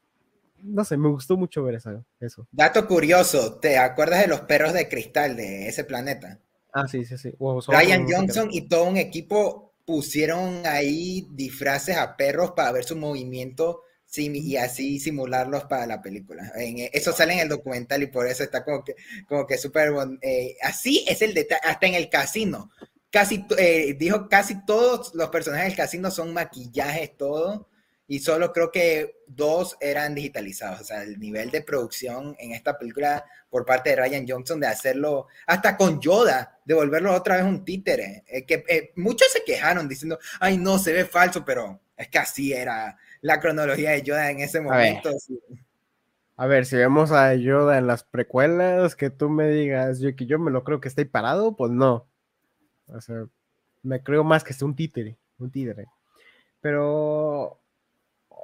no sé, me gustó mucho ver esa- eso. Dato curioso, ¿te acuerdas de los perros de cristal de ese planeta? Ah, sí, sí, sí. Wow, Johnson y todo un equipo pusieron ahí disfraces a perros para ver su movimiento y así simularlos para la película. E, eso sale en el documental y por eso está como que, como que súper eh, así es el detalle, hasta en el casino. Casi, eh, dijo, casi todos los personajes del casino son maquillajes, todo, y solo creo que dos eran digitalizados. O sea, el nivel de producción en esta película por parte de Ryan Johnson de hacerlo, hasta con Yoda, de volverlo otra vez un títere. Eh, que eh, muchos se quejaron diciendo, ay, no, se ve falso, pero es que así era la cronología de Yoda en ese ver. momento. sí. A ver, si vemos a Yoda en las precuelas, que tú me digas, yo que yo me lo creo que está ahí parado, pues no. O sea, me creo más que sea un títere, un títere. Pero,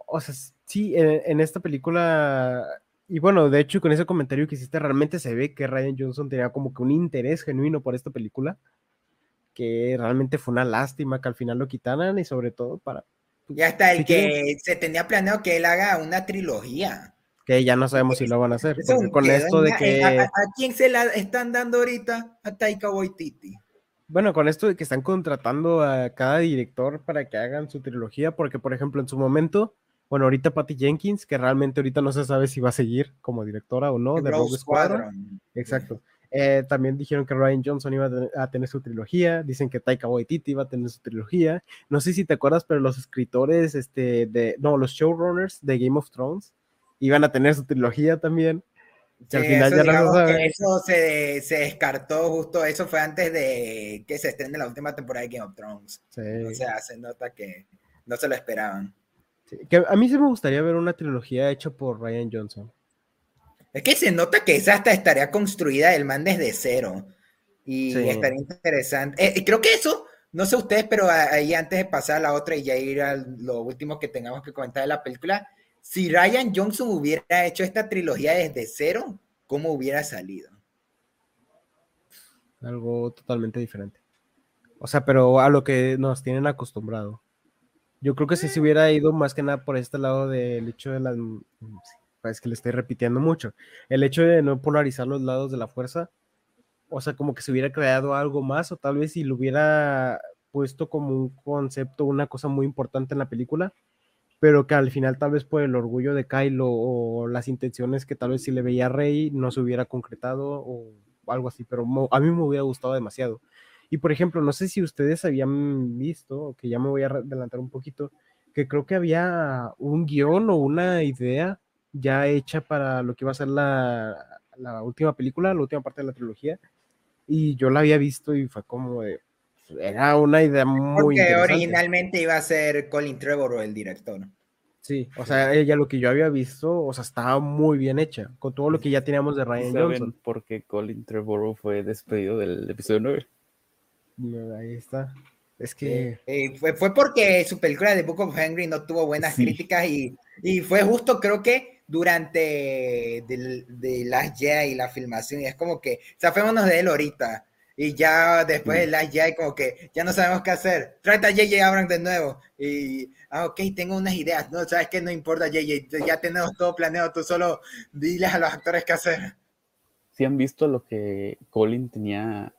o sea, sí, en, en esta película, y bueno, de hecho, con ese comentario que hiciste, realmente se ve que Ryan Johnson tenía como que un interés genuino por esta película, que realmente fue una lástima que al final lo quitaran y sobre todo para Y hasta el Si que quieren- se tenía planeado que él haga una trilogía. que ya no sabemos si lo van a hacer. Con esto de la- que... ¿A, a- a quién se la están dando ahorita? A Taika Waititi. Bueno, con esto de que están contratando a cada director para que hagan su trilogía, porque por ejemplo en su momento, bueno, ahorita Patty Jenkins, que realmente ahorita no se sabe si va a seguir como directora o no de Rogue Rogue Squadron. Squadron. Exacto. Eh, también dijeron que Ryan Johnson iba a tener, a tener su trilogía, dicen que Taika Waititi iba a tener su trilogía. No sé si te acuerdas, pero los escritores, este, de, no, los showrunners de Game of Thrones iban a tener su trilogía también. Que al Sí, final eso, ya no sabe. eso se, se descartó justo, eso fue antes de que se estrene la última temporada de Game of Thrones. Sí. O sea, se nota que no se lo esperaban. Sí, que a mí sí me gustaría ver una trilogía hecha por Ryan Johnson. Es que se nota que esa hasta estaría construida el man desde cero. Y Sí. estaría interesante. Eh, creo que eso, no sé ustedes, pero ahí antes de pasar a la otra y ya ir a lo último que tengamos que comentar de la película, si Ryan Johnson hubiera hecho esta trilogía desde cero, ¿cómo hubiera salido? algo totalmente diferente. O sea, pero a lo que nos tienen acostumbrado. Yo creo que si se hubiera ido más que nada por este lado del hecho de las... mm, Es que le estoy repitiendo mucho. El hecho de no polarizar los lados de la fuerza. O sea, como que se hubiera creado algo más o tal vez si lo hubiera puesto como un concepto, una cosa muy importante en la película, pero que al final tal vez por el orgullo de Kylo o las intenciones que tal vez si le veía a Rey no se hubiera concretado o algo así, pero a mí me hubiera gustado demasiado. Y por ejemplo, no sé si ustedes habían visto, que ya me voy a adelantar un poquito, que creo que había un guion o una idea ya hecha para lo que iba a ser la, la última película, la última parte de la trilogía, y yo la había visto y fue como de, era una idea muy Porque interesante. originalmente iba a ser Colin Trevorrow el director. Sí, o sea, ella lo que yo había visto, o sea, estaba muy bien hecha, con todo lo que ya teníamos de Ryan ¿Saben Johnson. por qué Colin Trevorrow fue despedido del episodio 9? Ahí está. Es que, Eh, fue, fue porque su película de Book of Henry no tuvo buenas Sí. críticas y, y fue justo, creo que durante de, las Jedi y la filmación. Y es como que, zafémonos de él ahorita. Y ya después de Last Jedi como que ya no sabemos qué hacer. Trata a J.J. Abrams de nuevo. Y, ah, ok, tengo unas ideas. No, sabes que no importa, J.J. Ya tenemos todo planeado. Tú solo diles a los actores qué hacer. Si han visto lo que Colin tenía,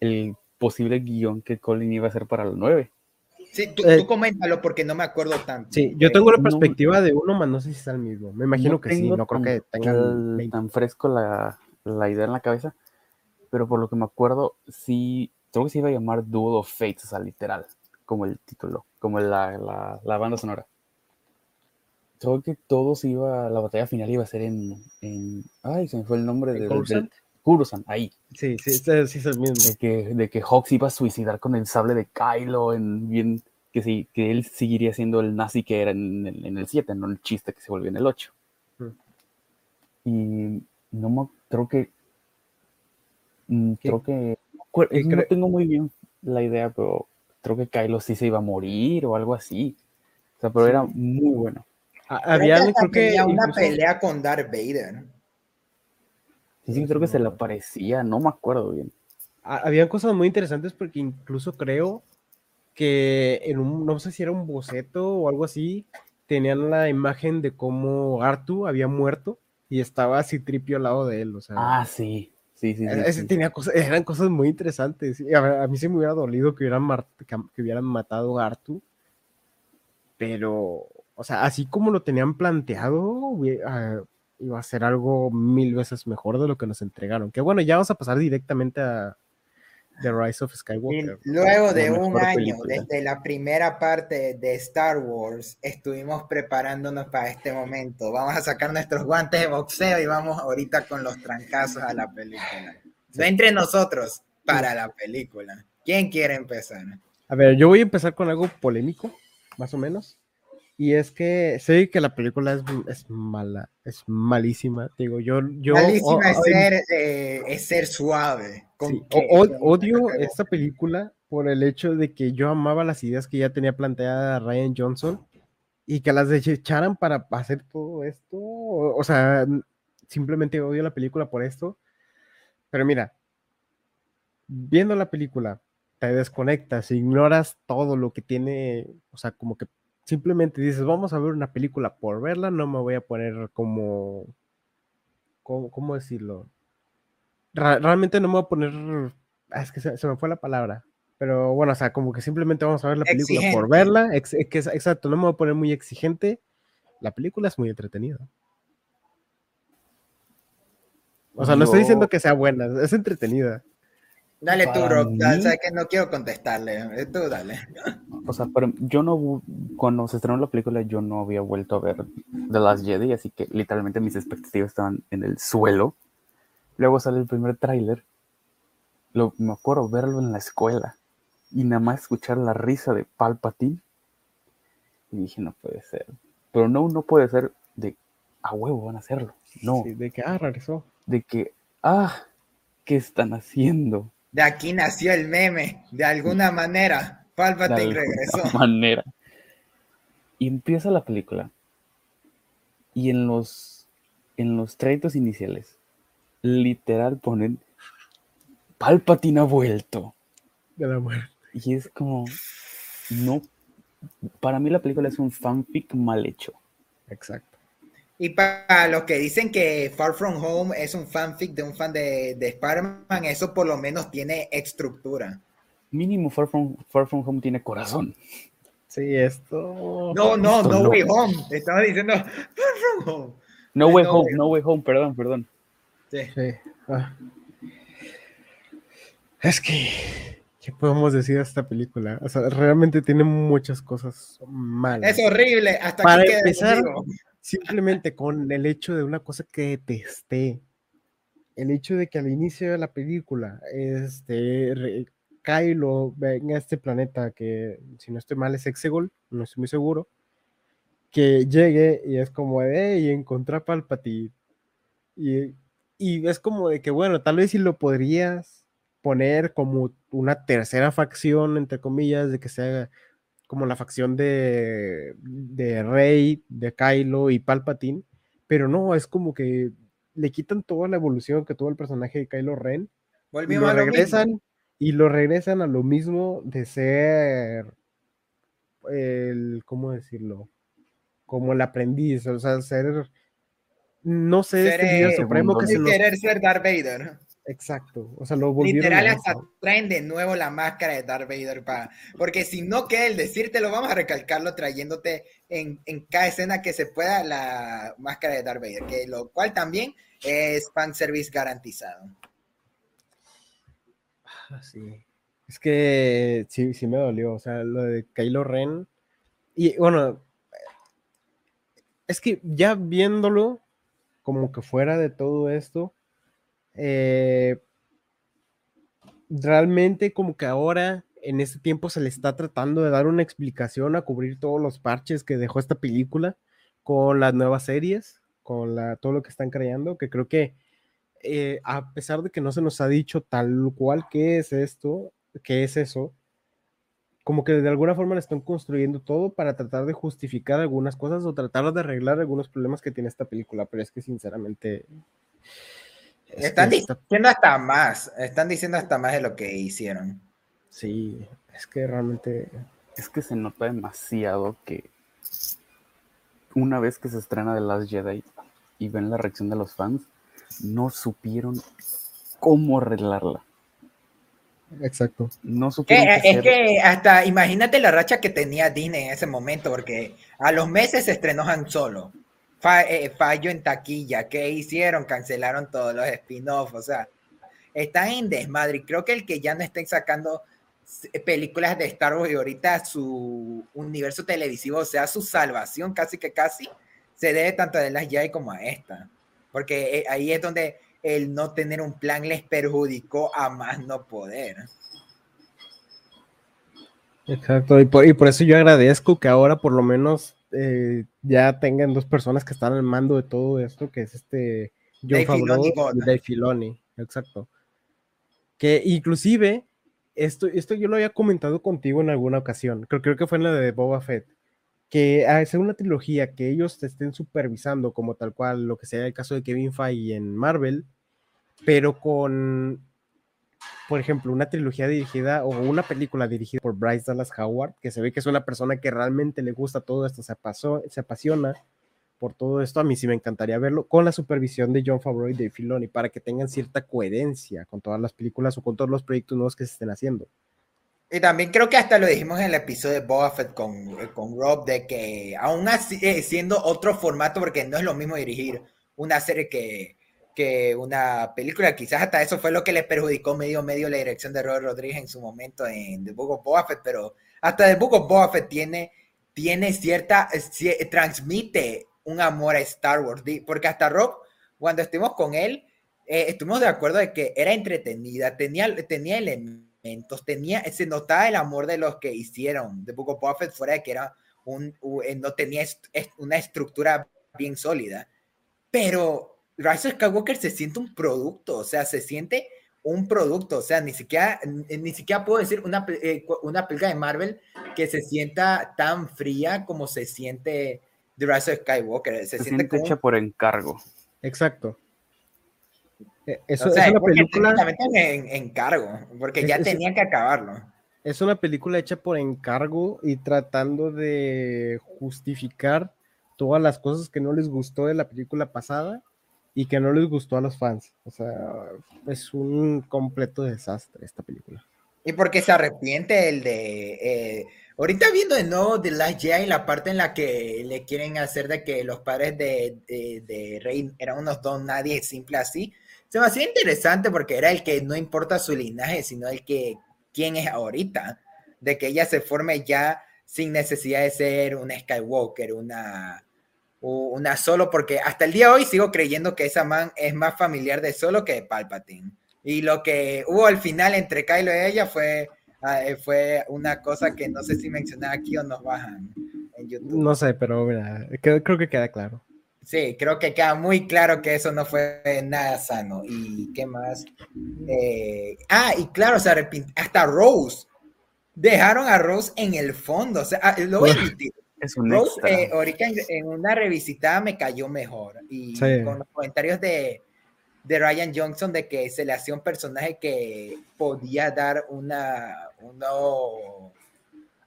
el posible guion que Colin iba a hacer para los nueve. Sí, tú, Eh, tú coméntalo porque no me acuerdo tanto. Sí, yo tengo la no- perspectiva de uno, más no sé si es el mismo. Me imagino No que sí, no creo que tengan tan, 20. tan fresco la, la idea en la cabeza, pero por lo que me acuerdo, sí, creo que se iba a llamar Duel of Fates, o sea, literal, como el título, como la, la, la banda sonora. Creo que todo se iba, la batalla final iba a ser en, en ay, se me fue el nombre de, del- Coruscant, ahí, Sí, sí, sí, sí es el mismo. de que, de que Hawks iba a suicidar con el sable de Kylo, en bien, que sí, que él seguiría siendo el nazi que era en el, en el 7, no el chiste que se volvió en el 8. Mm. Y no me, creo que, mm, ¿Qué? creo que, no tengo muy bien la idea, pero creo que Kylo sí se iba a morir o algo así. O sea, pero era muy bueno. Ah, Creo Había, que hasta creo que una incluso- pelea con Darth Vader. Sí, sí, creo que se le aparecía, no me acuerdo bien. ha- habían cosas muy interesantes porque incluso creo que en un, no sé si era un boceto o algo así, tenían la imagen de cómo Artu había muerto y estaba así tripio al lado de él. O sea, Ah, sí, sí, sí. sí, ese sí. tenía cosas, eran cosas muy interesantes. A, a mí se me hubiera dolido que hubieran, que, que hubieran matado a Artu, pero, o sea, así como lo tenían planteado, ah, iba a ser algo mil veces mejor de lo que nos entregaron. Que bueno, ya vamos a pasar directamente a The Rise of Y Skywalker. luego de un año, película. desde la primera parte de Star Wars, estuvimos preparándonos para este momento. Vamos a sacar nuestros guantes de boxeo y vamos ahorita con los trancazos a la película. No entre nosotros, para la película. ¿Quién quiere empezar? A ver, yo voy a empezar con algo polémico, más o menos. Y es que sé que la película es, es mala, es malísima. Digo, yo, yo Malísima o- es, ser, eh, es ser suave. con sí, que- o- con- odio esta película por el hecho de que yo amaba las ideas que ya tenía planteada Ryan Johnson y que las desecharan para hacer todo esto. O, o sea, simplemente odio la película por esto. Pero mira, viendo la película, te desconectas, ignoras todo lo que tiene, o sea, como que simplemente dices, vamos a ver una película por verla, no me voy a poner como, ¿cómo, cómo decirlo? Realmente no me voy a poner, ah, es que se, se me fue la palabra, pero bueno, o sea, como que simplemente vamos a ver la película por verla, ex- que es- exacto, no me voy a poner muy exigente, la película es muy entretenida. O sea, no estoy diciendo que sea buena, es entretenida. Dale tú, mí- sabes que no quiero contestarle. Tú dale. O sea, pero yo no, cuando se estrenó la película, yo no había vuelto a ver The Last Jedi, así que literalmente mis expectativas estaban en el suelo. Luego sale el primer tráiler, lo, me acuerdo verlo en la escuela y nada más escuchar la risa de Palpatine. Y dije, no puede ser. Pero no, no puede ser de a huevo van a hacerlo. No, Sí, de que, ah, regresó. de que, ah, ¿qué están haciendo? De aquí nació el meme. De alguna manera, de Palpatine alguna regresó. manera. Y empieza la película. Y en los, en los créditos iniciales, literal ponen Palpatine ha vuelto. De la muerte. Y es como, no, para mí la película es un fanfic mal hecho. Exacto. Y para los que dicen que Far From Home es un fanfic de un fan de, de Spider-Man, eso por lo menos tiene estructura. Mínimo Far From, Far From Home tiene corazón. Sí, esto. No, no, Esto no no. Way Home. Estaba diciendo Far From Home. No Ay, Way no, Home. No Way Home, perdón, perdón. Sí. Sí. Ah. Es que. ¿Qué podemos decir de esta película? O sea, realmente tiene muchas cosas malas. Es horrible. Hasta Para queda empezar, conmigo. Simplemente con el hecho de una cosa que detesté. El hecho de que al inicio de la película, este, Kylo venga a este planeta que, si no estoy mal, es Exegol, no estoy muy seguro, que llegue y es como de, y encontré a Palpatine. Y, y es como de que, bueno, tal vez si lo podrías poner como una tercera facción, entre comillas, de que sea como la facción de, de Rey, de Kylo y Palpatine, pero no, es como que le quitan toda la evolución que tuvo el personaje de Kylo Ren Volvimos lo a lo mismo. regresan y lo regresan a lo mismo de ser el, ¿cómo decirlo? Como el aprendiz, o sea, ser, no sé, Ser, este eh, supremo que se los... querer ser Darth Vader. Exacto, o sea, lo volvieron Literal, a hasta traen de nuevo la máscara de Darth Vader. Pa, porque si no queda el decírtelo, vamos a recalcarlo trayéndote en, en cada escena que se pueda la máscara de Darth Vader, que lo cual también es fanservice garantizado. Ah, sí. Es que sí, sí me dolió, o sea, lo de Kylo Ren. Y bueno, es que ya viéndolo como que fuera de todo esto, eh, realmente como que ahora en este tiempo se le está tratando de dar una explicación a cubrir todos los parches que dejó esta película con las nuevas series, con la, todo lo que están creando, que creo que eh, a pesar de que no se nos ha dicho tal cual qué es esto, qué es eso, como que de alguna forma le están construyendo todo para tratar de justificar algunas cosas o tratar de arreglar algunos problemas que tiene esta película, pero es que sinceramente... es Están diciendo hasta más, están diciendo hasta más de lo que hicieron. Sí, es que realmente... Es que se nota demasiado que una vez que se estrena The Last Jedi y ven la reacción de los fans, no supieron cómo arreglarla. Exacto. No Que- supieron qué es hacer. que hasta imagínate la racha que tenía Disney en ese momento, porque a los meses se estrenó Han Solo. Eh, fallo en taquilla. ¿Qué hicieron? Cancelaron todos los spin-offs. O sea, están en desmadre. Creo que el que ya no estén sacando s- películas de Star Wars y ahorita su universo televisivo, o sea, su salvación casi que casi, se debe tanto a Last Jedi como a esta. Porque eh, ahí es donde el no tener un plan les perjudicó a más no poder. Exacto, y por, y por eso yo agradezco que ahora por lo menos eh, ya tengan dos personas que están al mando de todo esto, que es este John Favreau y. Dave Filoni, exacto. Que inclusive, esto, esto yo lo había comentado contigo en alguna ocasión, creo, creo que fue en la de Boba Fett, que hacer una trilogía que ellos te estén supervisando como tal cual, lo que sea el caso de Kevin Feige en Marvel, pero con por ejemplo, una trilogía dirigida o una película dirigida por Bryce Dallas Howard, que se ve que es una persona que realmente le gusta todo esto, se, pasó, se apasiona por todo esto, a mí sí me encantaría verlo, con la supervisión de John Favreau y Dave Filoni, para que tengan cierta coherencia con todas las películas o con todos los proyectos nuevos que se estén haciendo. Y también creo que hasta lo dijimos en el episodio de Boba Fett con, con Rob, de que aún así, eh, siendo otro formato, porque no es lo mismo dirigir una serie que, que una película, quizás hasta eso fue lo que le perjudicó medio medio la dirección de Robert Rodríguez en su momento en The Book of Boba Fett, pero hasta The Book of Boba Fett tiene, tiene cierta, cie- transmite un amor a Star Wars, porque hasta Rob, cuando estuvimos con él, eh, estuvimos de acuerdo de que era entretenida, tenía, tenía elementos, tenía, se notaba el amor de los que hicieron The Book of Boba Fett fuera de que era un, eh, no tenía una estructura bien sólida, pero Rise of Skywalker se siente un producto, o sea, se siente un producto, o sea, ni siquiera, ni, ni siquiera puedo decir una, eh, una película de Marvel que se sienta tan fría como se siente The Rise of Skywalker, se, Se siente siente como hecha por encargo. Exacto. Eh, Eso o sea, es una película. en, en cargo, porque Es- ya es- tenían que acabarlo. Es una película hecha por encargo y tratando de justificar todas las cosas que no les gustó de la película pasada y que no les gustó a los fans. O sea, es un completo desastre esta película. Y porque se arrepiente el de. eh, ahorita viendo de nuevo The Last Jedi, la parte en la que le quieren hacer de que los padres de, de, de Rey eran unos don nadie simple así. Se me hacía interesante porque era el que no importa su linaje, sino el que quién es ahorita. De que ella se forme ya sin necesidad de ser una Skywalker, una, una solo, porque hasta el día de hoy sigo creyendo que esa man es más familiar de solo que de Palpatine. Y lo que hubo al final entre Kylo y ella fue, ah, eh, fue una cosa que no sé si mencionar aquí o nos bajan en YouTube. No sé, pero mira, creo, creo que queda claro. Sí, creo que queda muy claro que eso no fue nada sano. ¿Y qué más? Eh, ah, y claro, se arrepint- hasta Rose. Dejaron a Rose en el fondo. O sea, ah, lo voy a admitir. Es un Rose, extra. eh, ahorita en, en una revisitada me cayó mejor. Y Sí. con los comentarios de, de Ryan Johnson de que se le hacía un personaje que podía dar una, un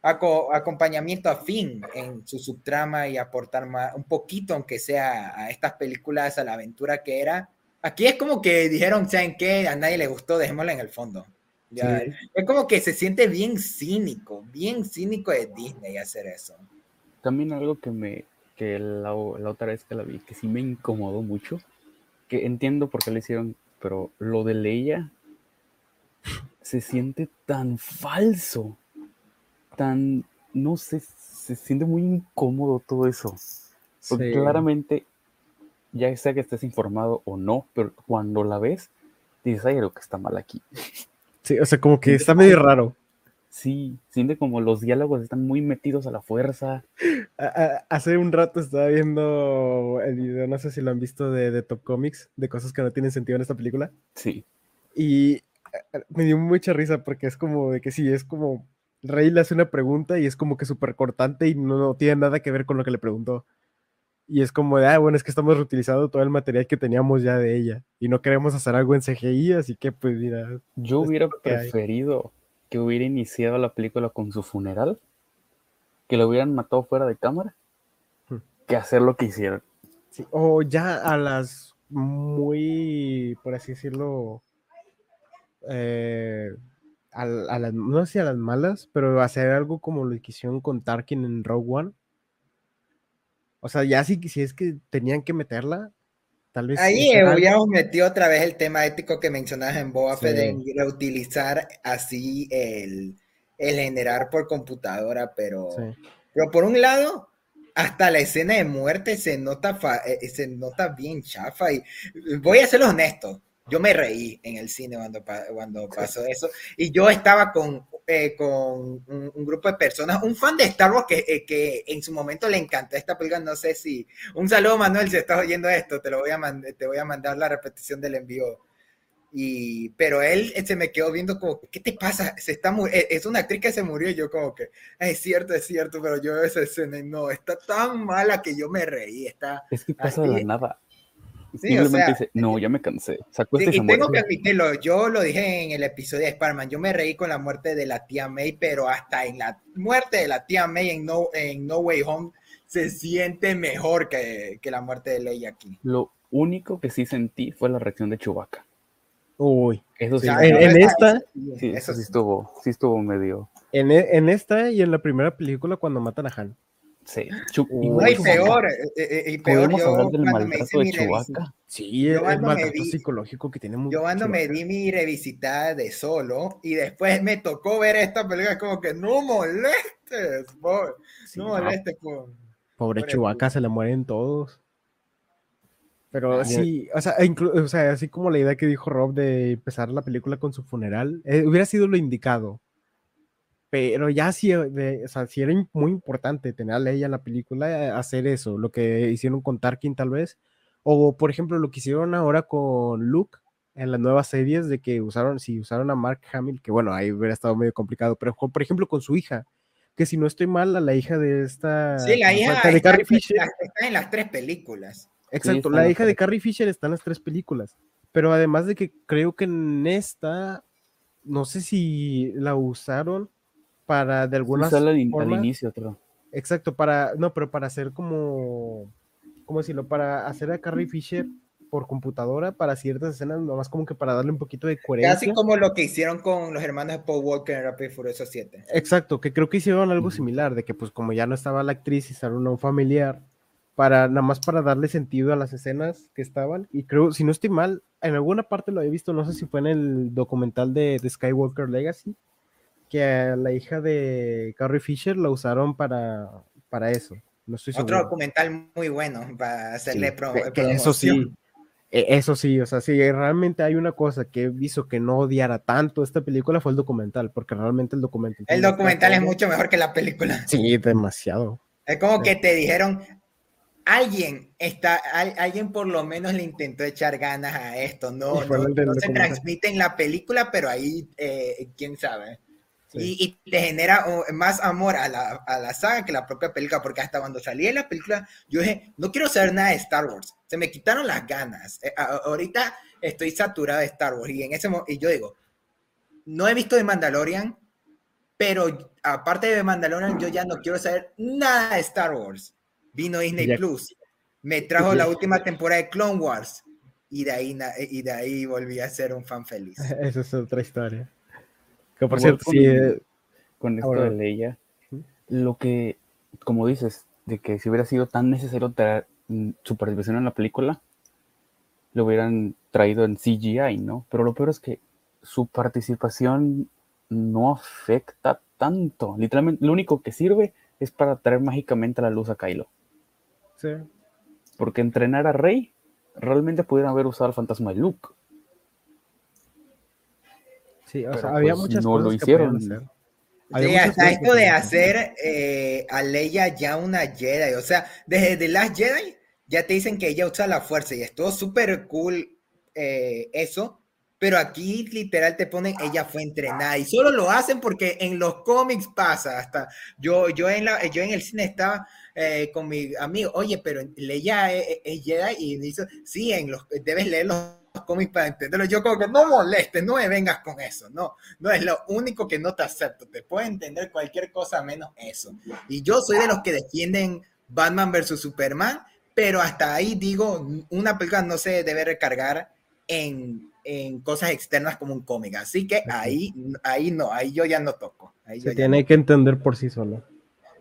acompañamiento afín en su subtrama y aportar más, un poquito, aunque sea a estas películas, a la aventura que era. Aquí es como que dijeron, ¿saben qué? A nadie le gustó, dejémosla en el fondo. Es como que se siente bien cínico, bien cínico de Disney hacer eso. También algo que me, que la, la otra vez que la vi, que sí me incomodó mucho, que entiendo por qué le hicieron, pero lo de Leia se siente tan falso, tan, no sé, se siente muy incómodo todo eso. Porque claramente, ya sea que estés informado o no, pero cuando la ves, dices, hay algo que está mal aquí. Sí, o sea, como que está medio raro. Sí, siente como los diálogos están muy metidos a la fuerza. hace un rato estaba viendo el video, no sé si lo han visto, de, Top Comics, de cosas que no tienen sentido en esta película. Sí. Y me dio mucha risa porque es como de que sí, es como Rey le hace una pregunta y es como que súper cortante y no, tiene nada que ver con lo que le preguntó. Y es como de, ah, bueno, es que estamos reutilizando todo el material que teníamos ya de ella y no queremos hacer algo en CGI, así que pues mira. Yo hubiera preferido que hubiera iniciado la película con su funeral, que lo hubieran matado fuera de cámara, hmm. que hacer lo que hicieron. o ya a las muy, por así decirlo, eh, a, las, no sé a las malas, pero hacer algo como lo que hicieron con Tarkin en Rogue One. O sea, ya si, si es que tenían que meterla, Ahí hubiéramos metido otra vez el tema ético que mencionabas en Boa de reutilizar así el, generar por computadora, pero, pero por un lado, hasta la escena de muerte se nota, eh, se nota bien chafa y voy a ser honesto, yo me reí en el cine cuando, cuando pasó eso y yo estaba con eh, con un, grupo de personas, un fan de Star Wars que, eh, que en su momento le encantó esta película, no sé si... Un saludo Manuel, si estás oyendo esto, te, lo voy a te voy a mandar la repetición del envío. Y, pero él se me quedó viendo como, ¿qué te pasa? Se está es una actriz que se murió y yo como que, es cierto, es cierto, pero yo esa escena, no, está tan mala que yo me reí, está... Es que pasa de nada. Simplemente dice, no, ya me cansé. y, tengo que admitirlo, yo lo dije en el episodio de Spider-Man, yo me reí con la muerte de la tía May, pero hasta en la muerte de la tía May en No, en no Way Home se siente mejor que, que la muerte de Leia aquí. Lo único que sí sentí fue la reacción de Chewbacca. Uy, eso sí. en, esta, sí, eso sí estuvo, sí estuvo medio. En, en esta y en la primera película cuando matan a Han. Sí. y peor, eh, eh, y peor yo hablar del maltrato de Chewbacca? Sí, el, maltrato psicológico que tiene Yo cuando me di mi revisitada de solo y después me tocó ver esta película como que no molestes, no molestes. Pobre Chewbacca, se le mueren todos. Pero sí, o sea, o sea, así como la idea que dijo Rob de empezar la película con su funeral, eh, hubiera sido lo indicado pero ya sí, eh, o sea, sí era muy importante tener a Leia en la película, eh, hacer eso, lo que hicieron con Tarkin tal vez, o por ejemplo lo que hicieron ahora con Luke en las nuevas series de que usaron, si usaron a Mark Hamill, que bueno, ahí hubiera estado medio complicado, pero por ejemplo con su hija, que si no estoy mal, a la hija de esta... Sí, la hija de Carrie Fisher. Está en las tres películas. Exacto, la hija de Carrie Fisher está en las tres películas, pero además de que creo que en esta, no sé si la usaron para de algunas formas, al inicio, otro. Exacto, para no, pero para hacer como ¿cómo decirlo? Para hacer a Carrie Fisher por computadora para ciertas escenas, nomás como que para darle un poquito de coherencia. Casi como lo que hicieron con los hermanos de Paul Walker en Rapid Furioso 7. Exacto, que creo que hicieron algo similar, de que pues como ya no estaba la actriz, hicieron un familiar, para nada más para darle sentido a las escenas que estaban. Y creo, si no estoy mal, en alguna parte lo he visto, no sé si fue en el documental de, de Skywalker Legacy, que a la hija de Carrie Fisher la usaron para, para eso. No estoy Otro documental muy bueno para hacerle sí, Eso sí, e, eso sí, o sea, si realmente hay una cosa que hizo que no odiara tanto esta película fue el documental, porque realmente el documental... El documental es mucho mejor que la película. Sí, demasiado. Es como que te dijeron, alguien está, alguien por lo menos le intentó echar ganas a esto, no, no, se transmite en la película, pero ahí, eh, quién sabe. Y, te genera más amor a la, a la, saga que la propia película, porque hasta cuando salí de la película, yo dije, no quiero saber nada de Star Wars. Se me quitaron las ganas. Eh, ahorita estoy saturado de Star Wars. Y en ese y yo digo, no he visto de Mandalorian, pero aparte de Mandalorian, yo ya no quiero saber nada de Star Wars. Vino Disney Plus, me trajo la última temporada de Clone Wars y de ahí, y de ahí volví a ser un fan feliz. Esa es otra historia. Que por cierto, con, sí, eh, con esto de Leia, lo que, como dices, de que si hubiera sido tan necesario traer su participación en la película, lo hubieran traído en CGI, ¿no? Pero lo peor es que su participación no afecta tanto. Literalmente, lo único que sirve es para traer mágicamente a la luz a Kylo. Sí. Porque entrenar a Rey realmente pudieran haber usado el fantasma de Luke. Sí, o sea, había pues, muchas no lo hicieron. Sí, hasta esto de hacer eh, a Leia ya una Jedi. O sea, desde The Last Jedi ya te dicen que ella usa la fuerza y es todo súper cool eh, eso. Pero aquí literal te ponen, ella fue entrenada y solo lo hacen porque en los cómics pasa. Hasta yo, yo, en, la, yo en el cine estaba eh, con mi amigo, oye, pero Leia es, es Jedi y dice, sí, en los, debes leer los cómics para entenderlo. Yo como que no molestes, no me vengas con eso, no, no es lo único que no te acepto, te puedo entender cualquier cosa menos eso. Y yo soy de los que defienden Batman versus Superman, pero hasta ahí digo, una película no se debe recargar en, en cosas externas como un cómic, así que ahí, ahí no, ahí yo ya no toco. Ahí se tiene que entender por sí solo.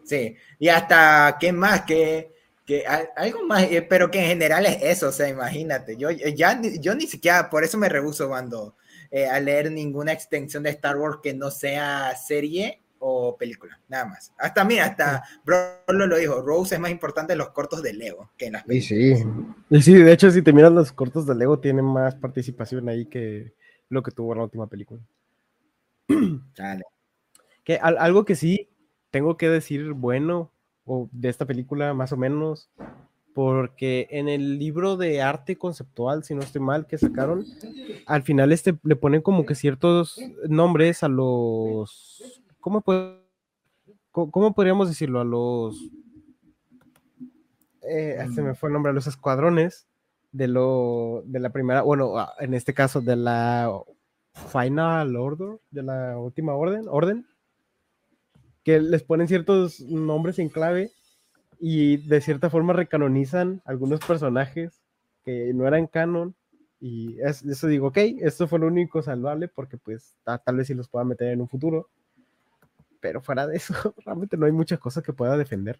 Sí, y hasta, ¿qué más? que que algo más, eh, pero que en general es eso, o sea, imagínate, yo eh, ya yo ni siquiera, por eso me rehuso cuando eh, a leer ninguna extensión de Star Wars que no sea serie o película, nada más. Hasta mira, hasta Bro lo dijo, Rose es más importante en los cortos de Lego que en las películas. Sí, sí. sí, de hecho, si te miras los cortos de Lego, tienen más participación ahí que lo que tuvo en la última película. Dale. Que algo que sí tengo que decir bueno o de esta película más o menos, porque en el libro de arte conceptual, si no estoy mal, que sacaron, al final este le ponen como que ciertos nombres a los, ¿cómo, cómo podríamos decirlo? A los, eh, se me fue el nombre, a los escuadrones de lo, de la primera, bueno, en este caso de la Final Order, de la última orden, orden, que les ponen ciertos nombres en clave y de cierta forma recanonizan algunos personajes que no eran canon. Y eso digo, ok, esto fue lo único salvable porque pues tal vez si los pueda meter en un futuro. Pero fuera de eso, realmente no hay muchas cosas que pueda defender.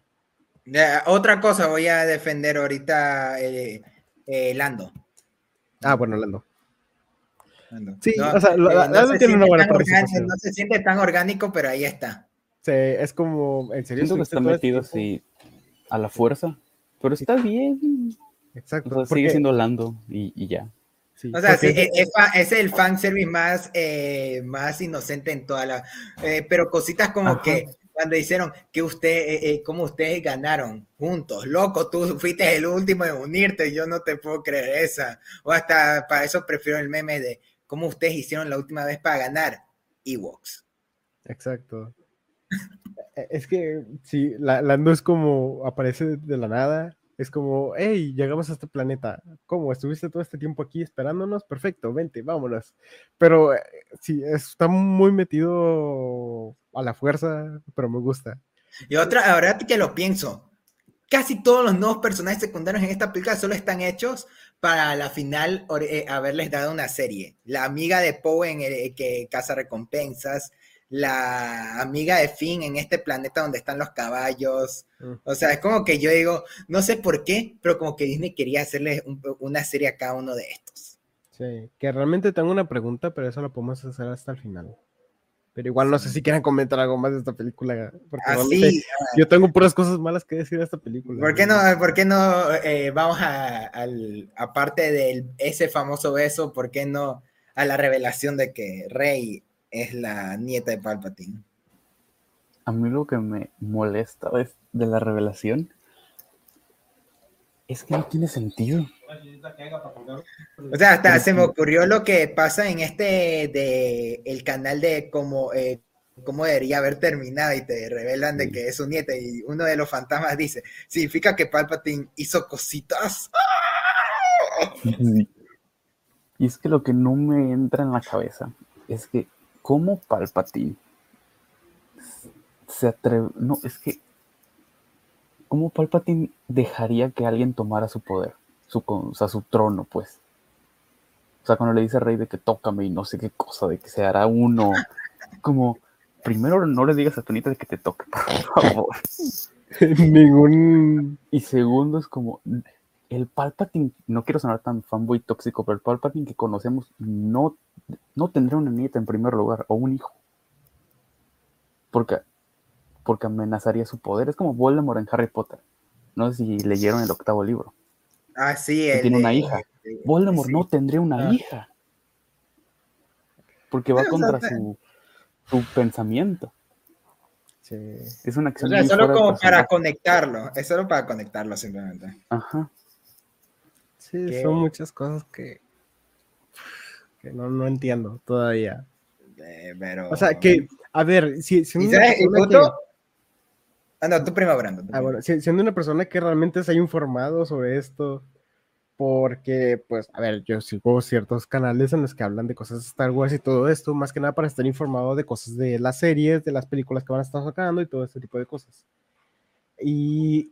otra cosa voy a defender ahorita eh, eh, Lando. Ah, bueno, Lando. Sí, o sea, Lando tiene una buena No se siente tan orgánico, pero ahí está es como, en serio. Siento que está metido así a la fuerza, pero está bien. Exacto. sigue siendo Lando y, ya. o sea, sí, es, es, el fanservice más, eh, más inocente en toda la... Eh, pero cositas como que cuando dijeron que usted, eh, eh, como ustedes ganaron juntos, loco, tú fuiste el último en unirte, yo no te puedo creer esa. O hasta para eso prefiero el meme de cómo ustedes hicieron la última vez para ganar Ewoks. Exacto. E, es que sí, la, Lando es como aparece de la nada. Es como, hey, llegamos a este planeta. ¿Cómo? ¿Estuviste todo este tiempo aquí esperándonos? Perfecto, vente, vámonos. Pero eh, sí, está muy metido a la fuerza, pero me gusta. Y otra, ahora que lo pienso, casi todos los nuevos personajes secundarios en esta película solo están hechos para la final eh, haberles dado una serie. La amiga de Poe en el, que caza recompensas, la amiga de Finn en este planeta donde están los caballos. Mm. O sea, es como que yo digo, no sé por qué, pero como que Disney quería hacerle una serie a cada uno de estos. Sí, que realmente tengo una pregunta, pero eso lo podemos hacer hasta el final. Pero igual no sé si quieren comentar algo más de esta película. Porque Así, ah, yo tengo puras cosas malas que decir de esta película. ¿Por qué no, por qué no eh, vamos a, al, aparte de ese famoso beso, por qué no a la revelación de que Rey es la nieta de Palpatine. A mí lo que me molesta de la revelación es que no tiene sentido. O sea, hasta se me ocurrió lo que pasa en este de el canal de cómo, eh, cómo debería haber terminado y te revelan de que es su nieta y uno de los fantasmas dice, significa que Palpatine hizo cositas. Y es que lo que no me entra en la cabeza es que, ¿cómo Palpatine se atreve? No, es que, ¿cómo Palpatine dejaría que alguien tomara su poder? Su, o sea, su trono, pues. O sea, cuando le dice a Rey de que tócame y no sé qué cosa, de que se hará uno, como, primero no le digas a Tonita de que te toque, por favor. Ningún. Y segundo es como, el Palpatine, no quiero sonar tan fanboy tóxico, pero el Palpatine que conocemos no, no tendría una nieta en primer lugar, o un hijo. Porque, porque amenazaría su poder. Es como Voldemort en Harry Potter. No sé si leyeron el octavo libro. Ah, sí, el tiene una hija. de- Voldemort sí. no tendría una Ah. hija. Porque va Sí, o sea, contra su, su pensamiento. Sí. Es una O acción sea, muy solo como para conectarlo. Es solo para conectarlo simplemente. Ajá. Sí, son muchas cosas que, que no, no entiendo todavía. Eh, pero... O sea, que, a ver, si, si Ah, no, tú prima, Brando. Ah, bueno, si- siendo una persona que realmente se ha informado sobre esto, porque, pues, a ver, yo sigo ciertos canales en los que hablan de cosas de Star Wars y todo esto, más que nada para estar informado de cosas de las series, de las películas que van a estar sacando y todo este tipo de cosas. Y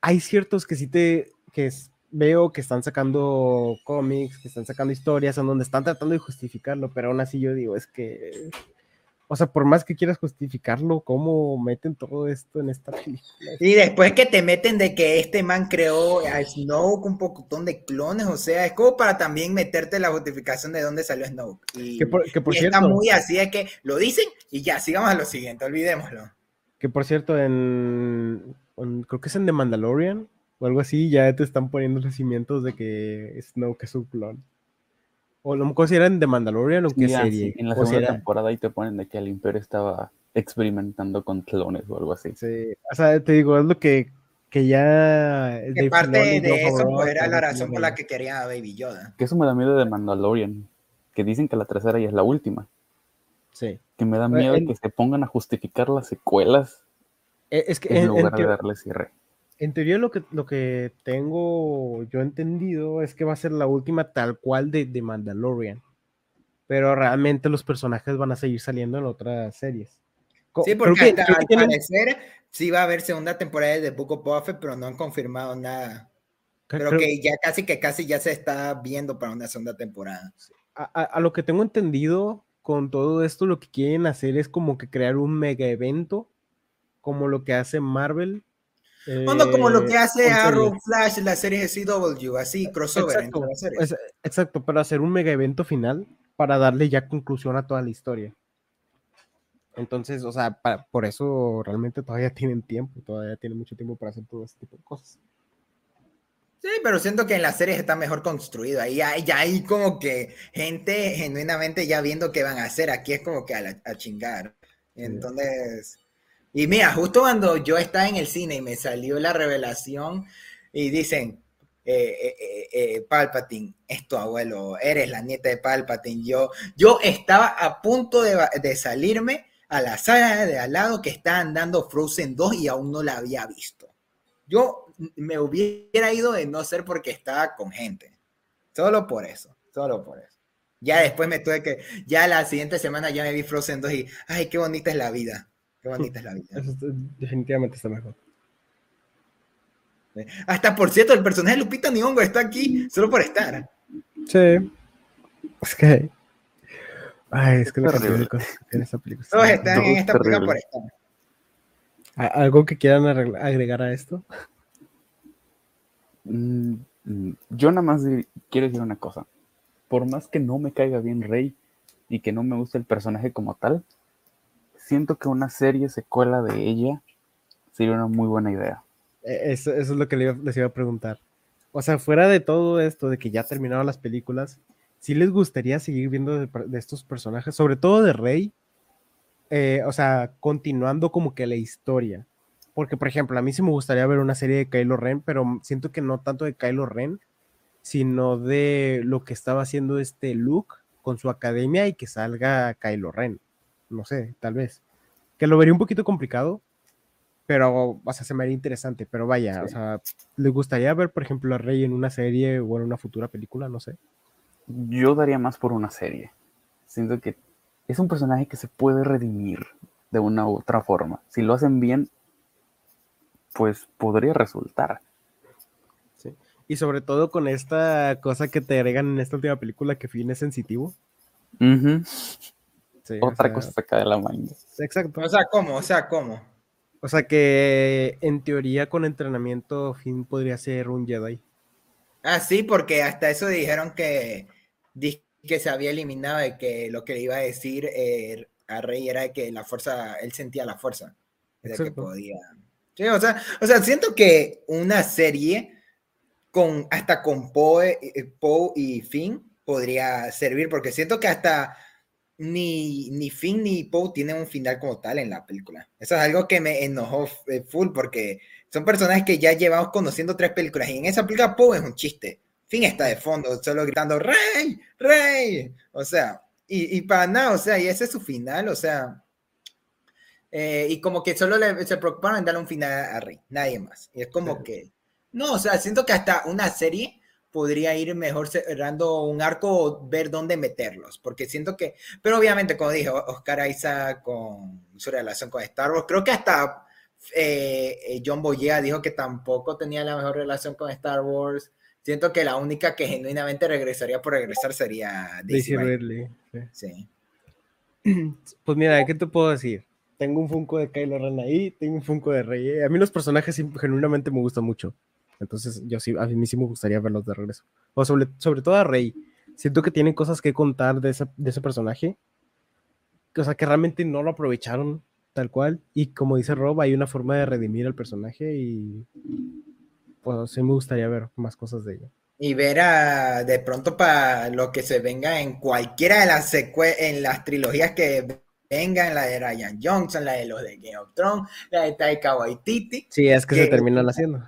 hay ciertos que sí te, que es- veo que están sacando cómics, que están sacando historias, en donde están tratando de justificarlo, pero aún así yo digo, es que, o sea, por más que quieras justificarlo, ¿cómo meten todo esto en esta película? Y después que te meten de que este man creó a Snoke un pocotón de clones, o sea, es como para también meterte la justificación de dónde salió Snoke. Y, Que por, que por y cierto, está muy así, es que lo dicen y ya, sigamos a lo siguiente, olvidémoslo. que por cierto, en, en- creo que es en The Mandalorian o algo así, ya te están poniendo los cimientos de que Snoke es un clon. O era en The Mandalorian o qué serie. sí, en la o segunda era- temporada ahí te ponen de que el imperio estaba experimentando con clones o algo así. sí, o sea, te digo, es lo que, que ya. Que Dave parte Filoni de eso pues, era la razón por la de- que quería a Baby Yoda. Que eso me da miedo de Mandalorian, que dicen que la tercera ya es la última. Sí. Que me da Eh, miedo en- que se pongan a justificar las secuelas Es que en en, en lugar de darle cierre. En teoría lo que, lo que tengo yo entendido es que va a ser la última tal cual de, de Mandalorian. Pero realmente los personajes van a seguir saliendo en otras series. Sí, porque hasta que al tienen- parecer sí va a haber segunda temporada de Book of pero no han confirmado nada. Pero creo- que ya casi que casi ya se está viendo para una segunda temporada. a, a- a lo que tengo entendido con todo esto, lo que quieren hacer es como que crear un mega evento, como lo que hace Marvel. No, no, como lo eh, que hace Arrow. Flash en la serie de CW, así, crossover Exacto, entre las series. es- exacto, para hacer un mega evento final para darle ya conclusión a toda la historia. Entonces, o sea, pa- por eso realmente todavía tienen tiempo, todavía tienen mucho tiempo para hacer todo este tipo de cosas. Sí, pero siento que en las series está mejor construido. Ahí ya, ya hay como que gente genuinamente ya viendo qué van a hacer. Aquí es como que a, la- a chingar. Entonces, y mira, justo cuando yo estaba en el cine y me salió la revelación y dicen, eh, eh, eh, eh, Palpatine, es tu abuelo, eres la nieta de Palpatine. Yo, yo estaba a punto de, de salirme a la sala de al lado que estaban dando Frozen 2 y aún no la había visto. Yo me hubiera ido de no ser porque estaba con gente. Solo por eso, solo por eso. Ya después me tuve que, ya la siguiente semana ya me vi Frozen 2 y, ay, qué bonita es la vida. Qué bonita es la vida. Eso está- definitivamente está mejor. Hasta por cierto, el personaje de Lupita Nyong'o está aquí solo por estar. Sí. Es que. Ay, es que la cantidad de cosas que tiene esta película. está Todos están en esta película por estar. ¿A- ¿Algo que quieran agregar a esto? Mm, mm, Yo nada más quiero decir una cosa. Por más que no me caiga bien Rey y que no me guste el personaje como tal, siento que una serie secuela de ella sería una muy buena idea. Eh, Eso, es lo que les iba a preguntar. O sea, fuera de todo esto, de que ya terminaron las películas, ¿sí les gustaría seguir viendo de, estos personajes, sobre todo de Rey? Eh, o sea, continuando como que la historia. Porque, por ejemplo, a mí sí me gustaría ver una serie de Kylo Ren, pero siento que no tanto de Kylo Ren, sino de lo que estaba haciendo este Luke con su academia y que salga Kylo Ren. No sé, tal vez. Que lo vería un poquito complicado, pero, o sea, se me haría interesante. Pero vaya, o sea, ¿les gustaría ver, por ejemplo, a Rey en una serie o en una futura película? No sé. yo daría más por una serie. Siento que es un personaje que se puede redimir de una u otra forma. Si lo hacen bien, pues podría resultar. Sí. Y sobre todo con esta cosa que te agregan en esta última película que Finn es sensitivo. Ujú. Sí, o Otra sea, cosa saca de la manga. Exacto. O sea, ¿cómo? O sea, ¿cómo? O sea que en teoría con entrenamiento Finn podría ser un Jedi. Ah, sí, porque hasta eso dijeron que, di- que se había eliminado y que lo que le iba a decir eh, a Rey era que la fuerza, él sentía la fuerza. De que podía. Sí, o sea, o sea, siento que una serie con hasta con Poe, eh, Poe y Finn podría servir, porque siento que hasta ni, ni Finn ni Poe tienen un final como tal en la película. Eso es algo que me enojó eh, full, porque son personajes que ya llevamos conociendo tres películas, y en esa película Poe es un chiste. Finn está de fondo, solo gritando, ¡Rey! ¡Rey! O sea, y, y para nada, o sea, y ese es su final, o sea. eh, y como que solo le- se preocuparon en darle un final a Rey, nadie más. Y es como Sí. que. No, o sea, siento que hasta una serie podría ir mejor cerrando un arco o ver dónde meterlos, porque siento que, pero obviamente, como dije, Oscar Isaac con su relación con Star Wars, creo que hasta eh, eh, John Boyega dijo que tampoco tenía la mejor relación con Star Wars. Siento que la única que genuinamente regresaría por regresar sería Daisy Ridley. Sí. Sí. Pues mira, ¿qué te puedo decir? Tengo un Funko de Kylo Ren ahí, tengo un Funko de Rey. A mí los personajes genuinamente me gustan mucho. Entonces, yo sí, a mí sí me gustaría verlos de regreso. O sobre, sobre todo a Rey. Siento que tienen cosas que contar de ese, de ese personaje. O sea, que realmente no lo aprovecharon tal cual. Y como dice Rob, hay una forma de redimir al personaje y pues sí me gustaría ver más cosas de ella. Y ver a, de pronto para lo que se venga en cualquiera de las en las trilogías que vengan, la de Ryan Johnson, la de los de Game of Thrones, la de Taika Waititi. Sí, es que se Que- terminan haciendo.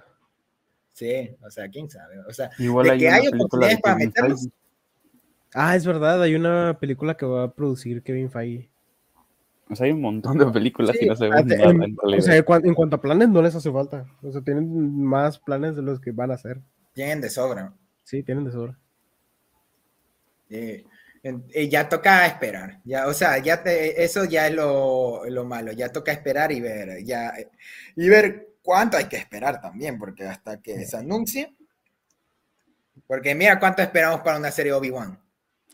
Sí, o sea, quién sabe. O sea, Igual De hay que hay oportunidades para. Feige. Ah, es verdad, hay una película que va a producir Kevin Feige. O sea, hay un montón de películas Sí, y no se ve ante- nada en- en o sea, en, cuan- en cuanto a planes, no les hace falta. O sea, tienen más planes de los que van a hacer. tienen de sobra. Sí, tienen de sobra. Sí. Y ya toca esperar. Ya, o sea, ya te- eso ya es lo, lo malo. Ya toca esperar y ver, ya, y ver cuánto hay que esperar también, porque hasta que se anuncie. Porque mira cuánto esperamos para una serie Obi-Wan.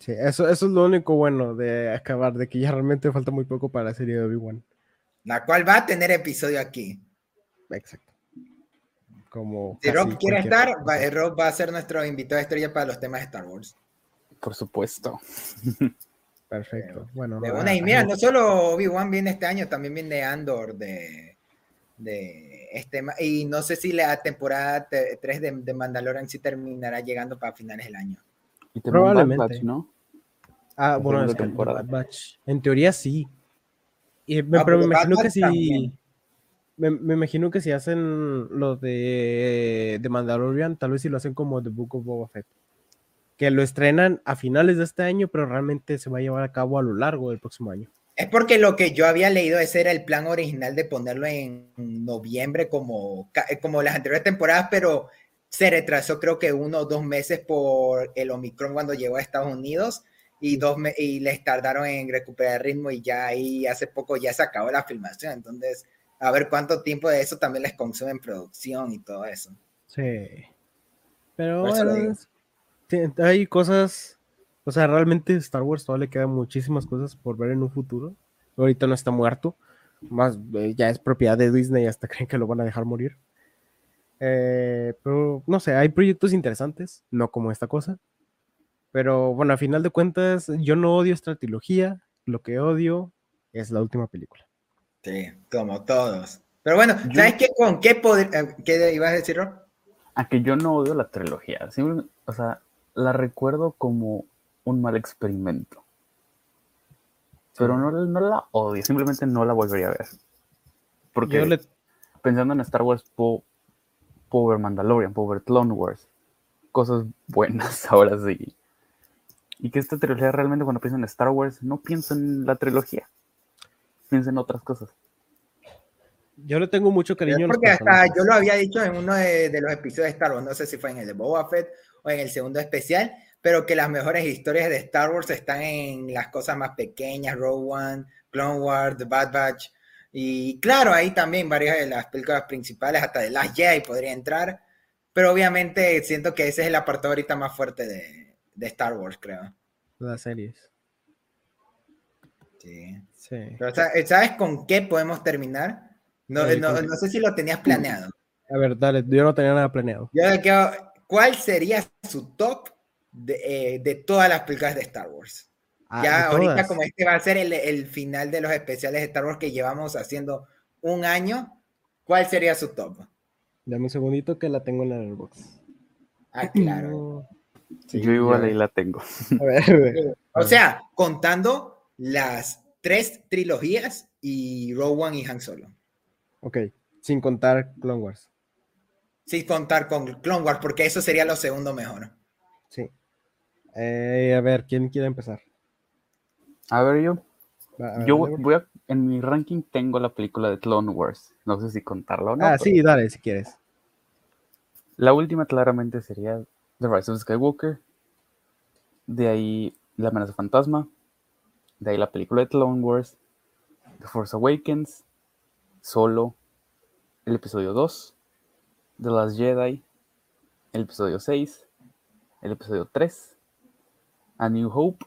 Sí, eso, eso es lo único bueno de acabar, de que ya realmente falta muy poco para la serie de Obi-Wan. La cual va a tener episodio aquí. Exacto. Como Si Rob quiere estar, va- Rob va a ser nuestro invitado estrella para los temas de Star Wars. Por supuesto. Perfecto. Bueno, De no, una, y ah, mira, no- no solo Obi-Wan viene este año, también viene Andor de, de este ma- y no sé si la temporada 3 de, de Mandalorian sí terminará llegando para finales del año. Y Probablemente. Batch, ¿no? Ah, la bueno, segunda es que temporada. Bad Batch. En teoría sí. Y me- Ah, pero me imagino que Batch también. Me, me imagino que si hacen lo de, de Mandalorian, tal vez si lo hacen como The Book of Boba Fett. Que lo estrenan a finales de este año, pero realmente se va a llevar a cabo a lo largo del próximo año. Es porque lo que yo había leído, ese era el plan original de ponerlo en noviembre como, ca- como las anteriores temporadas, pero se retrasó creo que uno o dos meses por el Omicron cuando llegó a Estados Unidos y, dos y les tardaron en recuperar el ritmo y ya ahí hace poco ya se acabó la filmación. Entonces, a ver cuánto tiempo de eso también les consume en producción y todo eso. Sí. Pero eso bueno, hay cosas. O sea, realmente Star Wars todavía le quedan muchísimas cosas por ver en un futuro. Ahorita no está muerto. Más eh, ya es propiedad de Disney, hasta creen que lo van a dejar morir. Eh, pero no sé, hay proyectos interesantes, no como esta cosa. Pero bueno, a final de cuentas, yo no odio esta trilogía. Lo que odio es la última película. Sí, como todos. Pero bueno, Yo- ¿sabes qué? ¿Con qué poder? eh, ¿Qué ibas a decir, Rob? A que yo no odio la trilogía. O sea, la recuerdo como un mal experimento. Pero no, no la odio, simplemente no la volvería a ver. Porque le, pensando en Star Wars, puedo, puedo ver Mandalorian, puedo ver Clone Wars. Cosas buenas, ahora sí. Y que esta trilogía realmente cuando pienso en Star Wars, no pienso en la trilogía. Pienso en otras cosas. yo le tengo mucho cariño a los Porque hasta yo lo había dicho en uno de, de los episodios de Star Wars, no sé si fue en el de Boba Fett o en el segundo especial, pero que las mejores historias de Star Wars están en las cosas más pequeñas, Rogue One, Clone Wars, The Bad Batch, y claro, ahí también varias de las películas principales, hasta de Last Jedi podría entrar, pero obviamente siento que ese es el apartado ahorita más fuerte de, de Star Wars, creo. Las series. Sí. Sí. Pero, ¿sabes con qué podemos terminar? No, Sí, no, no sé si lo tenías planeado. A ver, dale, yo no tenía nada planeado. Yo ¿Cuál sería su top de, eh, de todas las películas de Star Wars? Ah, ya de ahorita todas. como este va a ser el, el final de los especiales de Star Wars que llevamos haciendo un año, ¿cuál sería su top? Dame un segundito que la tengo en la box. Ah, claro. Yo igual ahí la tengo. A ver, a ver. O sea, contando las tres trilogías y Rogue One y Han Solo. Ok, sin contar Clone Wars. Sin contar con Clone Wars, porque eso sería lo segundo mejor. Sí. Eh, a ver, ¿quién quiere empezar? A ver, yo, Va, a ver, yo voy a, en mi ranking tengo la película de Clone Wars. No sé si contarla o no. ah, pero sí, dale, si quieres. La última claramente sería The Rise of Skywalker. De ahí La amenaza fantasma. De ahí la película de Clone Wars. The Force Awakens. Solo. El episodio 2. The Last Jedi. El episodio 6. El episodio 3. A New Hope.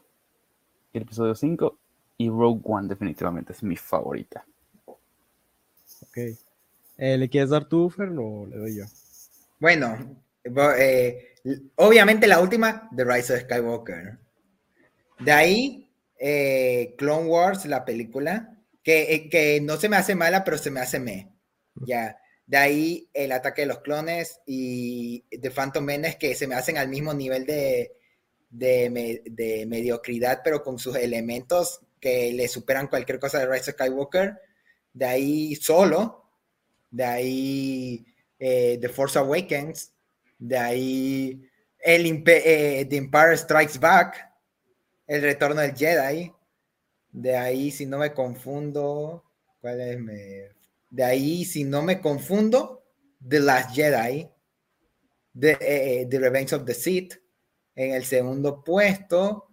El episodio 5. Y Rogue One definitivamente es mi favorita. Ok. Eh, ¿Le quieres dar tú, Fer, o le doy yo? Bueno, eh, obviamente la última, The Rise of Skywalker. De ahí, eh, Clone Wars, la película, que, eh, que no se me hace mala, pero se me hace me. Ya. De ahí, el ataque de los clones y The Phantom Menace, que se me hacen al mismo nivel de, de, de mediocridad, pero con sus elementos que le superan cualquier cosa de Rise of Skywalker. De ahí, solo. De ahí, eh, The Force Awakens, de ahí el eh, The Empire Strikes Back, El Retorno del Jedi, de ahí, si no me confundo, ¿cuál es? Me- De ahí, si no me confundo, The Last Jedi, The, eh, The Revenge of the Sith, en el segundo puesto,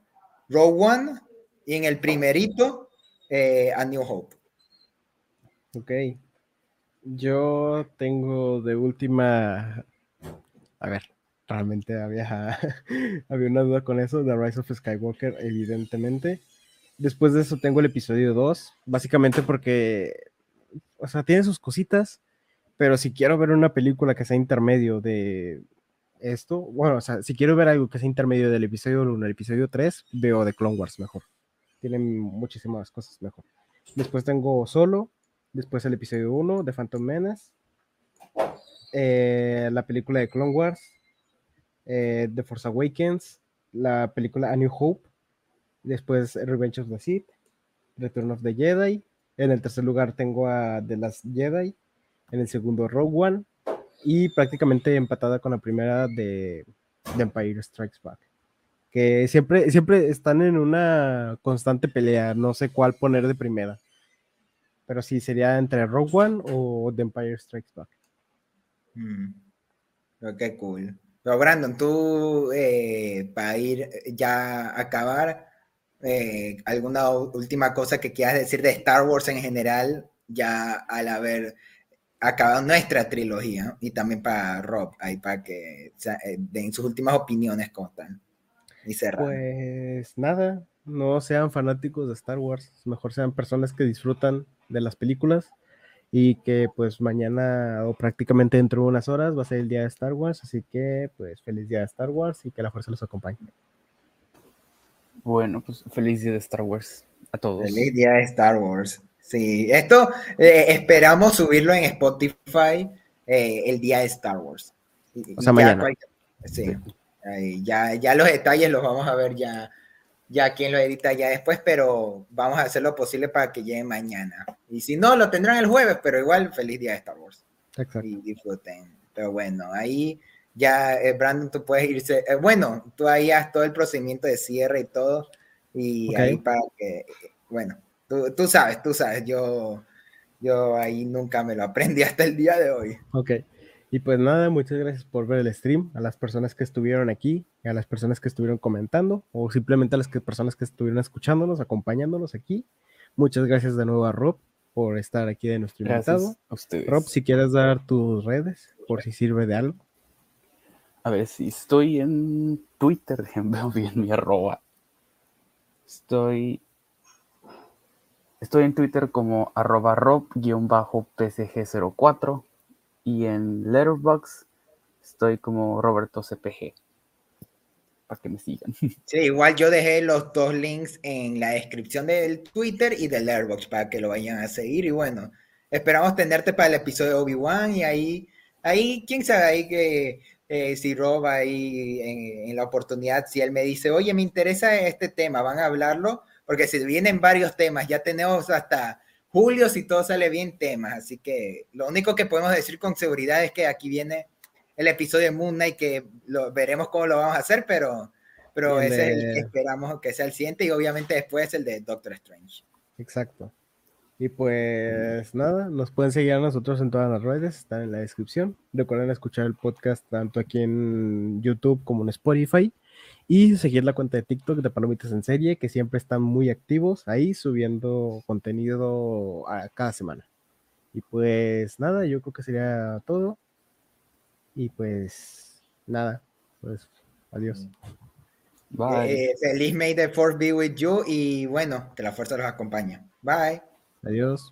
Rogue One, y en el primerito, eh, A New Hope. Ok. Yo tengo de última. A ver, realmente había, había una duda con eso. The Rise of Skywalker, evidentemente. Después de eso tengo el episodio 2. Básicamente porque. O sea, tiene sus cositas. Pero si quiero ver una película que sea intermedio de esto. Bueno, o sea, si quiero ver algo que sea intermedio del episodio 1 al episodio 3, veo The Clone Wars mejor. Tienen muchísimas cosas mejor. Después tengo Solo. Después el episodio 1 de Phantom Menace. eh, la película de Clone Wars. eh, The Force Awakens. La película A New Hope. Después Revenge of the Sith. Return of the Jedi. En el tercer lugar tengo a The Last Jedi. En el segundo Rogue One. Y prácticamente empatada con la primera de, de Empire Strikes Back. Que siempre, siempre están en una constante pelea. No sé cuál poner de primera. Pero sí, sería entre Rogue One o The Empire Strikes Back. Mm. Qué cool. Pero Brandon, tú, eh, para ir ya a acabar, eh, ¿alguna última cosa que quieras decir de Star Wars en general, ya al haber acabado nuestra trilogía? Y también para Rob, ahí para que o sea, eh, den sus últimas opiniones como están. Y cerrar. Pues nada, no sean fanáticos de Star Wars, mejor sean personas que disfrutan de las películas y que pues mañana o prácticamente dentro de unas horas va a ser el día de Star Wars, así que pues feliz día de Star Wars y que la fuerza los acompañe. Bueno, pues feliz día de Star Wars a todos. Feliz día de Star Wars. Sí, esto eh, esperamos subirlo en Spotify eh, el día de Star Wars. O sea, ya mañana. cualquier- sí, ahí ya, ya los detalles los vamos a ver ya, ya quien lo edita ya después, pero vamos a hacer lo posible para que llegue mañana. Y si no, lo tendrán el jueves, pero igual feliz día de Star Wars Exacto. y disfruten. Pero bueno, ahí ya, eh, Brandon, tú puedes irse. eh, bueno, tú ahí haz todo el procedimiento de cierre y todo. Y Ok. ahí para que, bueno, tú, tú sabes, tú sabes, yo, yo ahí nunca me lo aprendí hasta el día de hoy. Ok. Y pues nada, muchas gracias por ver el stream, a las personas que estuvieron aquí, a las personas que estuvieron comentando, o simplemente a las que, personas que estuvieron escuchándonos, acompañándonos aquí. Muchas gracias de nuevo a Rob por estar aquí de nuestro invitado. a ustedes. Rob, si quieres dar tus redes, por si sirve de algo. A ver, si estoy en Twitter, veo bien mi arroba. Estoy. Estoy en Twitter como arroba rob-psg04 y en Letterboxd estoy como Roberto CPG. Para que me sigan. Sí, igual yo dejé los dos links en la descripción del Twitter y del Letterboxd para que lo vayan a seguir. Y bueno, esperamos tenerte para el episodio de Obi-Wan y ahí, ahí, quién sabe, ahí que eh, si Rob ahí en, en, la oportunidad, si él me dice, oye, me interesa este tema, van a hablarlo, porque si vienen varios temas, ya tenemos hasta julio si todo sale bien temas, así que lo único que podemos decir con seguridad es que aquí viene el episodio de Moon Knight que lo veremos cómo lo vamos a hacer, pero, pero ese es el que esperamos que sea el siguiente y obviamente después el de Doctor Strange. Exacto. Y pues nada, nos pueden seguir a nosotros en todas las redes, están en la descripción. Recuerden escuchar el podcast tanto aquí en YouTube como en Spotify. Y seguir la cuenta de TikTok de Palomitas en Serie, que siempre están muy activos ahí subiendo contenido a cada semana. Y pues nada, yo creo que sería todo. Y pues nada, pues adiós. Bye. Eh, feliz May the Force be with you y bueno, que la fuerza los acompañe. Bye. Adiós.